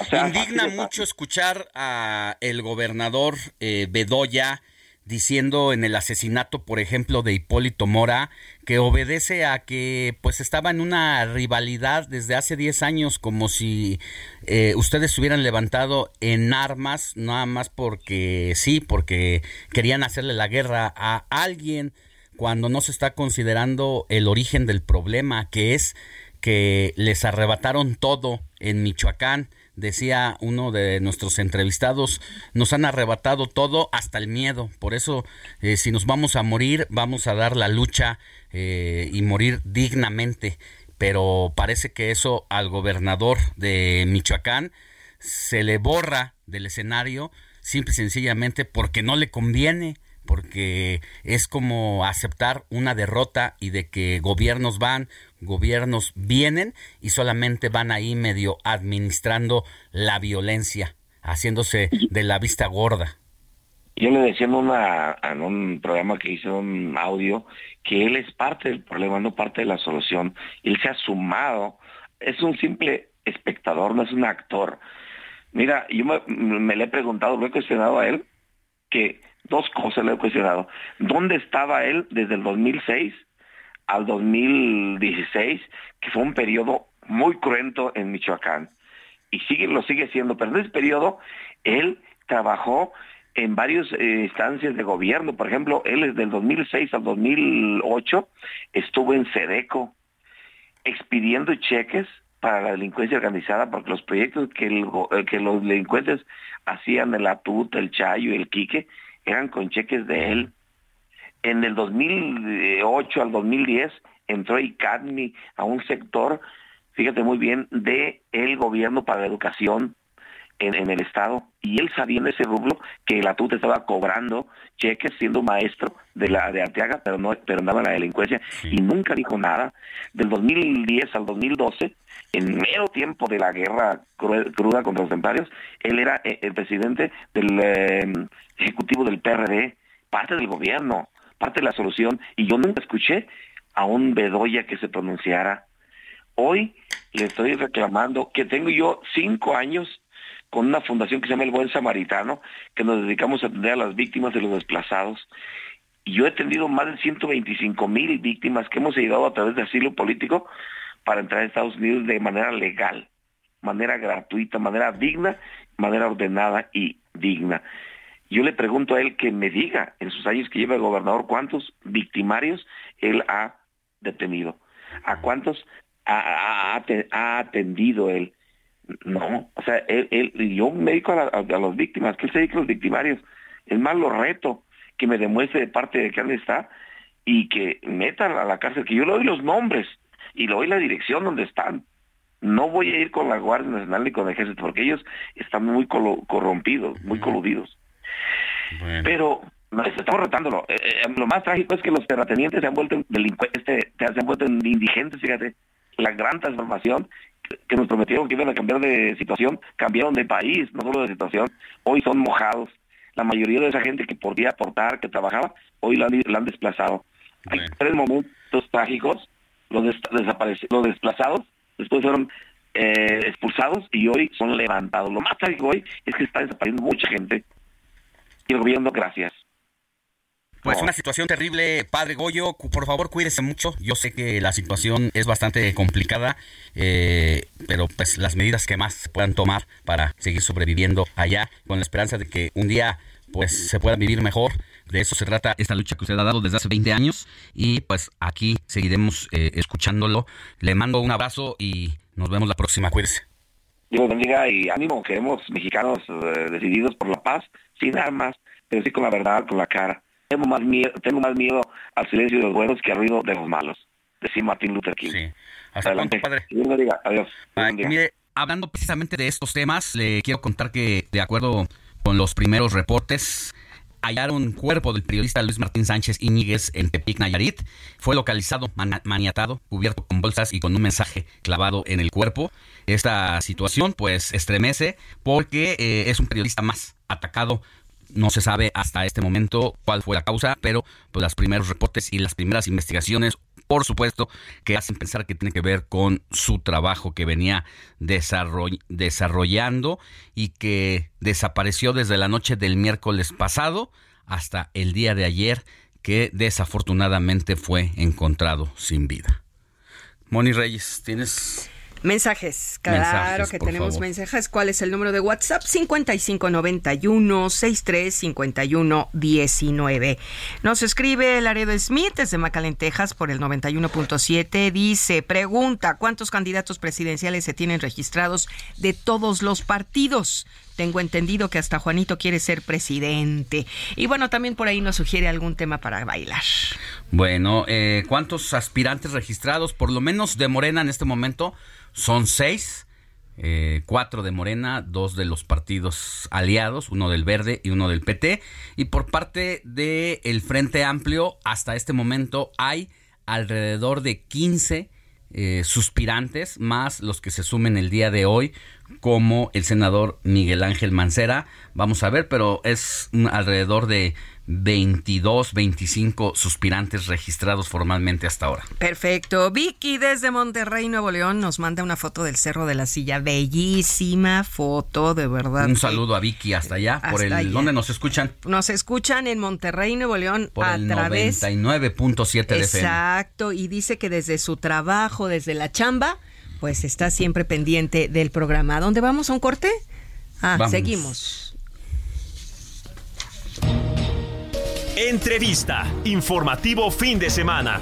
O sea, Indigna así de mucho escuchar a el gobernador eh, Bedoya diciendo en el asesinato, por ejemplo, de Hipólito Mora, que obedece a que pues estaba en una rivalidad desde hace 10 años, como si eh, ustedes se hubieran levantado en armas, nada más porque sí, porque querían hacerle la guerra a alguien, cuando no se está considerando el origen del problema, que es que les arrebataron todo en Michoacán. Decía uno de nuestros entrevistados, nos han arrebatado todo hasta el miedo. Por eso, eh, si nos vamos a morir, vamos a dar la lucha eh, y morir dignamente. Pero parece que eso al gobernador de Michoacán se le borra del escenario simple y sencillamente porque no le conviene porque es como aceptar una derrota y de que gobiernos van, gobiernos vienen y solamente van ahí medio administrando la violencia. haciéndose de la vista gorda. Yo le decía en, un programa que hice un audio que él es parte del problema, no parte de la solución. Él se ha sumado, es un simple espectador, no es un actor. Mira, yo me, me le he preguntado, lo he cuestionado a él, que dos cosas le he cuestionado. ¿Dónde estaba él desde el 2006 al 2016, que fue un periodo muy cruento en Michoacán? Y sigue, lo sigue siendo, pero en ese periodo él trabajó en varias eh, instancias de gobierno. Por ejemplo, él desde el 2006 al 2008 estuvo en Sedeco expidiendo cheques para la delincuencia organizada porque los proyectos que, eh, los delincuentes hacían el Atut, el Chayo, el Quique, eran con cheques de él. En el 2008 al 2010 entró ICADMI a un sector, fíjate muy bien, de el gobierno para la educación en, en el estado y él sabía en ese rublo que el Atut estaba cobrando cheques siendo maestro de la de Arteaga, pero no pero andaba en la delincuencia y nunca dijo nada. Del 2010 al 2012, en mero tiempo de la guerra cru- cruda contra los templarios, él era eh, el presidente del eh, ejecutivo del PRD, parte del gobierno, parte de la solución y yo nunca escuché a un Bedoya que se pronunciara. Hoy le estoy reclamando que tengo yo cinco años con una fundación que se llama El Buen Samaritano, que nos dedicamos a atender a las víctimas de los desplazados. Y yo he atendido más de 125 mil víctimas que hemos ayudado a través de asilo político para entrar a Estados Unidos de manera legal, manera gratuita, manera digna, manera ordenada y digna. Yo le pregunto a él que me diga en sus años que lleva de gobernador cuántos victimarios él ha detenido, a cuántos ha atendido él. No, o sea, él, él- yo me dedico a, la- a- a las víctimas, que él se dedique a los victimarios. Es más, lo reto que me demuestre de parte de que él está y que metan a la cárcel, que yo le doy los nombres y le doy la dirección donde están. No voy a ir con la Guardia Nacional ni con el Ejército, porque ellos están muy corrompidos, muy coludidos. Pero estamos retándolo. Eh, eh, lo más trágico es que los terratenientes se han vuelto en delincu- este, se han vuelto en indigentes, fíjate. La gran transformación que- nos prometieron que iban a cambiar de situación, cambiaron de país, no solo de situación. Hoy son mojados. La mayoría de esa gente que podía aportar, que trabajaba, hoy la han, la han desplazado. Hay tres momentos trágicos. Los, des- los desplazados después fueron eh, expulsados y hoy son levantados. Lo más trágico hoy es que está desapareciendo mucha gente y el gobierno, gracias. Pues una situación terrible, padre Goyo, por favor cuídese mucho. Yo sé que la situación es bastante complicada, eh, pero pues las medidas que más puedan tomar para seguir sobreviviendo allá, con la esperanza de que un día pues se pueda vivir mejor. De eso se trata esta lucha que usted ha dado desde hace 20 años y pues aquí seguiremos eh, escuchándolo. Le mando un abrazo y nos vemos la próxima. Cuídese. Dios bendiga y ánimo, queremos mexicanos eh, decididos por la paz, sin armas, pero sí con la verdad, con la cara. Tengo más miedo, tengo más miedo al silencio de los buenos que al ruido de los malos. Decía Martin Luther King. Hasta Adelante. pronto, padre. Dios. Adiós. Ay, mire, hablando precisamente de estos temas, le quiero contar que, de acuerdo con los primeros reportes, hallaron cuerpo del periodista Luis Martín Sánchez Íñiguez en Tepic, Nayarit. Fue localizado, man- maniatado, cubierto con bolsas y con un mensaje clavado en el cuerpo. Esta situación, pues, estremece porque eh, es un periodista más atacado. No se sabe hasta este momento cuál fue la causa, pero pues, los primeros reportes y las primeras investigaciones por supuesto, que hacen pensar que tiene que ver con su trabajo que venía desarroll- desarrollando y que desapareció desde la noche del miércoles pasado hasta el día de ayer, que desafortunadamente fue encontrado sin vida. Moni Reyes, ¿tienes Mensajes, claro Mensajes, que tenemos favor. mensajes. ¿Cuál es el número de WhatsApp? 5591 63 51 19. Nos escribe Laredo Smith desde McAllen, Texas por el 91.7. Dice, pregunta, ¿cuántos candidatos presidenciales se tienen registrados de todos los partidos? Tengo entendido que hasta Juanito quiere ser presidente. Y bueno, también por ahí nos sugiere algún tema para bailar. Bueno, eh, ¿cuántos aspirantes registrados? Por lo menos de Morena en este momento son seis. eh, cuatro de Morena, dos de los partidos aliados, uno del Verde y uno del PT. Y por parte del Frente Amplio, hasta este momento hay alrededor de 15 eh, suspirantes, más los que se sumen el día de hoy, como el senador Miguel Ángel Mancera. Vamos a ver, pero es un- alrededor de 22, 25 suspirantes registrados formalmente hasta ahora. Perfecto. Vicky desde Monterrey, Nuevo León, nos manda una foto del Cerro de la Silla. Bellísima foto, de verdad. Un saludo a Vicky hasta allá, por el allá. ¿dónde nos escuchan? Nos escuchan en Monterrey, Nuevo León, Por a el través 99.7 de. Exacto, y dice que desde su trabajo, desde la chamba, pues está siempre pendiente del programa. ¿A dónde vamos? ¿A un corte? Ah, seguimos. Entrevista. Informativo fin de semana.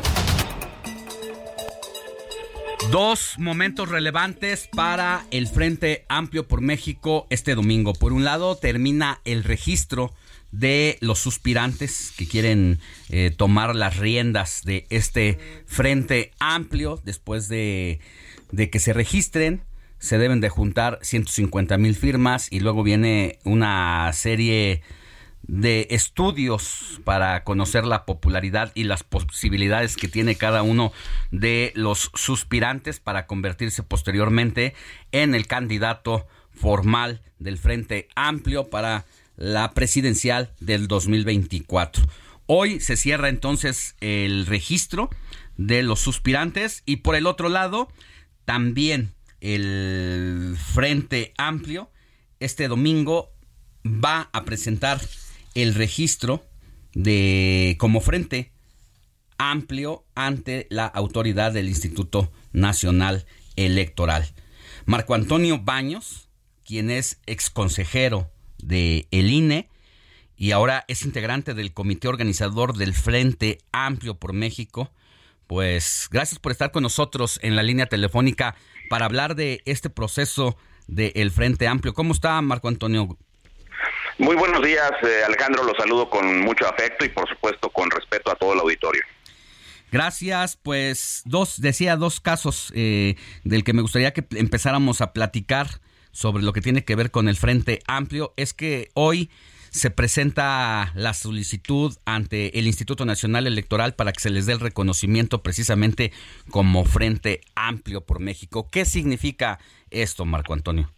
Dos momentos relevantes para el Frente Amplio por México este domingo. Por un lado, termina el registro de los suspirantes que quieren eh, tomar las riendas de este Frente Amplio después de, de que se registren. Se deben de juntar 150 mil firmas y luego viene una serie de estudios para conocer la popularidad y las posibilidades que tiene cada uno de los suspirantes para convertirse posteriormente en el candidato formal del Frente Amplio para la presidencial del 2024. Hoy se cierra entonces el registro de los suspirantes y por el otro lado también el Frente Amplio este domingo va a presentar el registro de como frente amplio ante la autoridad del Instituto Nacional Electoral. Marco Antonio Baños, quien es exconsejero de el INE y ahora es integrante del comité organizador del Frente Amplio por México, pues gracias por estar con nosotros en la línea telefónica para hablar de este proceso del Frente Amplio. ¿Cómo está Marco Antonio? Muy buenos días, eh, Alejandro. Los saludo con mucho afecto y, por supuesto, con respeto a todo el auditorio. Gracias, pues dos, decía dos casos eh, del que me gustaría que empezáramos a platicar sobre lo que tiene que ver con el Frente Amplio. Es que hoy se presenta la solicitud ante el Instituto Nacional Electoral para que se les dé el reconocimiento precisamente como Frente Amplio por México. ¿Qué significa esto, Marco Antonio?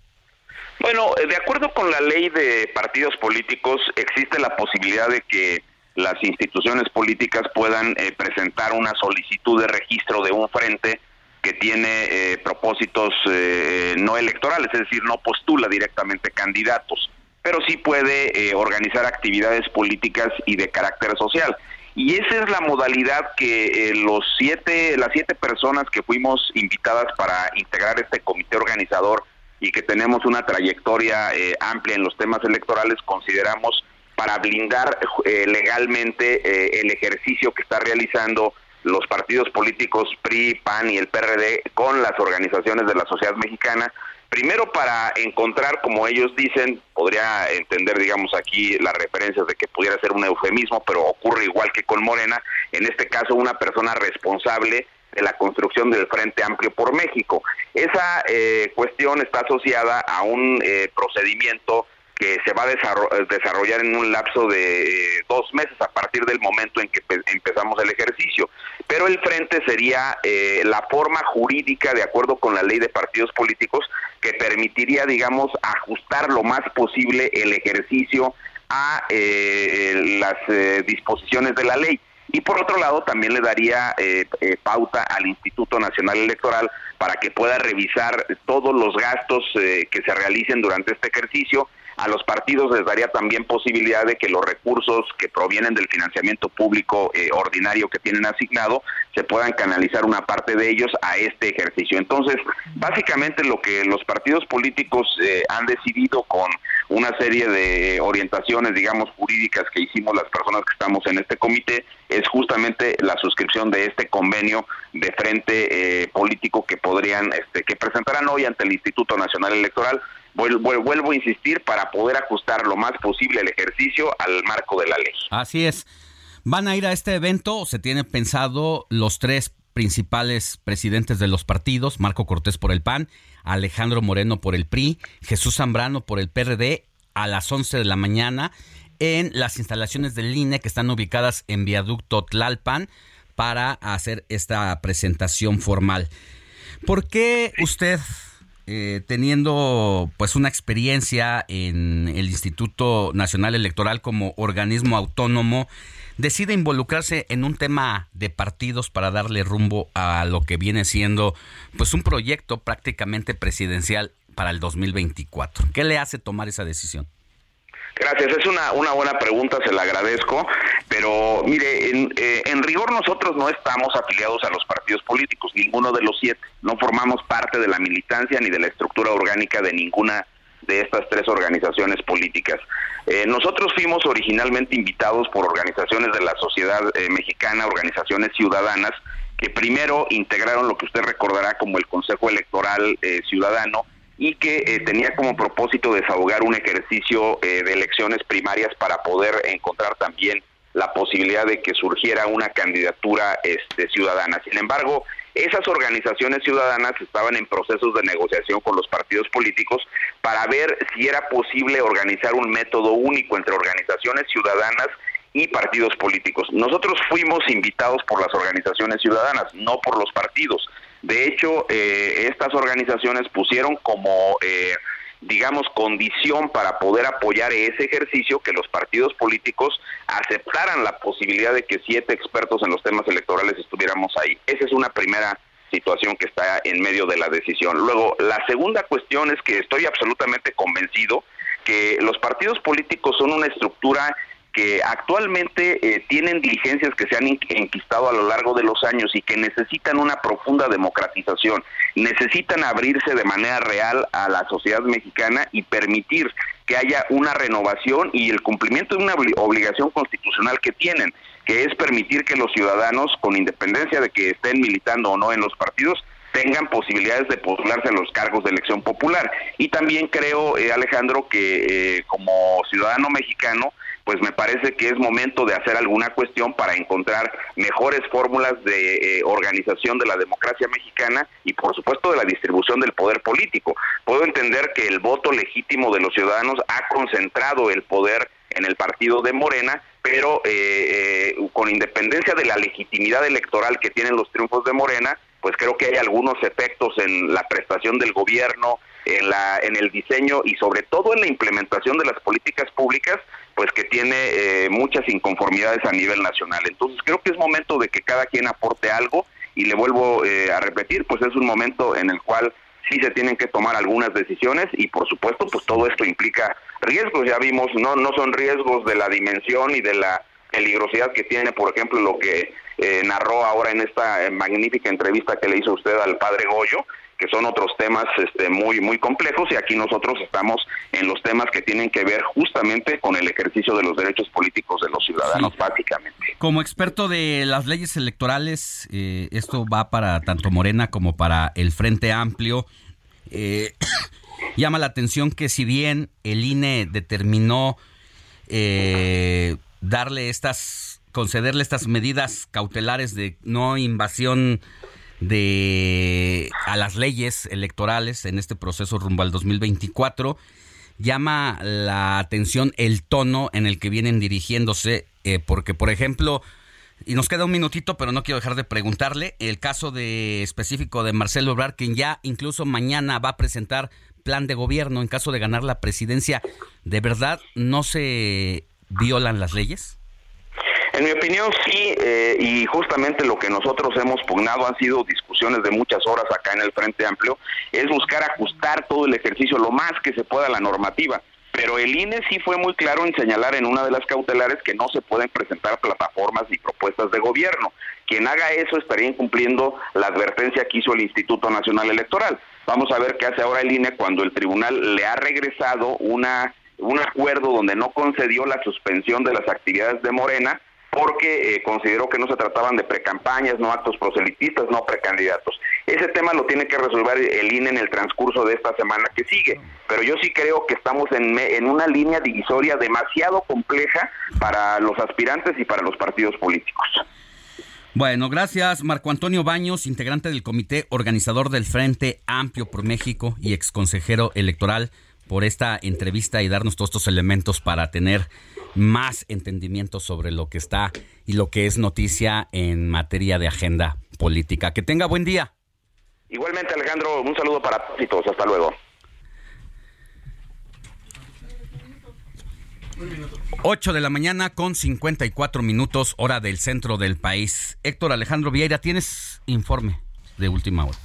Bueno, eh, de acuerdo con la ley de partidos políticos, existe la posibilidad de que las instituciones políticas puedan eh, presentar una solicitud de registro de un frente que tiene eh, propósitos eh, no electorales, es decir, no postula directamente candidatos, pero sí puede eh, organizar actividades políticas y de carácter social. Y esa es la modalidad que eh, los siete, las siete personas que fuimos invitadas para integrar este comité organizador y que tenemos una trayectoria eh, amplia en los temas electorales, consideramos para blindar eh, legalmente eh, el ejercicio que está realizando los partidos políticos PRI, PAN y el PRD con las organizaciones de la sociedad mexicana, primero para encontrar, como ellos dicen, podría entender, digamos, aquí las referencias de que pudiera ser un eufemismo, pero ocurre igual que con Morena, en este caso una persona responsable de la construcción del Frente Amplio por México. Esa eh, cuestión está asociada a un eh, procedimiento que se va a desarro- desarrollar en un lapso de eh, dos meses a partir del momento en que pe- empezamos el ejercicio. Pero el frente sería eh, la forma jurídica, de acuerdo con la ley de partidos políticos, que permitiría, digamos, ajustar lo más posible el ejercicio a eh, las eh, disposiciones de la ley. Y por otro lado, también le daría eh, eh, pauta al Instituto Nacional Electoral para que pueda revisar todos los gastos eh, que se realicen durante este ejercicio. A los partidos les daría también posibilidad de que los recursos que provienen del financiamiento público eh, ordinario que tienen asignado se puedan canalizar una parte de ellos a este ejercicio. Entonces, básicamente lo que los partidos políticos eh, han decidido con una serie de eh, orientaciones, digamos, jurídicas que hicimos las personas que estamos en este comité, es justamente la suscripción de este convenio de frente eh, político que podrían, este, que presentarán hoy ante el Instituto Nacional Electoral. Vuel- vuel- Vuelvo a insistir para poder ajustar lo más posible el ejercicio al marco de la ley. Así es. Van a ir a este evento, se tiene pensado los tres principales presidentes de los partidos, Marco Cortés por el PAN, Alejandro Moreno por el PRI, Jesús Zambrano por el PRD, a las 11 de la mañana en las instalaciones del INE que están ubicadas en Viaducto Tlalpan para hacer esta presentación formal. ¿Por qué usted, eh, teniendo pues una experiencia en el Instituto Nacional Electoral como organismo autónomo, decide involucrarse en un tema de partidos para darle rumbo a lo que viene siendo pues un proyecto prácticamente presidencial para el 2024? ¿Qué le hace tomar esa decisión? Gracias, es una, una buena pregunta, se la agradezco, pero mire, eh, en rigor nosotros no estamos afiliados a los partidos políticos, ninguno de los siete, no formamos parte de la militancia ni de la estructura orgánica de ninguna de estas tres organizaciones políticas. Eh, nosotros fuimos originalmente invitados por organizaciones de la sociedad eh, mexicana, organizaciones ciudadanas, que primero integraron lo que usted recordará como el Consejo Electoral eh, Ciudadano, y que eh, tenía como propósito desahogar un ejercicio de elecciones primarias para poder encontrar también la posibilidad de que surgiera una candidatura este, ciudadana. Sin embargo, esas organizaciones ciudadanas estaban en procesos de negociación con los partidos políticos para ver si era posible organizar un método único entre organizaciones ciudadanas y partidos políticos. Nosotros fuimos invitados por las organizaciones ciudadanas, no por los partidos. De hecho, eh, estas organizaciones pusieron como, eh, digamos, condición para poder apoyar ese ejercicio que los partidos políticos aceptaran la posibilidad de que siete expertos en los temas electorales estuviéramos ahí. Esa es una primera situación que está en medio de la decisión. Luego, la segunda cuestión es que estoy absolutamente convencido que los partidos políticos son una estructura que actualmente eh, tienen diligencias que se han en- enquistado a lo largo de los años y que necesitan una profunda democratización, necesitan abrirse de manera real a la sociedad mexicana y permitir que haya una renovación y el cumplimiento de una obli- obligación constitucional que tienen, que es permitir que los ciudadanos, con independencia de que estén militando o no en los partidos, tengan posibilidades de postularse a los cargos de elección popular. Y también creo, eh, Alejandro, que eh, como ciudadano mexicano, pues me parece que es momento de hacer alguna cuestión para encontrar mejores fórmulas de eh, organización de la democracia mexicana y por supuesto de la distribución del poder político. Puedo entender que el voto legítimo de los ciudadanos ha concentrado el poder en el partido de Morena, pero eh, eh, con independencia de la legitimidad electoral que tienen los triunfos de Morena, pues creo que hay algunos efectos en la prestación del gobierno, en la en el diseño y sobre todo en la implementación de las políticas públicas, pues que tiene eh, muchas inconformidades a nivel nacional. Entonces creo que es momento de que cada quien aporte algo y le vuelvo eh, a repetir, pues es un momento en el cual sí se tienen que tomar algunas decisiones y por supuesto pues todo esto implica riesgos, ya vimos, no no son riesgos de la dimensión y de la peligrosidad que tiene, por ejemplo, lo que eh, narró ahora en esta eh, magnífica entrevista que le hizo usted al padre Goyo, que son otros temas este, muy muy complejos y aquí nosotros estamos en los temas que tienen que ver justamente con el ejercicio de los derechos políticos de los ciudadanos, básicamente. Como experto de las leyes electorales, eh, esto va para tanto Morena como para el Frente Amplio. Eh, [COUGHS] llama la atención que si bien el INE determinó eh, darle estas, concederle estas medidas cautelares de no invasión de a las leyes electorales en este proceso rumbo al 2024 llama la atención el tono en el que vienen dirigiéndose eh, porque por ejemplo y nos queda un minutito pero no quiero dejar de preguntarle el caso de específico de Marcelo Ebrard quien ya incluso mañana va a presentar plan de gobierno en caso de ganar la presidencia. De verdad no se violan las leyes En mi opinión, sí, eh, y justamente lo que nosotros hemos pugnado han sido discusiones de muchas horas acá en el Frente Amplio, es buscar ajustar todo el ejercicio lo más que se pueda a la normativa. Pero el INE sí fue muy claro en señalar en una de las cautelares que no se pueden presentar plataformas ni propuestas de gobierno. Quien haga eso estaría incumpliendo la advertencia que hizo el Instituto Nacional Electoral. Vamos a ver qué hace ahora el INE cuando el tribunal le ha regresado una un acuerdo donde no concedió la suspensión de las actividades de Morena porque eh, consideró que no se trataban de precampañas, no actos proselitistas, no precandidatos. Ese tema lo tiene que resolver el INE en el transcurso de esta semana que sigue, pero yo sí creo que estamos en, en una línea divisoria demasiado compleja para los aspirantes y para los partidos políticos. Bueno, gracias Marco Antonio Baños, integrante del comité organizador del Frente Amplio por México y exconsejero electoral, por esta entrevista y darnos todos estos elementos para tener más entendimiento sobre lo que está y lo que es noticia en materia de agenda política. Que tenga buen día. Igualmente, Alejandro, un saludo para todos. Hasta luego. 8 de la mañana con 54 minutos, hora del centro del país. Héctor Alejandro Vieira, tienes informe de última hora.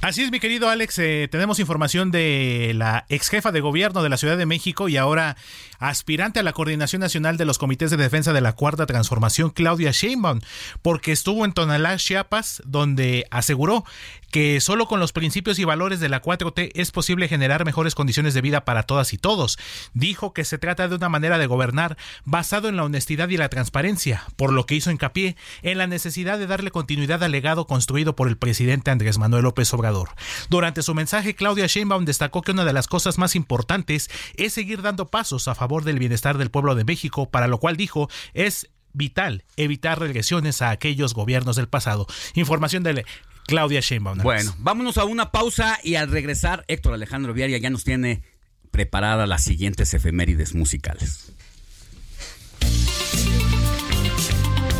Así es, mi querido Alex. eh, tenemos información de la ex jefa de gobierno de la Ciudad de México y ahora aspirante a la Coordinación Nacional de los Comités de Defensa de la Cuarta Transformación, Claudia Sheinbaum, porque estuvo en Tonalá, Chiapas, donde aseguró que solo con los principios y valores de la 4T es posible generar mejores condiciones de vida para todas y todos. Dijo que se trata de una manera de gobernar basado en la honestidad y la transparencia, por lo que hizo hincapié en la necesidad de darle continuidad al legado construido por el presidente Andrés Manuel López Obrador. Durante su mensaje, Claudia Sheinbaum destacó que una de las cosas más importantes es seguir dando pasos a favor del bienestar del pueblo de México, para lo cual dijo es vital evitar regresiones a aquellos gobiernos del pasado. Información de Claudia Sheinbaum. Bueno, vámonos a una pausa y al regresar, Héctor Alejandro Viaria ya nos tiene preparada las siguientes efemérides musicales.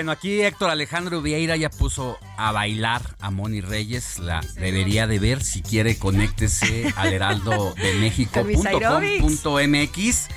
Bueno, aquí Héctor Alejandro Vieira ya puso a bailar a Moni Reyes. La debería de ver. Si quiere, conéctese al heraldo de [LAUGHS] Con mis aeróbics. MX.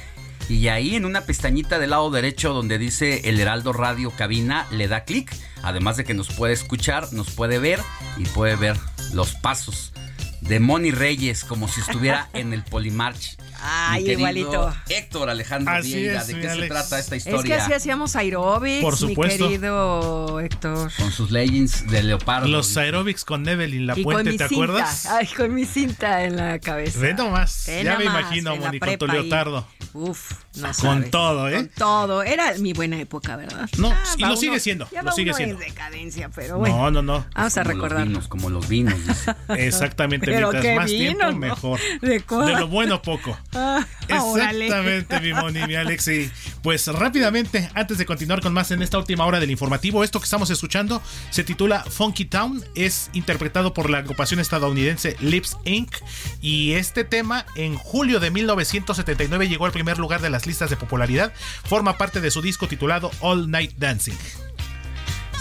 Y ahí en una pestañita del lado derecho donde dice el Heraldo Radio Cabina, le da clic. Además de que nos puede escuchar, nos puede ver y puede ver los pasos de Moni Reyes como si estuviera [LAUGHS] en el Polimarch. Ay, Mi querido igualito. Héctor Alejandro Así Vieira, es, ¿de mi qué se Alex. trata esta Es historia? que así hacíamos aeróbics, Por mi supuesto. querido Héctor. Con sus leggings de leopardo. Los aerobics con Evelyn La y Puente, mi ¿te cinta. acuerdas? Ay, con mi cinta en la cabeza. Ve nomás. Ve ya me imagino, Moni, con tu leotardo. Uf, no Con sabes. todo, ¿eh? Con todo. Era mi buena época, ¿verdad? No, Ah, y lo uno- sigue siendo, Ya lo sigue uno siendo. en decadencia, pero bueno. No, no, no. Vamos a recordar. como los vinos. [LAUGHS] Exactamente, mientras más tiempo, mejor. ¿De lo bueno, poco. Ah. Exactamente, mi Moni, mi Alex. Y pues rápidamente, antes de continuar con más en esta última hora del informativo, esto que estamos escuchando se titula Funky Town, es interpretado por la agrupación estadounidense Lips Inc. Y este tema en julio de 1979 llegó al primer lugar de las listas de popularidad, forma parte de su disco titulado All Night Dancing.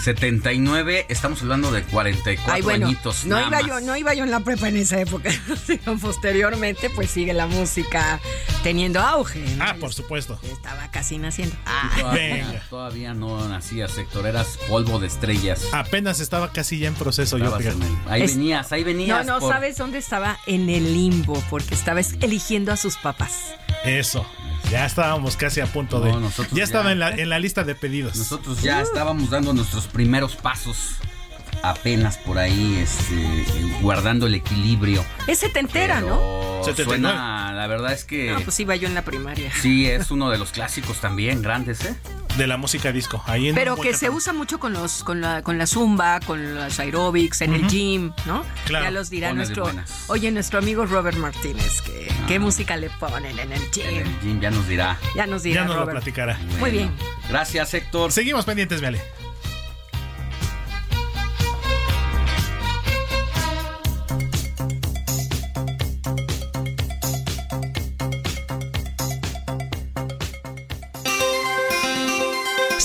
79, estamos hablando de 44 Ay, bueno, añitos. no nada iba, más. yo, no iba yo en la prepa en esa época. [LAUGHS] Sino Posteriormente, pues sigue la música teniendo auge. ¿no? Ah, por supuesto. Estaba casi naciendo. Ah. Todavía, todavía no nacías, Héctor, eras polvo de estrellas. Apenas estaba casi ya en proceso yo, Estabas en fíjate. el- ahí Es- venías, ahí No, venías. no, por- ¿sabes dónde estaba? En el limbo, porque estaba es- eligiendo a sus papás. Eso. Ya estábamos casi a punto de. No, nosotros ya ya. estaba en la, en la lista de pedidos. Nosotros ya estábamos dando nuestros primeros pasos, apenas por ahí, este, guardando el equilibrio. Es setentera, Pero ¿no? 79. Suena, la verdad es que No, pues iba yo en la primaria. sí es uno de los clásicos también grandes, ¿eh? De la música disco. Ahí en Pero que se usa mucho con los con la con la zumba, con los aerobics, en el gym, ¿no? Claro, ya los dirá nuestro, buenas. oye, nuestro amigo Robert Martínez, que qué música le ponen en el En gym. el gym ya nos dirá. Ya nos dirá Ya nos lo Robert. platicará. Muy bien. Gracias, Héctor. Seguimos pendientes, Viale.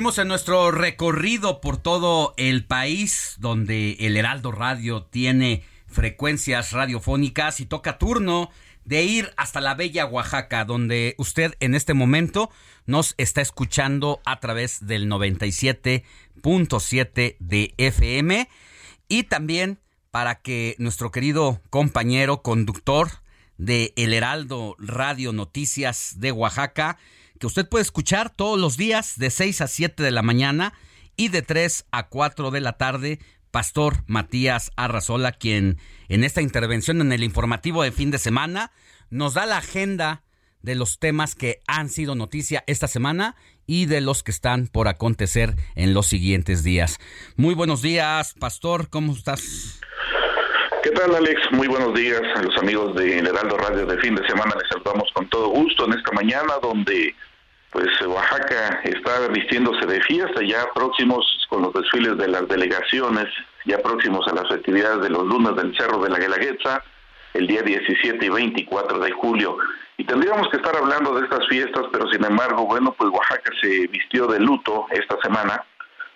En nuestro recorrido por todo el país, donde el Heraldo Radio tiene frecuencias radiofónicas y toca turno de ir hasta la bella Oaxaca, donde usted en este momento nos está escuchando a través del 97.7 de FM y también para que nuestro querido compañero conductor de El Heraldo Radio Noticias de Oaxaca, que usted puede escuchar todos los días de 6 a 7 de la mañana y de 3 a 4 de la tarde, Pastor Matías Arrazola, quien en esta intervención en el informativo de fin de semana nos da la agenda de los temas que han sido noticia esta semana y de los que están por acontecer en los siguientes días. Muy buenos días, Pastor, ¿cómo estás? ¿Qué tal, Alex? Muy buenos días a los amigos de Heraldo Radio de fin de semana. Les saludamos con todo gusto en esta mañana donde pues Oaxaca está vistiéndose de fiesta, ya próximos con los desfiles de las delegaciones, ya próximos a las actividades de los lunes del Cerro de la Guelaguetza, el día 17 y 24 de julio. Y tendríamos que estar hablando de estas fiestas, pero sin embargo, bueno, pues Oaxaca se vistió de luto esta semana,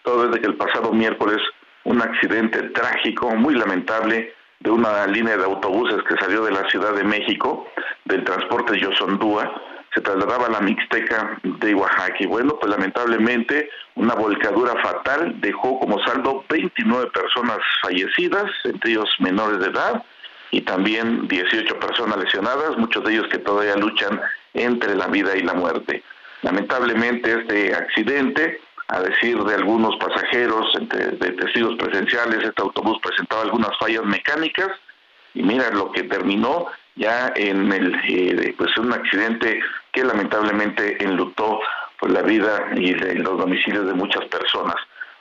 todo desde que el pasado miércoles un accidente trágico, muy lamentable, de una línea de autobuses que salió de la Ciudad de México, del transporte Yosondúa, se trasladaba a la Mixteca de Oaxaca. Y bueno, pues lamentablemente una volcadura fatal dejó como saldo 29 personas fallecidas, entre ellos menores de edad, y también 18 personas lesionadas, muchos de ellos que todavía luchan entre la vida y la muerte. Lamentablemente este accidente, a decir de algunos pasajeros, de testigos presenciales, este autobús presentaba algunas fallas mecánicas y mira lo que terminó ya en el eh, pues un accidente que lamentablemente enlutó pues, la vida y los domicilios de muchas personas.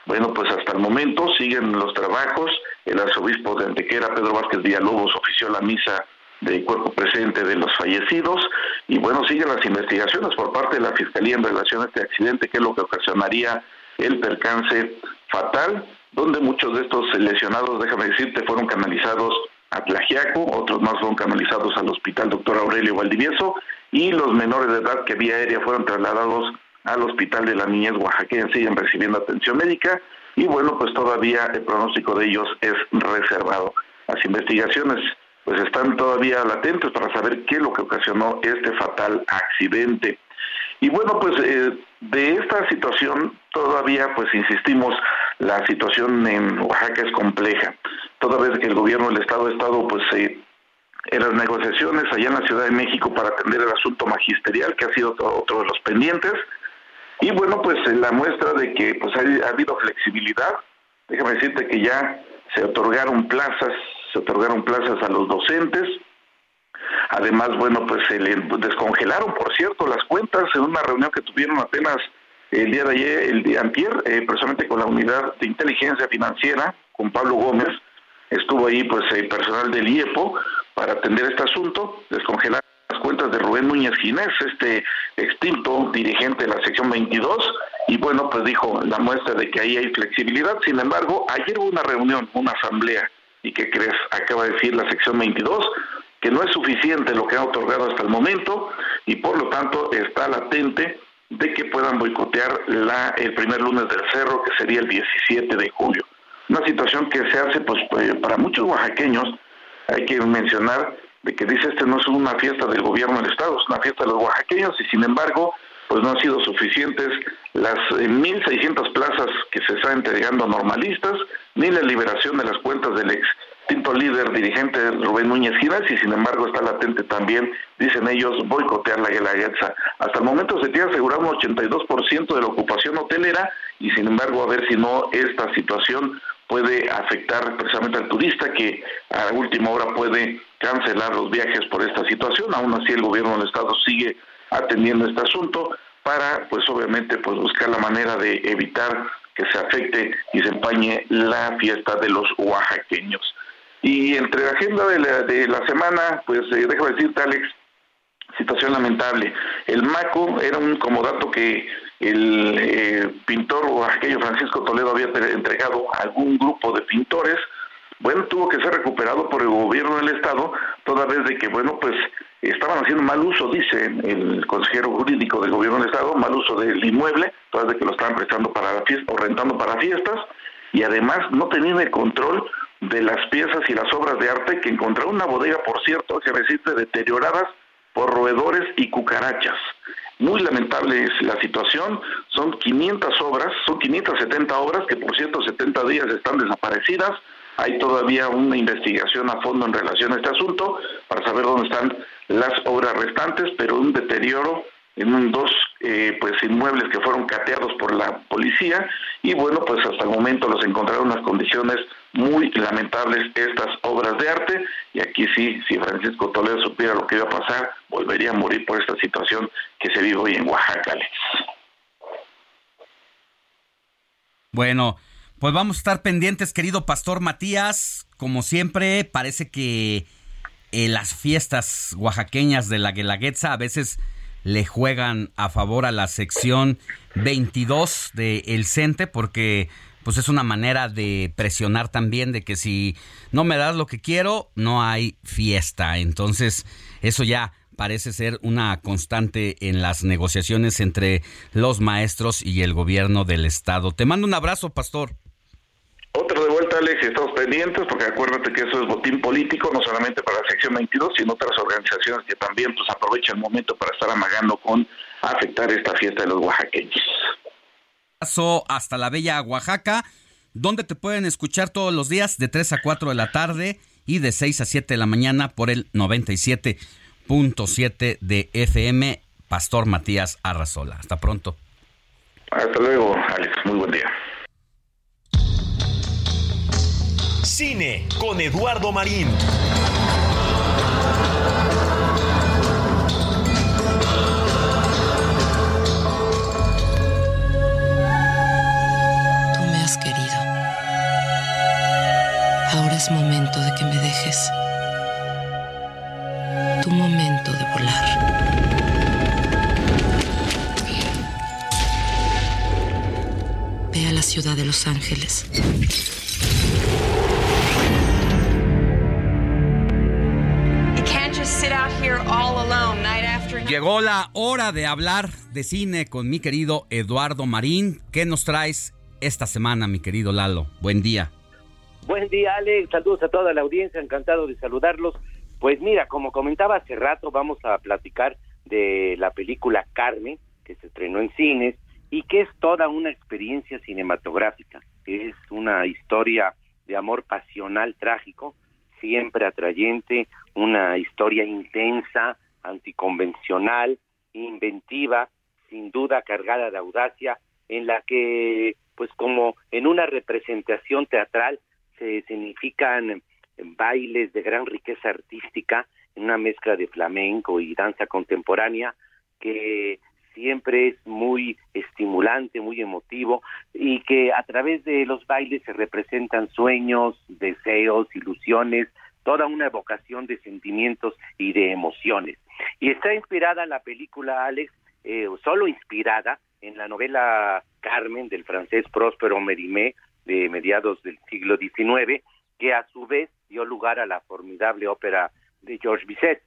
Bueno, pues hasta el momento siguen los trabajos. El arzobispo de Antequera, Pedro Vázquez Villalobos, ofició la misa de cuerpo presente de los fallecidos y bueno, siguen las investigaciones por parte de la Fiscalía en relación a este accidente, que es lo que ocasionaría el percance fatal, donde muchos de estos lesionados, déjame decirte, fueron canalizados a otros más fueron canalizados al Hospital Doctor Aurelio Valdivieso y los menores de edad que vía aérea fueron trasladados al Hospital de la Niñez Oaxaqueña, siguen recibiendo atención médica y bueno, pues todavía el pronóstico de ellos es reservado. Las investigaciones pues están todavía latentes para saber qué es lo que ocasionó este fatal accidente. Y bueno, pues eh, de esta situación todavía, pues insistimos, la situación en Oaxaca es compleja. Toda vez que el gobierno del Estado ha estado, pues, eh, en las negociaciones allá en la Ciudad de México para atender el asunto magisterial, que ha sido otro de los pendientes. Y bueno, pues la muestra de que pues ha, habido flexibilidad. Déjame decirte que ya se otorgaron plazas, se otorgaron plazas a los docentes, Además, bueno, pues se le descongelaron, por cierto, las cuentas en una reunión que tuvieron apenas el día de ayer, el día antier, eh, personalmente con la unidad de inteligencia financiera, con Pablo Gómez, estuvo ahí pues el personal del IEPO para atender este asunto, descongelar las cuentas de Rubén Núñez Ginés, este extinto dirigente de la sección 22, y bueno, pues dijo la muestra de que ahí hay flexibilidad. Sin embargo, ayer hubo una reunión, una asamblea, y ¿qué crees? Acaba de decir la sección 22 que no es suficiente lo que ha otorgado hasta el momento y por lo tanto está latente de que puedan boicotear la, el primer lunes del cerro, que sería el 17 de julio. Una situación que se hace pues, eh, para muchos oaxaqueños, hay que mencionar de que dice este no es una fiesta del gobierno del Estado, es una fiesta de los oaxaqueños y sin embargo pues no han sido suficientes las 1.600 eh, plazas que se están entregando a normalistas, ni la liberación de las cuentas del ex Tinto líder dirigente Rubén Núñez Giras y sin embargo está latente también, dicen ellos, boicotear la Guelaguetza. Hasta el momento se tiene asegurado un 82% de la ocupación hotelera y sin embargo a ver si no esta situación puede afectar precisamente al turista que a última hora puede cancelar los viajes por esta situación. Aún así el gobierno del estado sigue atendiendo este asunto para pues obviamente pues buscar la manera de evitar que se afecte y se empañe la fiesta de los oaxaqueños. Y entre la agenda de la, de la semana, pues eh, déjame decirte, Alex, situación lamentable. El MACO era un comodato que el eh, pintor o aquello Francisco Toledo había entregado a algún grupo de pintores. Bueno, tuvo que ser recuperado por el gobierno del estado, toda vez de que, bueno, pues estaban haciendo mal uso, dice el consejero jurídico del gobierno del estado, mal uso del inmueble, toda vez de que lo estaban prestando para fiestas o rentando para fiestas, y además no tenían el control de las piezas y las obras de arte que encontraron una bodega, por cierto, que resiste deterioradas por roedores y cucarachas. Muy lamentable es la situación, son 500 obras, son 570 obras que por cierto 70 días están desaparecidas, hay todavía una investigación a fondo en relación a este asunto para saber dónde están las obras restantes, pero un deterioro en dos eh, pues inmuebles que fueron cateados por la policía y bueno pues hasta el momento los encontraron en unas condiciones muy lamentables estas obras de arte y aquí sí si Francisco Toledo supiera lo que iba a pasar volvería a morir por esta situación que se vive hoy en Oaxaca. Bueno, pues vamos a estar pendientes, querido Pastor Matías. Como siempre, parece que eh, las fiestas oaxaqueñas de la Guelaguetza a veces le juegan a favor a la sección 22 de El Cente porque pues es una manera de presionar también de que si no me das lo que quiero, no hay fiesta. Entonces, eso ya parece ser una constante en las negociaciones entre los maestros y el gobierno del estado. Te mando un abrazo, pastor. Vuelta, Alex, y estamos pendientes, porque acuérdate que eso es botín político, no solamente para la sección 22, sino otras organizaciones que también pues aprovechan el momento para estar amagando con afectar esta fiesta de los oaxaqueños. Paso hasta la bella Oaxaca, donde te pueden escuchar todos los días de 3 a 4 de la tarde y de 6 a 7 de la mañana por el 97.7 de FM, Pastor Matías Arrazola. Hasta pronto. Hasta luego, Alex. Muy buen día. Cine con Eduardo Marín. Tú me has querido. Ahora es momento de que me dejes. Tu momento de volar. Ve a la ciudad de Los Ángeles. Llegó la hora de hablar de cine con mi querido Eduardo Marín. ¿Qué nos traes esta semana, mi querido Lalo? Buen día. Buen día, Alex. Saludos a toda la audiencia. Encantado de saludarlos. Pues mira, como comentaba hace rato, vamos a platicar de la película Carmen, que se estrenó en cines y que es toda una experiencia cinematográfica. Es una historia de amor pasional trágico, siempre atrayente, una historia intensa, anticonvencional, inventiva, sin duda cargada de audacia, en la que, pues como en una representación teatral, se significan bailes de gran riqueza artística, en una mezcla de flamenco y danza contemporánea, que siempre es muy estimulante, muy emotivo, y que a través de los bailes se representan sueños, deseos, ilusiones, toda una evocación de sentimientos y de emociones. Y está inspirada la película, Alex, eh, solo inspirada en la novela Carmen del francés Próspero Mérimée de mediados del siglo XIX, que a su vez dio lugar a la formidable ópera de Georges Bizet.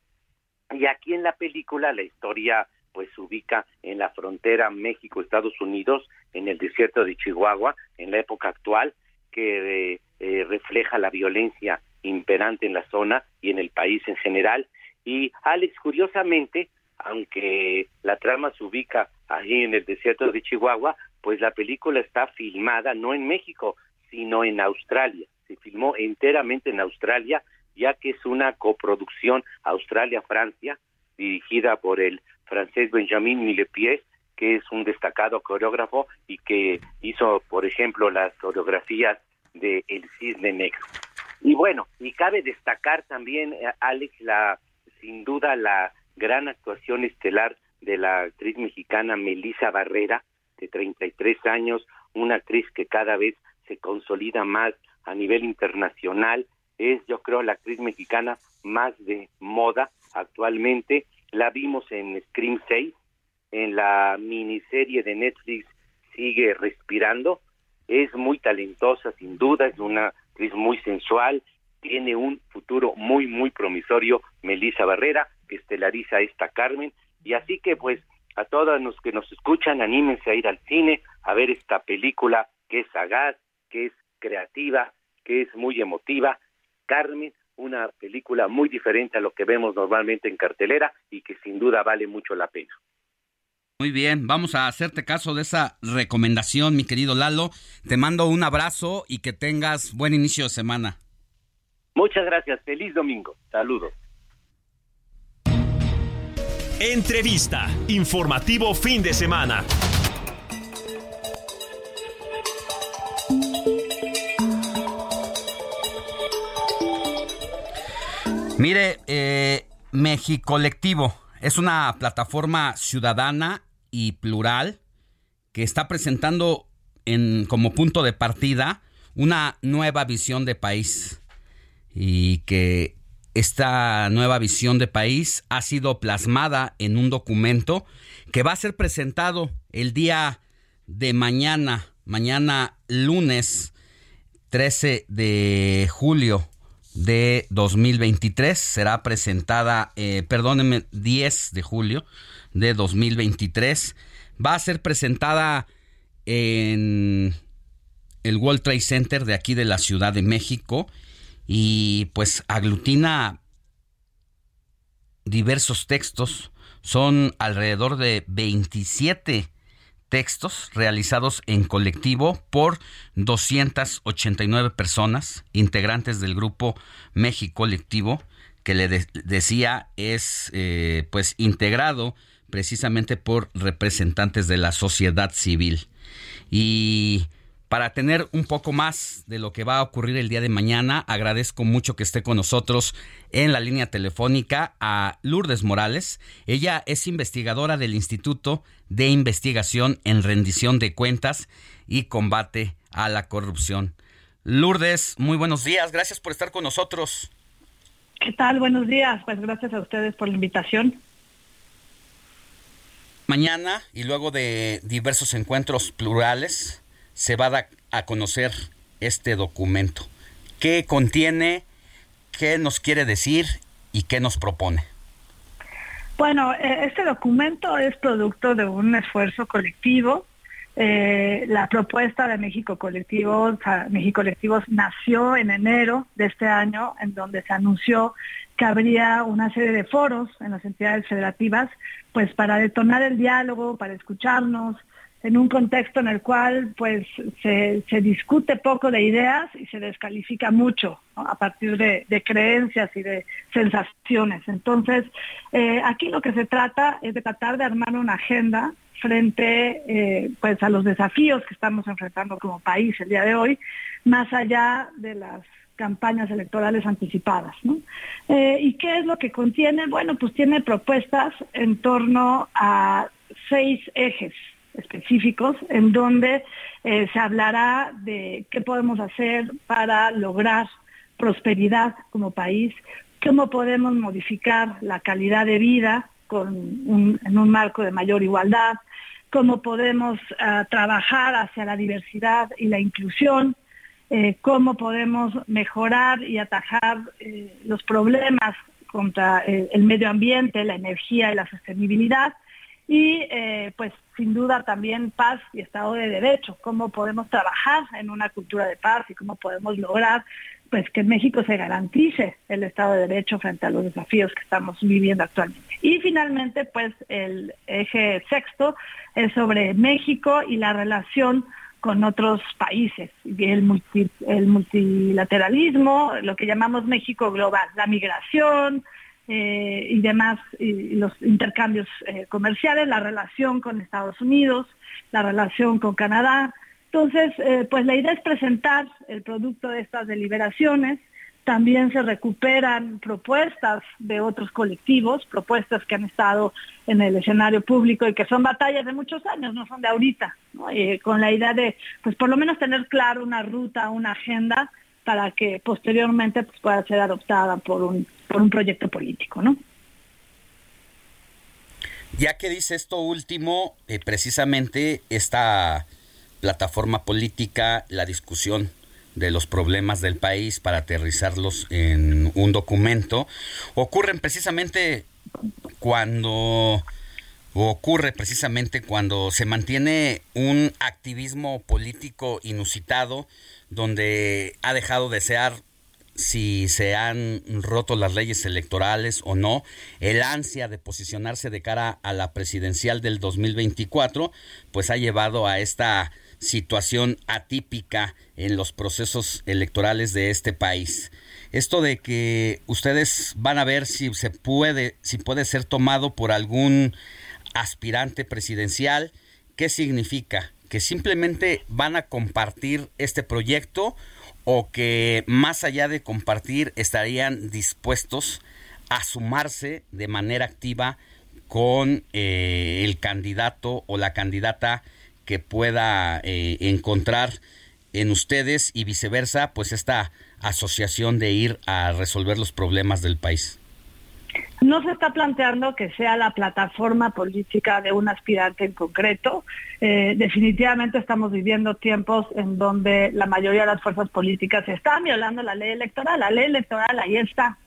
Y aquí en la película la historia pues se ubica en la frontera México-Estados Unidos, en el desierto de Chihuahua, en la época actual, que eh, eh, refleja la violencia imperante en la zona y en el país en general. Y Alex, curiosamente, aunque la trama se ubica ahí en el desierto de Chihuahua, pues la película está filmada no en México, sino en Australia. Se filmó enteramente en Australia, ya que es una coproducción Australia-Francia, dirigida por el francés Benjamin Millepied, que es un destacado coreógrafo y que hizo, por ejemplo, las coreografías de El Cisne Negro. Y bueno, y cabe destacar también, eh, Alex, la sin duda la gran actuación estelar de la actriz mexicana Melissa Barrera, de 33 años, una actriz que cada vez se consolida más a nivel internacional, es yo creo la actriz mexicana más de moda actualmente, la vimos en Scream 6, en la miniserie de Netflix Sigue Respirando, es muy talentosa sin duda, es una actriz muy sensual tiene un futuro muy, muy promisorio Melissa Barrera, que estelariza esta Carmen. Y así que, pues, a todos los que nos escuchan, anímense a ir al cine, a ver esta película que es sagaz, que es creativa, que es muy emotiva. Carmen, una película muy diferente a lo que vemos normalmente en cartelera y que sin duda vale mucho la pena. Muy bien, vamos a hacerte caso de esa recomendación, mi querido Lalo. Te mando un abrazo y que tengas buen inicio de semana. Muchas gracias, feliz domingo. Saludos. Entrevista. Informativo fin de semana. Mire, eh, Mexicolectivo es una plataforma ciudadana y plural que está presentando en, como punto de partida una nueva visión de país y que esta nueva visión de país ha sido plasmada en un documento que va a ser presentado el día de mañana, mañana lunes 13 de julio de 2023. Será presentada, eh, perdónenme, 10 de julio de 2023. Va a ser presentada en el World Trade Center de aquí de la Ciudad de México y pues aglutina diversos textos. Son alrededor de 27 textos realizados en colectivo por 289 personas, integrantes del grupo México Colectivo, que le decía es eh, pues integrado precisamente por representantes de la sociedad civil. Y para tener un poco más de lo que va a ocurrir el día de mañana, agradezco mucho que esté con nosotros en la línea telefónica a Lourdes Morales. Ella es investigadora del Instituto de Investigación en Rendición de Cuentas y Combate a la Corrupción. Lourdes, muy buenos días, gracias por estar con nosotros. ¿Qué tal? Buenos días, pues gracias a ustedes por la invitación. Mañana y luego de diversos encuentros plurales, se va a a conocer este documento. ¿Qué contiene? ¿Qué nos quiere decir? ¿Y qué nos propone? Bueno, eh, este documento es producto de un esfuerzo colectivo. Eh, la propuesta de México Colectivos, México Colectivos nació en enero de este año, en donde se anunció que habría una serie de foros en las entidades federativas, pues para detonar el diálogo, para escucharnos, en un contexto en el cual pues se, discute poco de ideas y se descalifica mucho a partir de, creencias y de sensaciones. Entonces, eh, aquí lo que se trata es de tratar de armar una agenda frente eh, pues a los desafíos que estamos enfrentando como país el día de hoy, más allá de las campañas electorales anticipadas. Eh, ¿Y qué es lo que contiene? Bueno, pues tiene propuestas en torno a seis ejes específicos en donde eh, se hablará de qué podemos hacer para lograr prosperidad como país, cómo podemos modificar la calidad de vida con en un marco de mayor igualdad, cómo podemos ah, trabajar hacia la diversidad y la inclusión, eh, cómo podemos mejorar y atajar eh, los problemas contra el medio ambiente, la energía y la sostenibilidad, y pues sin duda también paz y Estado de Derecho, cómo podemos trabajar en una cultura de paz y cómo podemos lograr pues que en México se garantice el Estado de Derecho frente a los desafíos que estamos viviendo actualmente. Y finalmente, pues el eje sexto es sobre México y la relación con otros países, el, el multilateralismo, lo que llamamos México global, la migración, eh, y demás, y los intercambios eh, comerciales, la relación con Estados Unidos, la relación con Canadá. Entonces, eh, pues la idea es presentar el producto de estas deliberaciones. También se recuperan propuestas de otros colectivos, propuestas que han estado en el escenario público y que son batallas de muchos años, no son de ahorita, con la idea de, pues por lo menos tener claro una ruta, una agenda para que posteriormente pues, pueda ser adoptada por un, por un proyecto político, ¿no? Ya que dice esto último, eh, precisamente esta plataforma política, la discusión de los problemas del país para aterrizarlos en un documento ocurren precisamente cuando ocurre precisamente cuando se mantiene un activismo político inusitado donde ha dejado de ser si se han roto las leyes electorales o no, el ansia de posicionarse de cara a la presidencial del 2024, pues ha llevado a esta situación atípica en los procesos electorales de este país. Esto de que ustedes van a ver si se puede, si puede ser tomado por algún aspirante presidencial, ¿qué significa? Que simplemente van a compartir este proyecto o que más allá de compartir estarían dispuestos a sumarse de manera activa con eh, el candidato o la candidata que pueda eh, encontrar en ustedes y viceversa, pues esta asociación de ir a resolver los problemas del país. No se está planteando que sea la plataforma política de un aspirante en concreto. Eh, definitivamente estamos viviendo tiempos en donde la mayoría de las fuerzas políticas están violando la ley electoral. La ley electoral ahí está.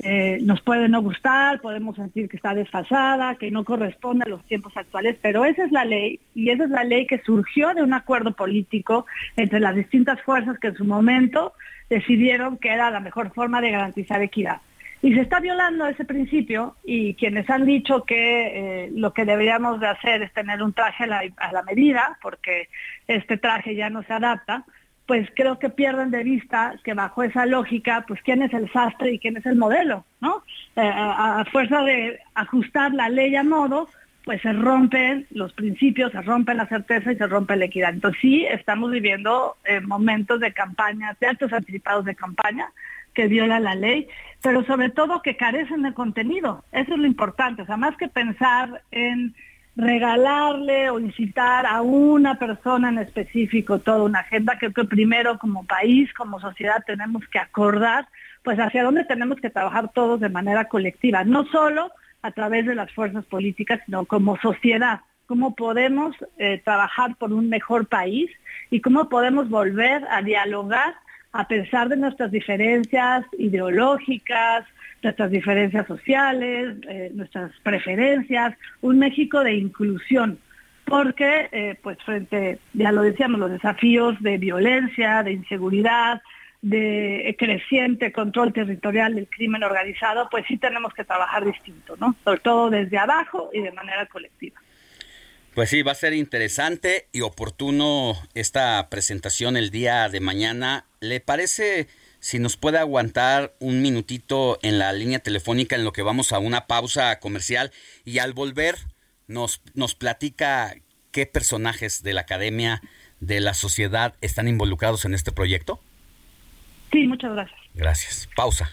Eh, nos puede no gustar, podemos sentir que está desfasada, que no corresponde a los tiempos actuales, pero esa es la ley y esa es la ley que surgió de un acuerdo político entre las distintas fuerzas que en su momento decidieron que era la mejor forma de garantizar equidad. Y se está violando ese principio y quienes han dicho que eh, lo que deberíamos de hacer es tener un traje a la, medida, porque este traje ya no se adapta, pues creo que pierden de vista que bajo esa lógica, pues quién es el sastre y quién es el modelo, ¿no? Eh, a, a fuerza de ajustar la ley a modo, pues se rompen los principios, se rompe la certeza y se rompe la equidad. Entonces sí, estamos viviendo eh, momentos de campaña, de actos anticipados de campaña que violan la ley, pero sobre todo que carecen de contenido. Eso es lo importante. O sea, más que pensar en regalarle o incitar a una persona en específico toda una agenda, creo que primero como país, como sociedad tenemos que acordar pues hacia dónde tenemos que trabajar todos de manera colectiva, no solo a través de las fuerzas políticas, sino como sociedad, cómo podemos eh, trabajar por un mejor país y cómo podemos volver a dialogar a pesar de nuestras diferencias ideológicas, nuestras diferencias sociales, eh, nuestras preferencias, un México de inclusión, porque eh, pues frente, ya lo decíamos, los desafíos de violencia, de inseguridad, de creciente control territorial del crimen organizado, pues sí tenemos que trabajar distinto, ¿no? Sobre todo desde abajo y de manera colectiva. Pues sí, va a ser interesante y oportuno esta presentación el día de mañana. ¿Le parece si nos puede aguantar un minutito en la línea telefónica en lo que vamos a una pausa comercial y al volver nos, nos platica qué personajes de la academia, de la sociedad están involucrados en este proyecto? Sí, muchas gracias. Gracias. Pausa.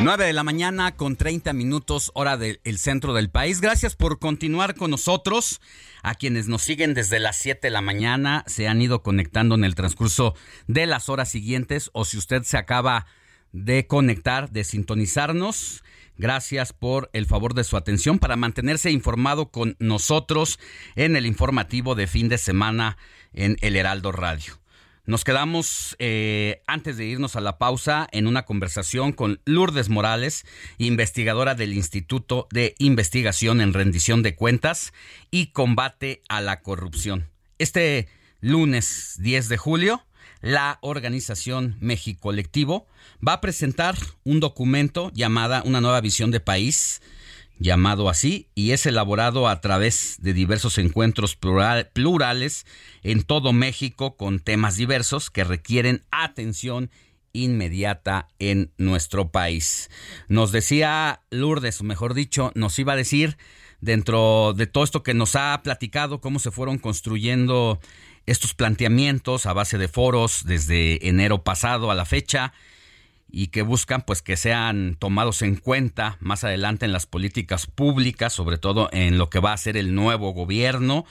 9 de la mañana con 30 minutos hora del centro del país. Gracias por continuar con nosotros. A quienes nos siguen desde las 7 de la mañana se han ido conectando en el transcurso de las horas siguientes o si usted se acaba de conectar, de sintonizarnos. Gracias por el favor de su atención para mantenerse informado con nosotros en el informativo de fin de semana en El Heraldo Radio. Nos quedamos, eh, antes de irnos a la pausa, en una conversación con Lourdes Morales, investigadora del Instituto de Investigación en Rendición de Cuentas y Combate a la Corrupción. Este lunes 10 de julio, la organización México Colectivo va a presentar un documento llamada Una nueva visión de país llamado así, y es elaborado a través de diversos encuentros plurales en todo México con temas diversos que requieren atención inmediata en nuestro país. Nos decía Lourdes, o mejor dicho, nos iba a decir dentro de todo esto que nos ha platicado, cómo se fueron construyendo estos planteamientos a base de foros desde enero pasado a la fecha y que buscan pues que sean tomados en cuenta más adelante en las políticas públicas, sobre todo en lo que va a ser el nuevo gobierno.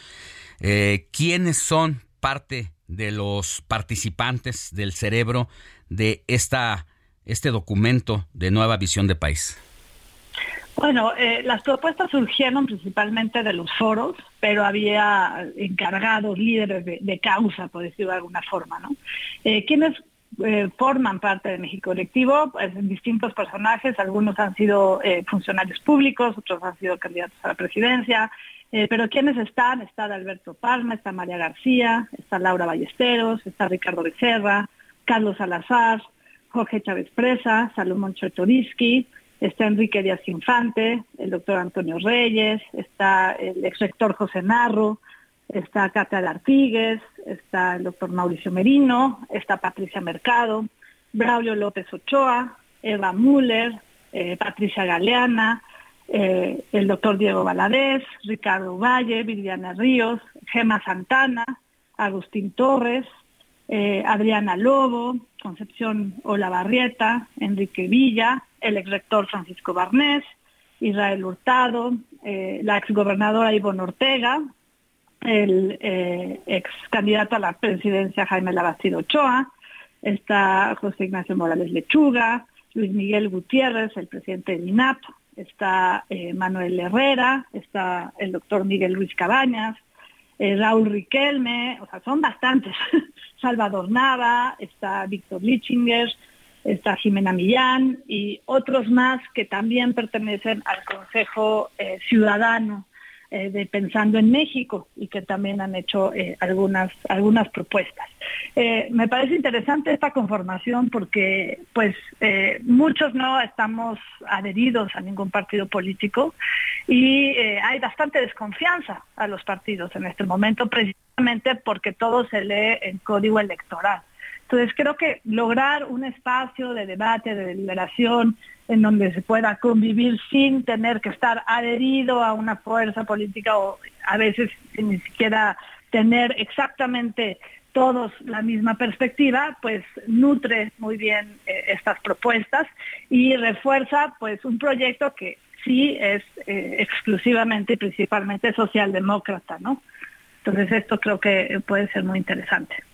Eh, ¿Quiénes son parte de los participantes del cerebro de esta, este documento de nueva visión de país? Bueno, eh, las propuestas surgieron principalmente de los foros, pero había encargados, líderes de, causa, por decirlo de alguna forma, ¿no? Eh, quienes eh, forman parte de México Colectivo, pues, distintos personajes, algunos han sido funcionarios públicos, otros han sido candidatos a la presidencia, pero quienes están, está Alberto Palma, está María García, está Laura Ballesteros, está Ricardo Becerra, Carlos Salazar, Jorge Chávez Presa, Salomón Chertorisky, está Enrique Díaz Infante, el doctor Antonio Reyes, está el ex rector José Narro, está Katia Artigues, está el doctor Mauricio Merino, está Patricia Mercado, Braulio López Ochoa, Eva Müller, eh, Patricia Galeana, eh, el doctor Diego Valadez, Ricardo Valle, Viviana Ríos, Gema Santana, Agustín Torres, eh, Adriana Lobo, Concepción Olavarrieta, Enrique Villa, el ex rector Francisco Barnés, Israel Hurtado, la exgobernadora Ivonne Ortega, el eh, ex candidato a la presidencia Jaime Labastido Ochoa, está José Ignacio Morales Lechuga, Luis Miguel Gutiérrez, el presidente del INAP, está eh, Manuel Herrera, está el doctor Miguel Luis Cabañas, Raúl Riquelme, o sea, son bastantes. [LAUGHS] Salvador Nava, está Víctor Lichinger, está Jimena Millán y otros más que también pertenecen al Consejo eh, Ciudadano eh, de Pensando en México y que también han hecho eh, algunas, algunas propuestas. me parece interesante esta conformación porque pues muchos no estamos adheridos a ningún partido político y hay bastante desconfianza a los partidos en este momento precisamente porque todo se lee en código electoral. Entonces creo que lograr un espacio de debate, de deliberación, en donde se pueda convivir sin tener que estar adherido a una fuerza política o a veces ni siquiera tener exactamente todos la misma perspectiva, pues nutre muy bien eh, estas propuestas y refuerza pues un proyecto que sí es eh, exclusivamente y principalmente socialdemócrata, ¿no? Entonces esto creo que puede ser muy interesante.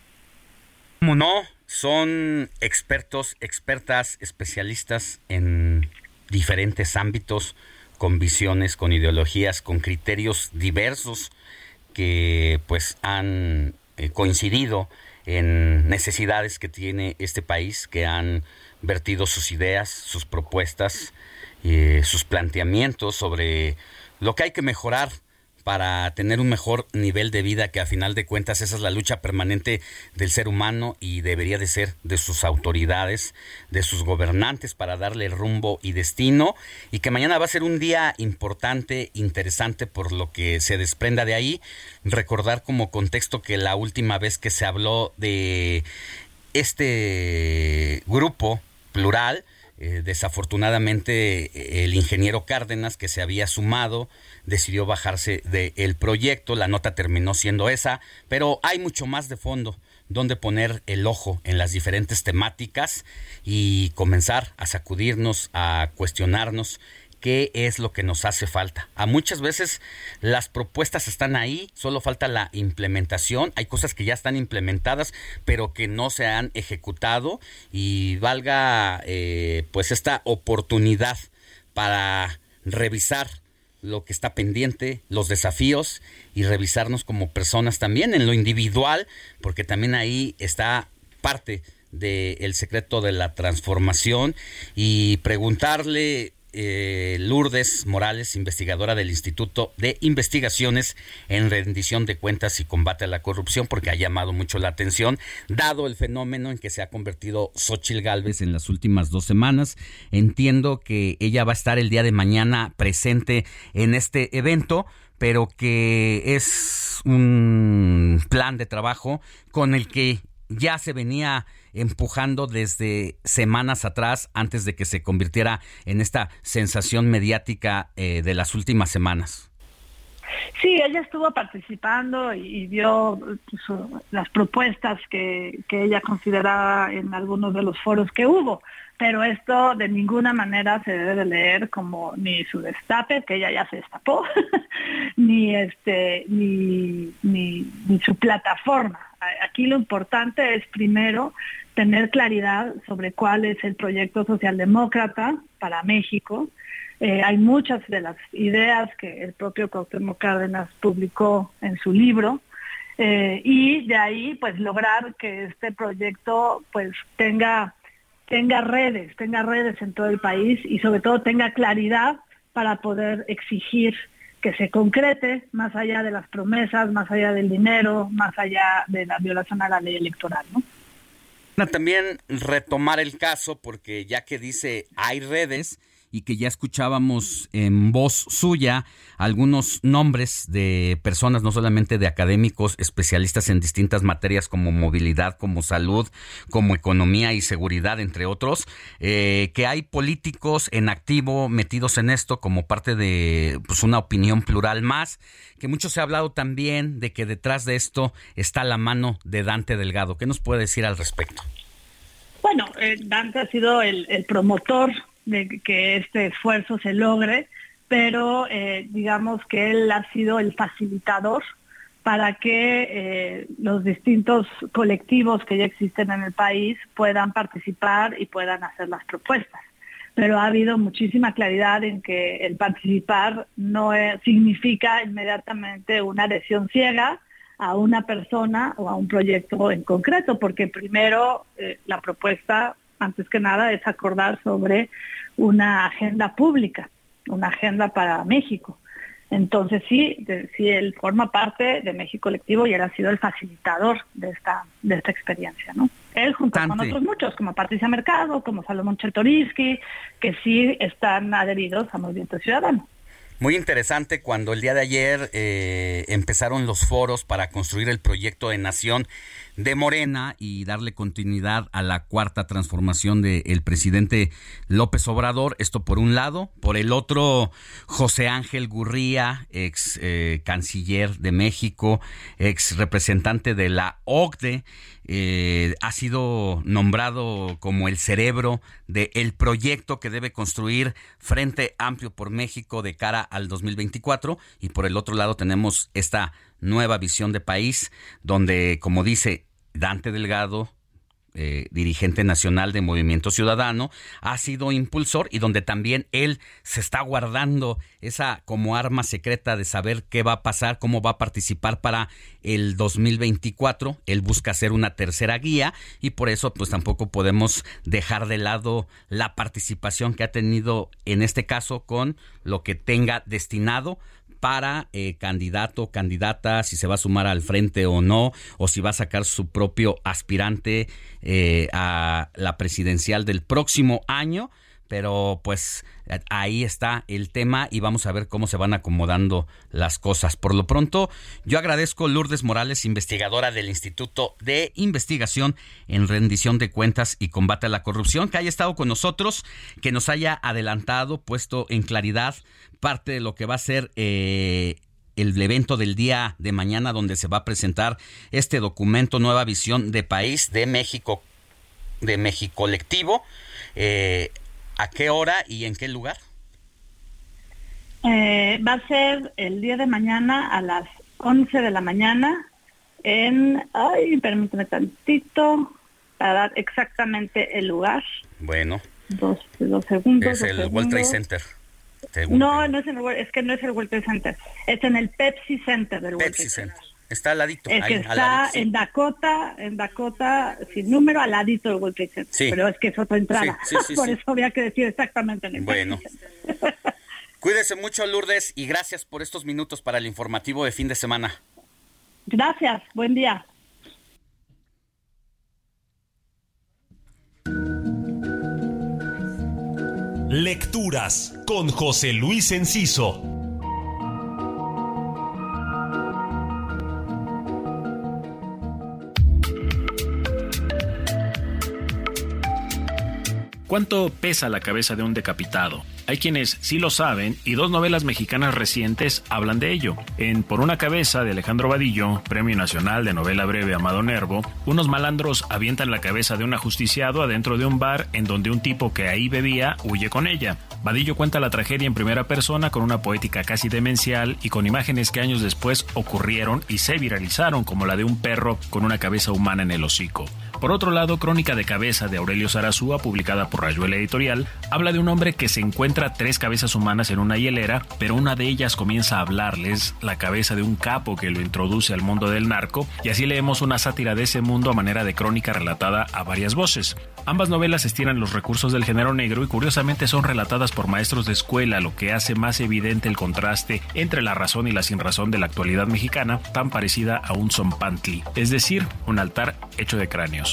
Como no, son expertos, expertas, especialistas en diferentes ámbitos, con visiones, con ideologías, con criterios diversos que pues han eh, coincidido en necesidades que tiene este país, que han vertido sus ideas, sus propuestas, eh, sus planteamientos sobre lo que hay que mejorar para tener un mejor nivel de vida, que a final de cuentas esa es la lucha permanente del ser humano y debería de ser de sus autoridades, de sus gobernantes para darle rumbo y destino y que mañana va a ser un día importante, interesante por lo que se desprenda de ahí. Recordar como contexto que la última vez que se habló de este grupo plural, eh, desafortunadamente el ingeniero Cárdenas que se había sumado decidió bajarse del proyecto, la nota terminó siendo esa, pero hay mucho más de fondo donde poner el ojo en las diferentes temáticas y comenzar a sacudirnos, a cuestionarnos qué es lo que nos hace falta. A muchas veces las propuestas están ahí, solo falta la implementación. Hay cosas que ya están implementadas, pero que no se han ejecutado y valga eh, pues esta oportunidad para revisar lo que está pendiente, los desafíos y revisarnos como personas también en lo individual, porque también ahí está parte del secreto de la transformación y preguntarle eh, Lourdes Morales, investigadora del Instituto de Investigaciones en Rendición de Cuentas y Combate a la Corrupción, porque ha llamado mucho la atención, dado el fenómeno en que se ha convertido Xochil Gálvez en las últimas dos semanas. Entiendo que ella va a estar el día de mañana presente en este evento pero que es un plan de trabajo con el que ya se venía empujando desde semanas atrás antes de que se convirtiera en esta sensación mediática eh, de las últimas semanas. Sí, ella estuvo participando y, dio pues, las propuestas que, que ella consideraba en algunos de los foros que hubo pero esto de ninguna manera se debe de leer como ni su destape, que ella ya se destapó, [LAUGHS] ni este, ni, ni, su plataforma. Aquí lo importante es primero tener claridad sobre cuál es el proyecto socialdemócrata para México. Eh, hay muchas de las ideas que el propio Cuauhtémoc Cárdenas publicó en su libro, eh, y de ahí pues lograr que este proyecto pues tenga tenga redes, tenga redes en todo el país y sobre todo tenga claridad para poder exigir que se concrete más allá de las promesas, más allá del dinero, más allá de la violación a la ley electoral. También retomar el caso porque ya que dice hay redes, y que ya escuchábamos en voz suya algunos nombres de personas, no solamente de académicos, especialistas en distintas materias como movilidad, como salud, como economía y seguridad, entre otros, eh, que hay políticos en activo metidos en esto como parte de pues, una opinión plural más, que mucho se ha hablado también de que detrás de esto está la mano de Dante Delgado. ¿Qué nos puede decir al respecto? Bueno, eh, Dante ha sido el, el promotor de que este esfuerzo se logre, pero eh, digamos que él ha sido el facilitador para que eh, los distintos colectivos que ya existen en el país puedan participar y puedan hacer las propuestas. Pero ha habido muchísima claridad en que el participar no significa inmediatamente una adhesión ciega a una persona o a un proyecto en concreto, porque primero eh, la propuesta antes que nada, es acordar sobre una agenda pública, una agenda para México. Entonces sí, sí él forma parte de México Colectivo y él ha sido el facilitador de esta, de esta experiencia, ¿no? Él junto con otros muchos, como Patricia Mercado, como Salomón Chertoriski, que sí están adheridos a Movimiento Ciudadano. Muy interesante cuando el día de ayer eh, empezaron los foros para construir el proyecto de nación de Morena y darle continuidad a la cuarta transformación del presidente López Obrador. Esto por un lado. Por el otro, José Ángel Gurría, ex eh, canciller de México, ex representante de la OCDE, eh, ha sido nombrado como el cerebro del proyecto que debe construir Frente Amplio por México de cara al 2024. Y por el otro lado tenemos esta nueva visión de país, donde, como dice Dante Delgado, eh, dirigente nacional de Movimiento Ciudadano, ha sido impulsor y donde también él se está guardando esa como arma secreta de saber qué va a pasar, cómo va a participar para el 2024. Él busca hacer una tercera guía y por eso pues tampoco podemos dejar de lado la participación que ha tenido en este caso con lo que tenga destinado para eh, candidato, candidata, si se va a sumar al frente o no, o si va a sacar su propio aspirante eh, a la presidencial del próximo año. Pero pues ahí está el tema y vamos a ver cómo se van acomodando las cosas. Por lo pronto, yo agradezco a Lourdes Morales, investigadora del Instituto de Investigación en Rendición de Cuentas y Combate a la Corrupción, que haya estado con nosotros, que nos haya adelantado, puesto en claridad parte de lo que va a ser... Eh, el evento del día de mañana donde se va a presentar este documento Nueva Visión de País de México, de México Colectivo. Eh, ¿A qué hora y en qué lugar? Eh, va a ser el día de mañana a las 11 de la mañana en, ay, permítame tantito, para dar exactamente el lugar. Bueno. Dos, dos segundos. Es el World Trade Center. No, no es, en el, es que no es el World Trade Center. Es en el Pepsi Center del World Trade Center. Está al ladito. Es que está en Dakota, en Dakota, sin número, al ladito del World Trade Center. Sí. Pero es que es otra entrada. [LAUGHS] Por eso había que decir exactamente en el Bueno. Cuídese mucho, Lourdes, y gracias por estos minutos para el informativo de fin de semana. Gracias, buen día. Lecturas con José Luis Enciso. ¿Cuánto pesa la cabeza de un decapitado? Hay quienes sí lo saben y dos novelas mexicanas recientes hablan de ello. En Por una cabeza de Alejandro Vadillo, Premio Nacional de Novela Breve Amado Nervo, unos malandros avientan la cabeza de un ajusticiado adentro de un bar en donde un tipo que ahí bebía huye con ella. Vadillo cuenta la tragedia en primera persona con una poética casi demencial y con imágenes que años después ocurrieron y se viralizaron como la de un perro con una cabeza humana en el hocico. Por otro lado, Crónica de Cabeza de Aurelio Sarazúa, publicada por Rayuela Editorial, habla de un hombre que se encuentra tres cabezas humanas en una hielera, pero una de ellas comienza a hablarles, la cabeza de un capo que lo introduce al mundo del narco, y así leemos una sátira de ese mundo a manera de crónica relatada a varias voces. Ambas novelas estiran los recursos del género negro y curiosamente son relatadas por maestros de escuela, lo que hace más evidente el contraste entre la razón y la sinrazón de la actualidad mexicana, tan parecida a un zompantli, es decir, un altar hecho de cráneos.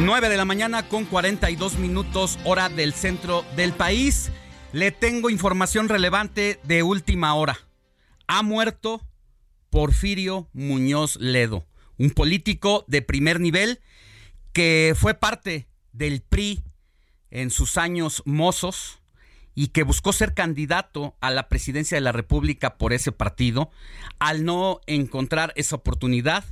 9 de la mañana con 42 minutos hora del centro del país. Le tengo información relevante de última hora. Ha muerto Porfirio Muñoz Ledo, un político de primer nivel que fue parte del PRI en sus años mozos y que buscó ser candidato a la presidencia de la República por ese partido. Al no encontrar esa oportunidad,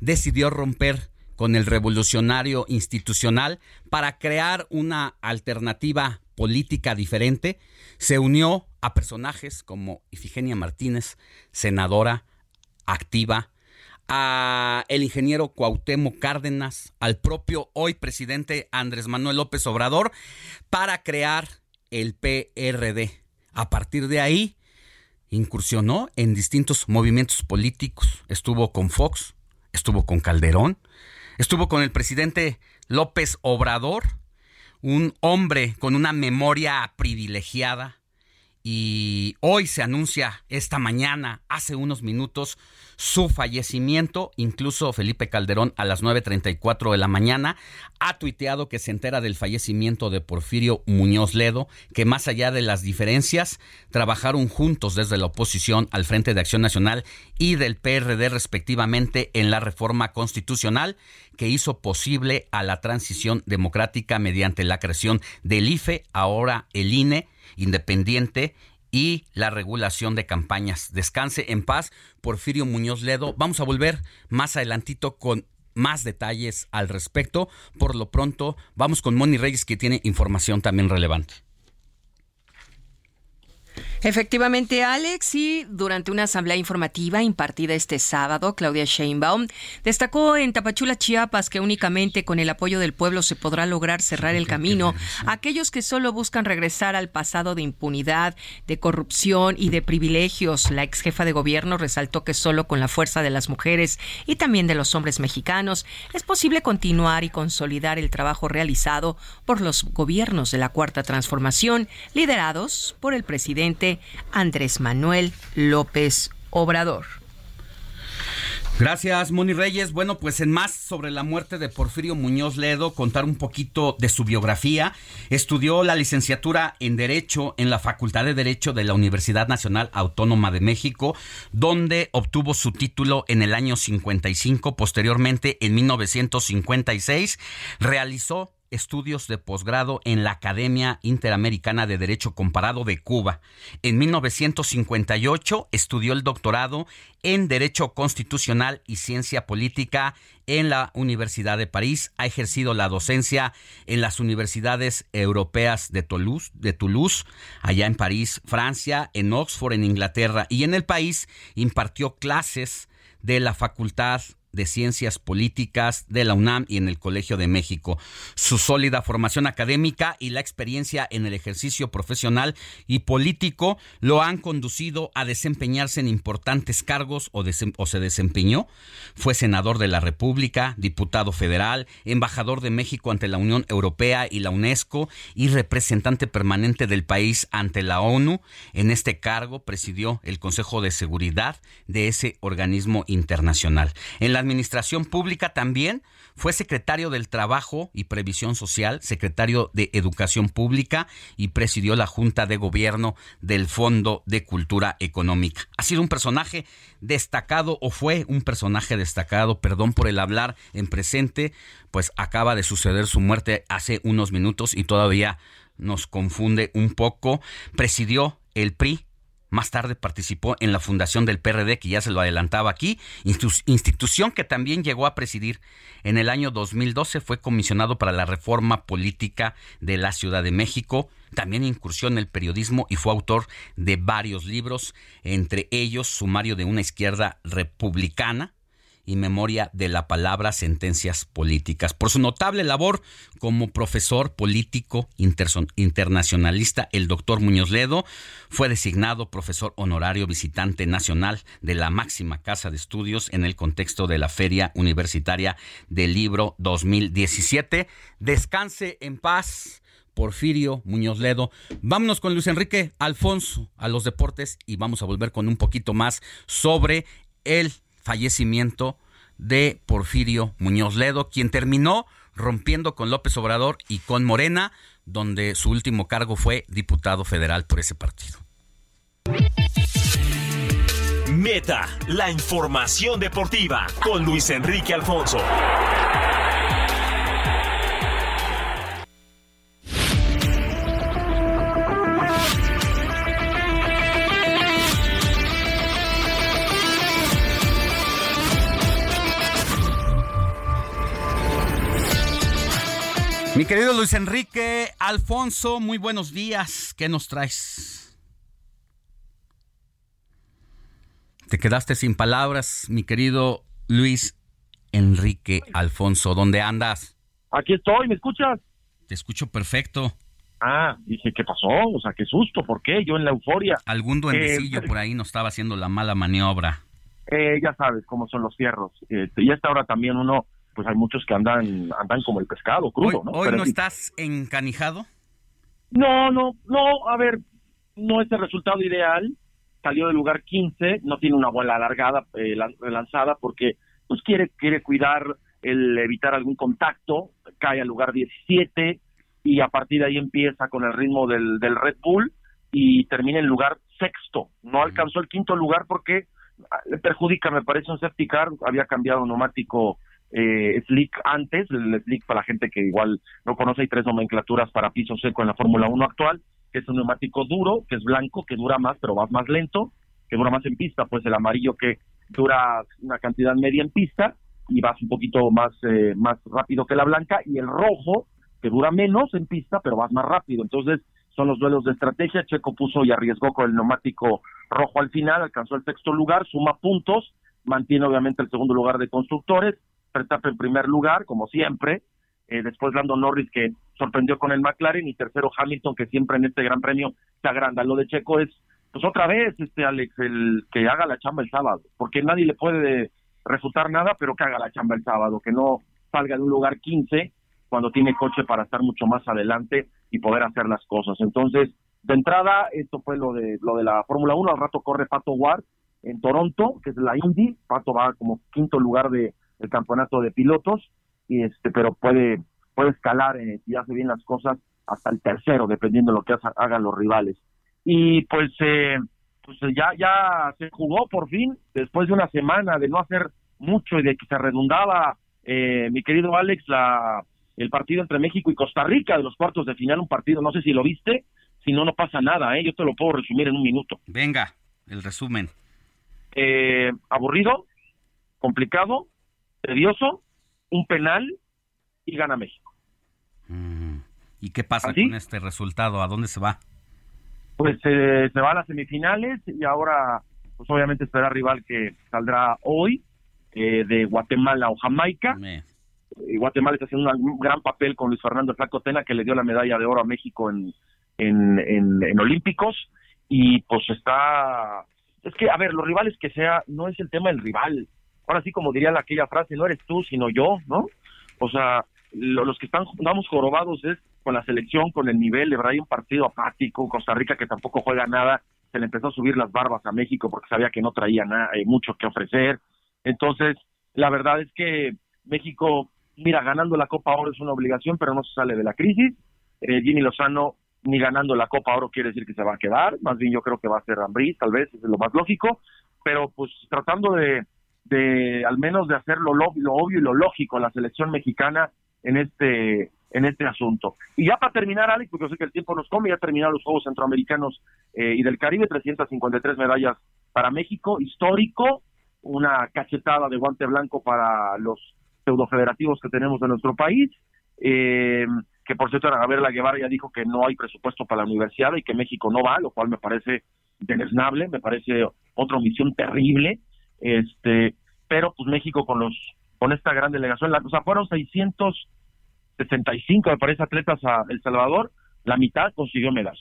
decidió romper con el revolucionario institucional para crear una alternativa política diferente. Se unió a personajes como Ifigenia Martínez, senadora activa, a el ingeniero Cuauhtémoc Cárdenas, al propio hoy presidente Andrés Manuel López Obrador para crear el PRD. A partir de ahí incursionó en distintos movimientos políticos, estuvo con Fox, estuvo con Calderón, estuvo con el presidente López Obrador, un hombre con una memoria privilegiada, y hoy se anuncia esta mañana, hace unos minutos, su fallecimiento. Incluso Felipe Calderón a las 9.34 de la mañana ha tuiteado que se entera del fallecimiento de Porfirio Muñoz Ledo, que más allá de las diferencias, trabajaron juntos desde la oposición al Frente de Acción Nacional y del PRD respectivamente en la reforma constitucional que hizo posible a la transición democrática mediante la creación del IFE, ahora el INE independiente y la regulación de campañas. Descanse en paz, Porfirio Muñoz Ledo. Vamos a volver más adelantito con más detalles al respecto. Por lo pronto, vamos con Moni Reyes que tiene información también relevante. Efectivamente, Alex, y durante una asamblea informativa impartida este sábado, Claudia Sheinbaum destacó en Tapachula, Chiapas, que únicamente con el apoyo del pueblo se podrá lograr cerrar el camino a aquellos que solo buscan regresar al pasado de impunidad, de corrupción y de privilegios. La ex jefa de gobierno resaltó que solo con la fuerza de las mujeres y también de los hombres mexicanos es posible continuar y consolidar el trabajo realizado por los gobiernos de la Cuarta Transformación, liderados por el presidente Andrés Manuel López Obrador. Gracias, Moni Reyes. Bueno, pues en más sobre la muerte de Porfirio Muñoz Ledo, contar un poquito de su biografía. Estudió la licenciatura en Derecho en la Facultad de Derecho de la Universidad Nacional Autónoma de México, donde obtuvo su título en el año 55. Posteriormente, en 1956, realizó estudios de posgrado en la Academia Interamericana de Derecho Comparado de Cuba. En 1958 estudió el doctorado en Derecho Constitucional y Ciencia Política en la Universidad de París. Ha ejercido la docencia en las universidades europeas de Toulouse, de Toulouse, allá en París, Francia, en Oxford, en Inglaterra y en el país impartió clases de la Facultad de Ciencias Políticas de la UNAM y en el Colegio de México. Su sólida formación académica y la experiencia en el ejercicio profesional y político lo han conducido a desempeñarse en importantes cargos o, se desempeñó. Fue senador de la República, diputado federal, embajador de México ante la Unión Europea y la UNESCO y representante permanente del país ante la ONU. En este cargo presidió el Consejo de Seguridad de ese organismo internacional. En la administración pública también fue secretario del Trabajo y Previsión Social, secretario de Educación Pública y presidió la Junta de Gobierno del Fondo de Cultura Económica. Ha sido un personaje destacado o fue un personaje destacado, perdón por el hablar en presente, pues acaba de suceder su muerte hace unos minutos y todavía nos confunde un poco. Presidió el PRI más tarde participó en la fundación del PRD, que ya se lo adelantaba aquí, institución que también llegó a presidir. En el año 2012 fue comisionado para la reforma política de la Ciudad de México. También incursió en el periodismo y fue autor de varios libros, entre ellos Sumario de una izquierda republicana, y memoria de la palabra sentencias políticas. Por su notable labor como profesor político internacionalista, el doctor Muñoz Ledo fue designado profesor honorario visitante nacional de la máxima casa de estudios en el contexto de la Feria Universitaria del Libro 2017. Descanse en paz. Porfirio Muñoz Ledo. Vámonos con Luis Enrique Alfonso a los deportes y vamos a volver con un poquito más sobre el fallecimiento de Porfirio Muñoz Ledo, quien terminó rompiendo con López Obrador y con Morena, donde su último cargo fue diputado federal por ese partido. Meta, la información deportiva con Luis Enrique Alfonso. Mi querido Luis Enrique Alfonso, muy buenos días. ¿Qué nos traes? Te quedaste sin palabras, mi querido Luis Enrique Alfonso. ¿Dónde andas? Aquí estoy, ¿me escuchas? Te escucho perfecto. Ah, dije, ¿qué pasó? O sea, qué susto, ¿por qué? Yo en la euforia. Algún duendecillo Eh, por ahí nos estaba haciendo la mala maniobra. Eh, ya sabes cómo son los fierros. Este, y a esta hora también uno, pues hay muchos que andan andan como el pescado crudo, Hoy, ¿no? hoy Pero no estás encanijado. No, no, no, a ver, no es el resultado ideal. Salió del lugar 15, no tiene una bola alargada, eh, lan- lanzada, porque pues quiere, quiere cuidar el evitar algún contacto, cae al lugar 17 y a partir de ahí empieza con el ritmo del, del Red Bull y termina en lugar sexto. No alcanzó el quinto lugar porque ah, le perjudica, me parece, un safety car, había cambiado neumático eh, slick antes, el slick para la gente que igual no conoce, hay tres nomenclaturas para piso seco en la Fórmula 1 actual, que es un neumático duro, que es blanco, que dura más, pero va más lento, que dura más en pista, pues el amarillo que dura una cantidad media en pista y vas un poquito más, eh, más rápido que la blanca, y el rojo, que dura menos en pista, pero vas más rápido. Entonces, son los duelos de estrategia. Checo puso y arriesgó con el neumático rojo al final, alcanzó el sexto lugar, suma puntos, mantiene obviamente el segundo lugar de constructores, Verstappen en primer lugar, como siempre, eh, después Lando Norris que sorprendió con el McLaren y tercero Hamilton que siempre en este gran premio se agranda. Lo de Checo es, pues otra vez, este Alex, el que haga la chamba el sábado, porque nadie le puede refutar nada, pero que haga la chamba el sábado, que no salga de un lugar 15 cuando tiene coche para estar mucho más adelante y poder hacer las cosas. Entonces, de entrada, esto fue lo de lo de la Fórmula 1, al rato corre Pato Ward en Toronto, que es la Indy, Pato va como quinto lugar de el campeonato de pilotos y este pero puede puede escalar eh, si hace bien las cosas hasta el tercero dependiendo de lo que hagan los rivales y pues eh, pues eh, ya ya se jugó por fin después de una semana de no hacer mucho y de que se redundaba eh, mi querido Alex la el partido entre México y Costa Rica de los cuartos de final un partido no sé si lo viste si no no pasa nada eh yo te lo puedo resumir en un minuto Venga, el resumen. eh, aburrido, complicado, tedioso, un penal y gana México. ¿Y qué pasa ¿Así? con este resultado? ¿A dónde se va? Pues eh, se va a las semifinales y ahora, pues obviamente esperar rival que saldrá hoy eh, de Guatemala o Jamaica. Y Guatemala está haciendo un gran papel con Luis Fernando Flaco Tena, que le dio la medalla de oro a México en, en, en, en Olímpicos. Y pues está... Es que, a ver, los rivales que sea, no es el tema del rival. Ahora sí, como diría aquella frase, no eres tú, sino yo, ¿no? O sea, lo- los que están, estamos jorobados es con la selección, con el nivel, verdad hay un partido apático, Costa Rica que tampoco juega nada, se le empezó a subir las barbas a México porque sabía que no traía nada, eh, mucho que ofrecer. Entonces, la verdad es que México, mira, ganando la Copa Oro es una obligación, pero no se sale de la crisis. Eh, Jimmy Lozano, ni ganando la Copa Oro quiere decir que se va a quedar, más bien yo creo que va a ser Ambriz, tal vez, es lo más lógico, pero pues tratando de, de al menos de hacer lo, obvio y lo lógico la selección mexicana en este en este asunto. Y ya para terminar, Alex, porque yo sé que el tiempo nos come, ya terminaron los Juegos Centroamericanos eh, y del Caribe, 353 medallas para México, histórico, una cachetada de guante blanco para los pseudofederativos que tenemos en nuestro país, eh, que por cierto, Gabriela Guevara ya dijo que no hay presupuesto para la universidad y que México no va, lo cual me parece deleznable, me parece otra omisión terrible, este, pero pues México con los con esta gran delegación, la, o sea, fueron 665, me parece, atletas a El Salvador, la mitad consiguió medalla.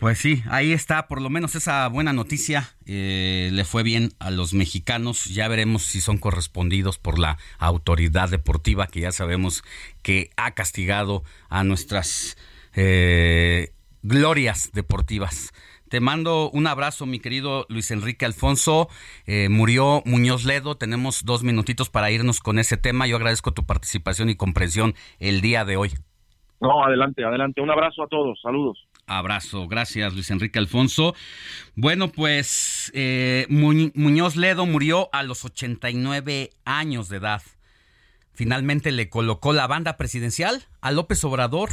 Pues sí, ahí está, por lo menos esa buena noticia. eh, le fue bien a los mexicanos. Ya veremos si son correspondidos por la autoridad deportiva, que ya sabemos que ha castigado a nuestras eh, glorias deportivas. Te mando un abrazo, mi querido Luis Enrique Alfonso. Eh, murió Muñoz Ledo. Tenemos dos minutitos para irnos con ese tema. Yo agradezco tu participación y comprensión el día de hoy. No, adelante, adelante. Un abrazo a todos, saludos. Abrazo, gracias Luis Enrique Alfonso. Bueno, pues eh, Mu- Muñoz Ledo murió a los 89 años de edad. Finalmente le colocó la banda presidencial a López Obrador,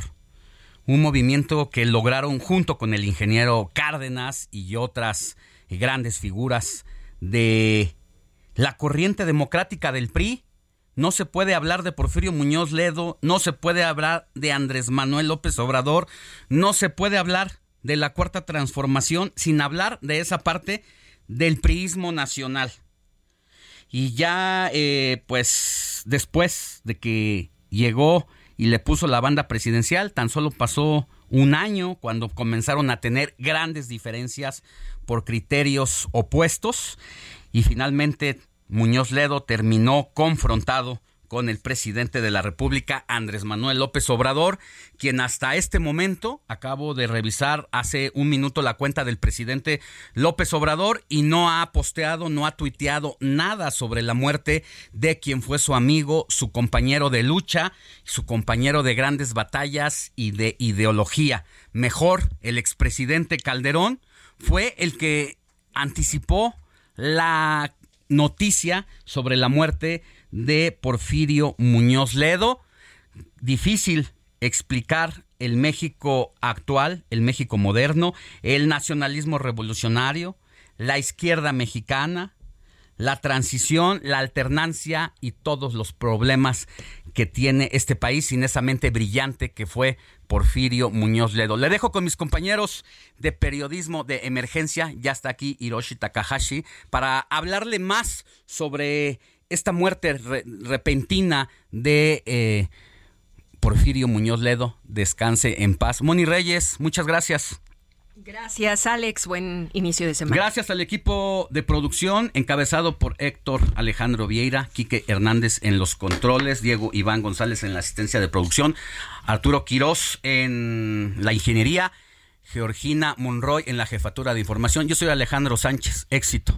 un movimiento que lograron junto con el ingeniero Cárdenas y otras grandes figuras de la corriente democrática del PRI. No se puede hablar de Porfirio Muñoz Ledo, no se puede hablar de Andrés Manuel López Obrador, no se puede hablar de la cuarta transformación sin hablar de esa parte del priismo nacional. Y ya, eh, pues, después de que llegó y le puso la banda presidencial, tan solo pasó un año cuando comenzaron a tener grandes diferencias por criterios opuestos. Y finalmente Muñoz Ledo terminó confrontado con el presidente de la República, Andrés Manuel López Obrador, quien hasta este momento, acabo de revisar hace un minuto la cuenta del presidente López Obrador y no ha posteado, no ha tuiteado nada sobre la muerte de quien fue su amigo, su compañero de lucha, su compañero de grandes batallas y de ideología. Mejor, el expresidente Calderón fue el que anticipó la noticia sobre la muerte de Porfirio Muñoz Ledo. Difícil explicar el México actual, el México moderno, el nacionalismo revolucionario, la izquierda mexicana, la transición, la alternancia y todos los problemas que tiene este país sin esa mente brillante que fue Porfirio Muñoz Ledo. Le dejo con mis compañeros de periodismo de emergencia, ya está aquí Hiroshi Takahashi, para hablarle más sobre esta muerte re- repentina de eh, Porfirio Muñoz Ledo. Descanse en paz. Moni Reyes, muchas gracias. Gracias, Alex. Buen inicio de semana. Gracias al equipo de producción encabezado por Héctor Alejandro Vieira, Quique Hernández en los controles, Diego Iván González en la asistencia de producción, Arturo Quirós en la ingeniería, Georgina Monroy en la jefatura de información. Yo soy Alejandro Sánchez. Éxito.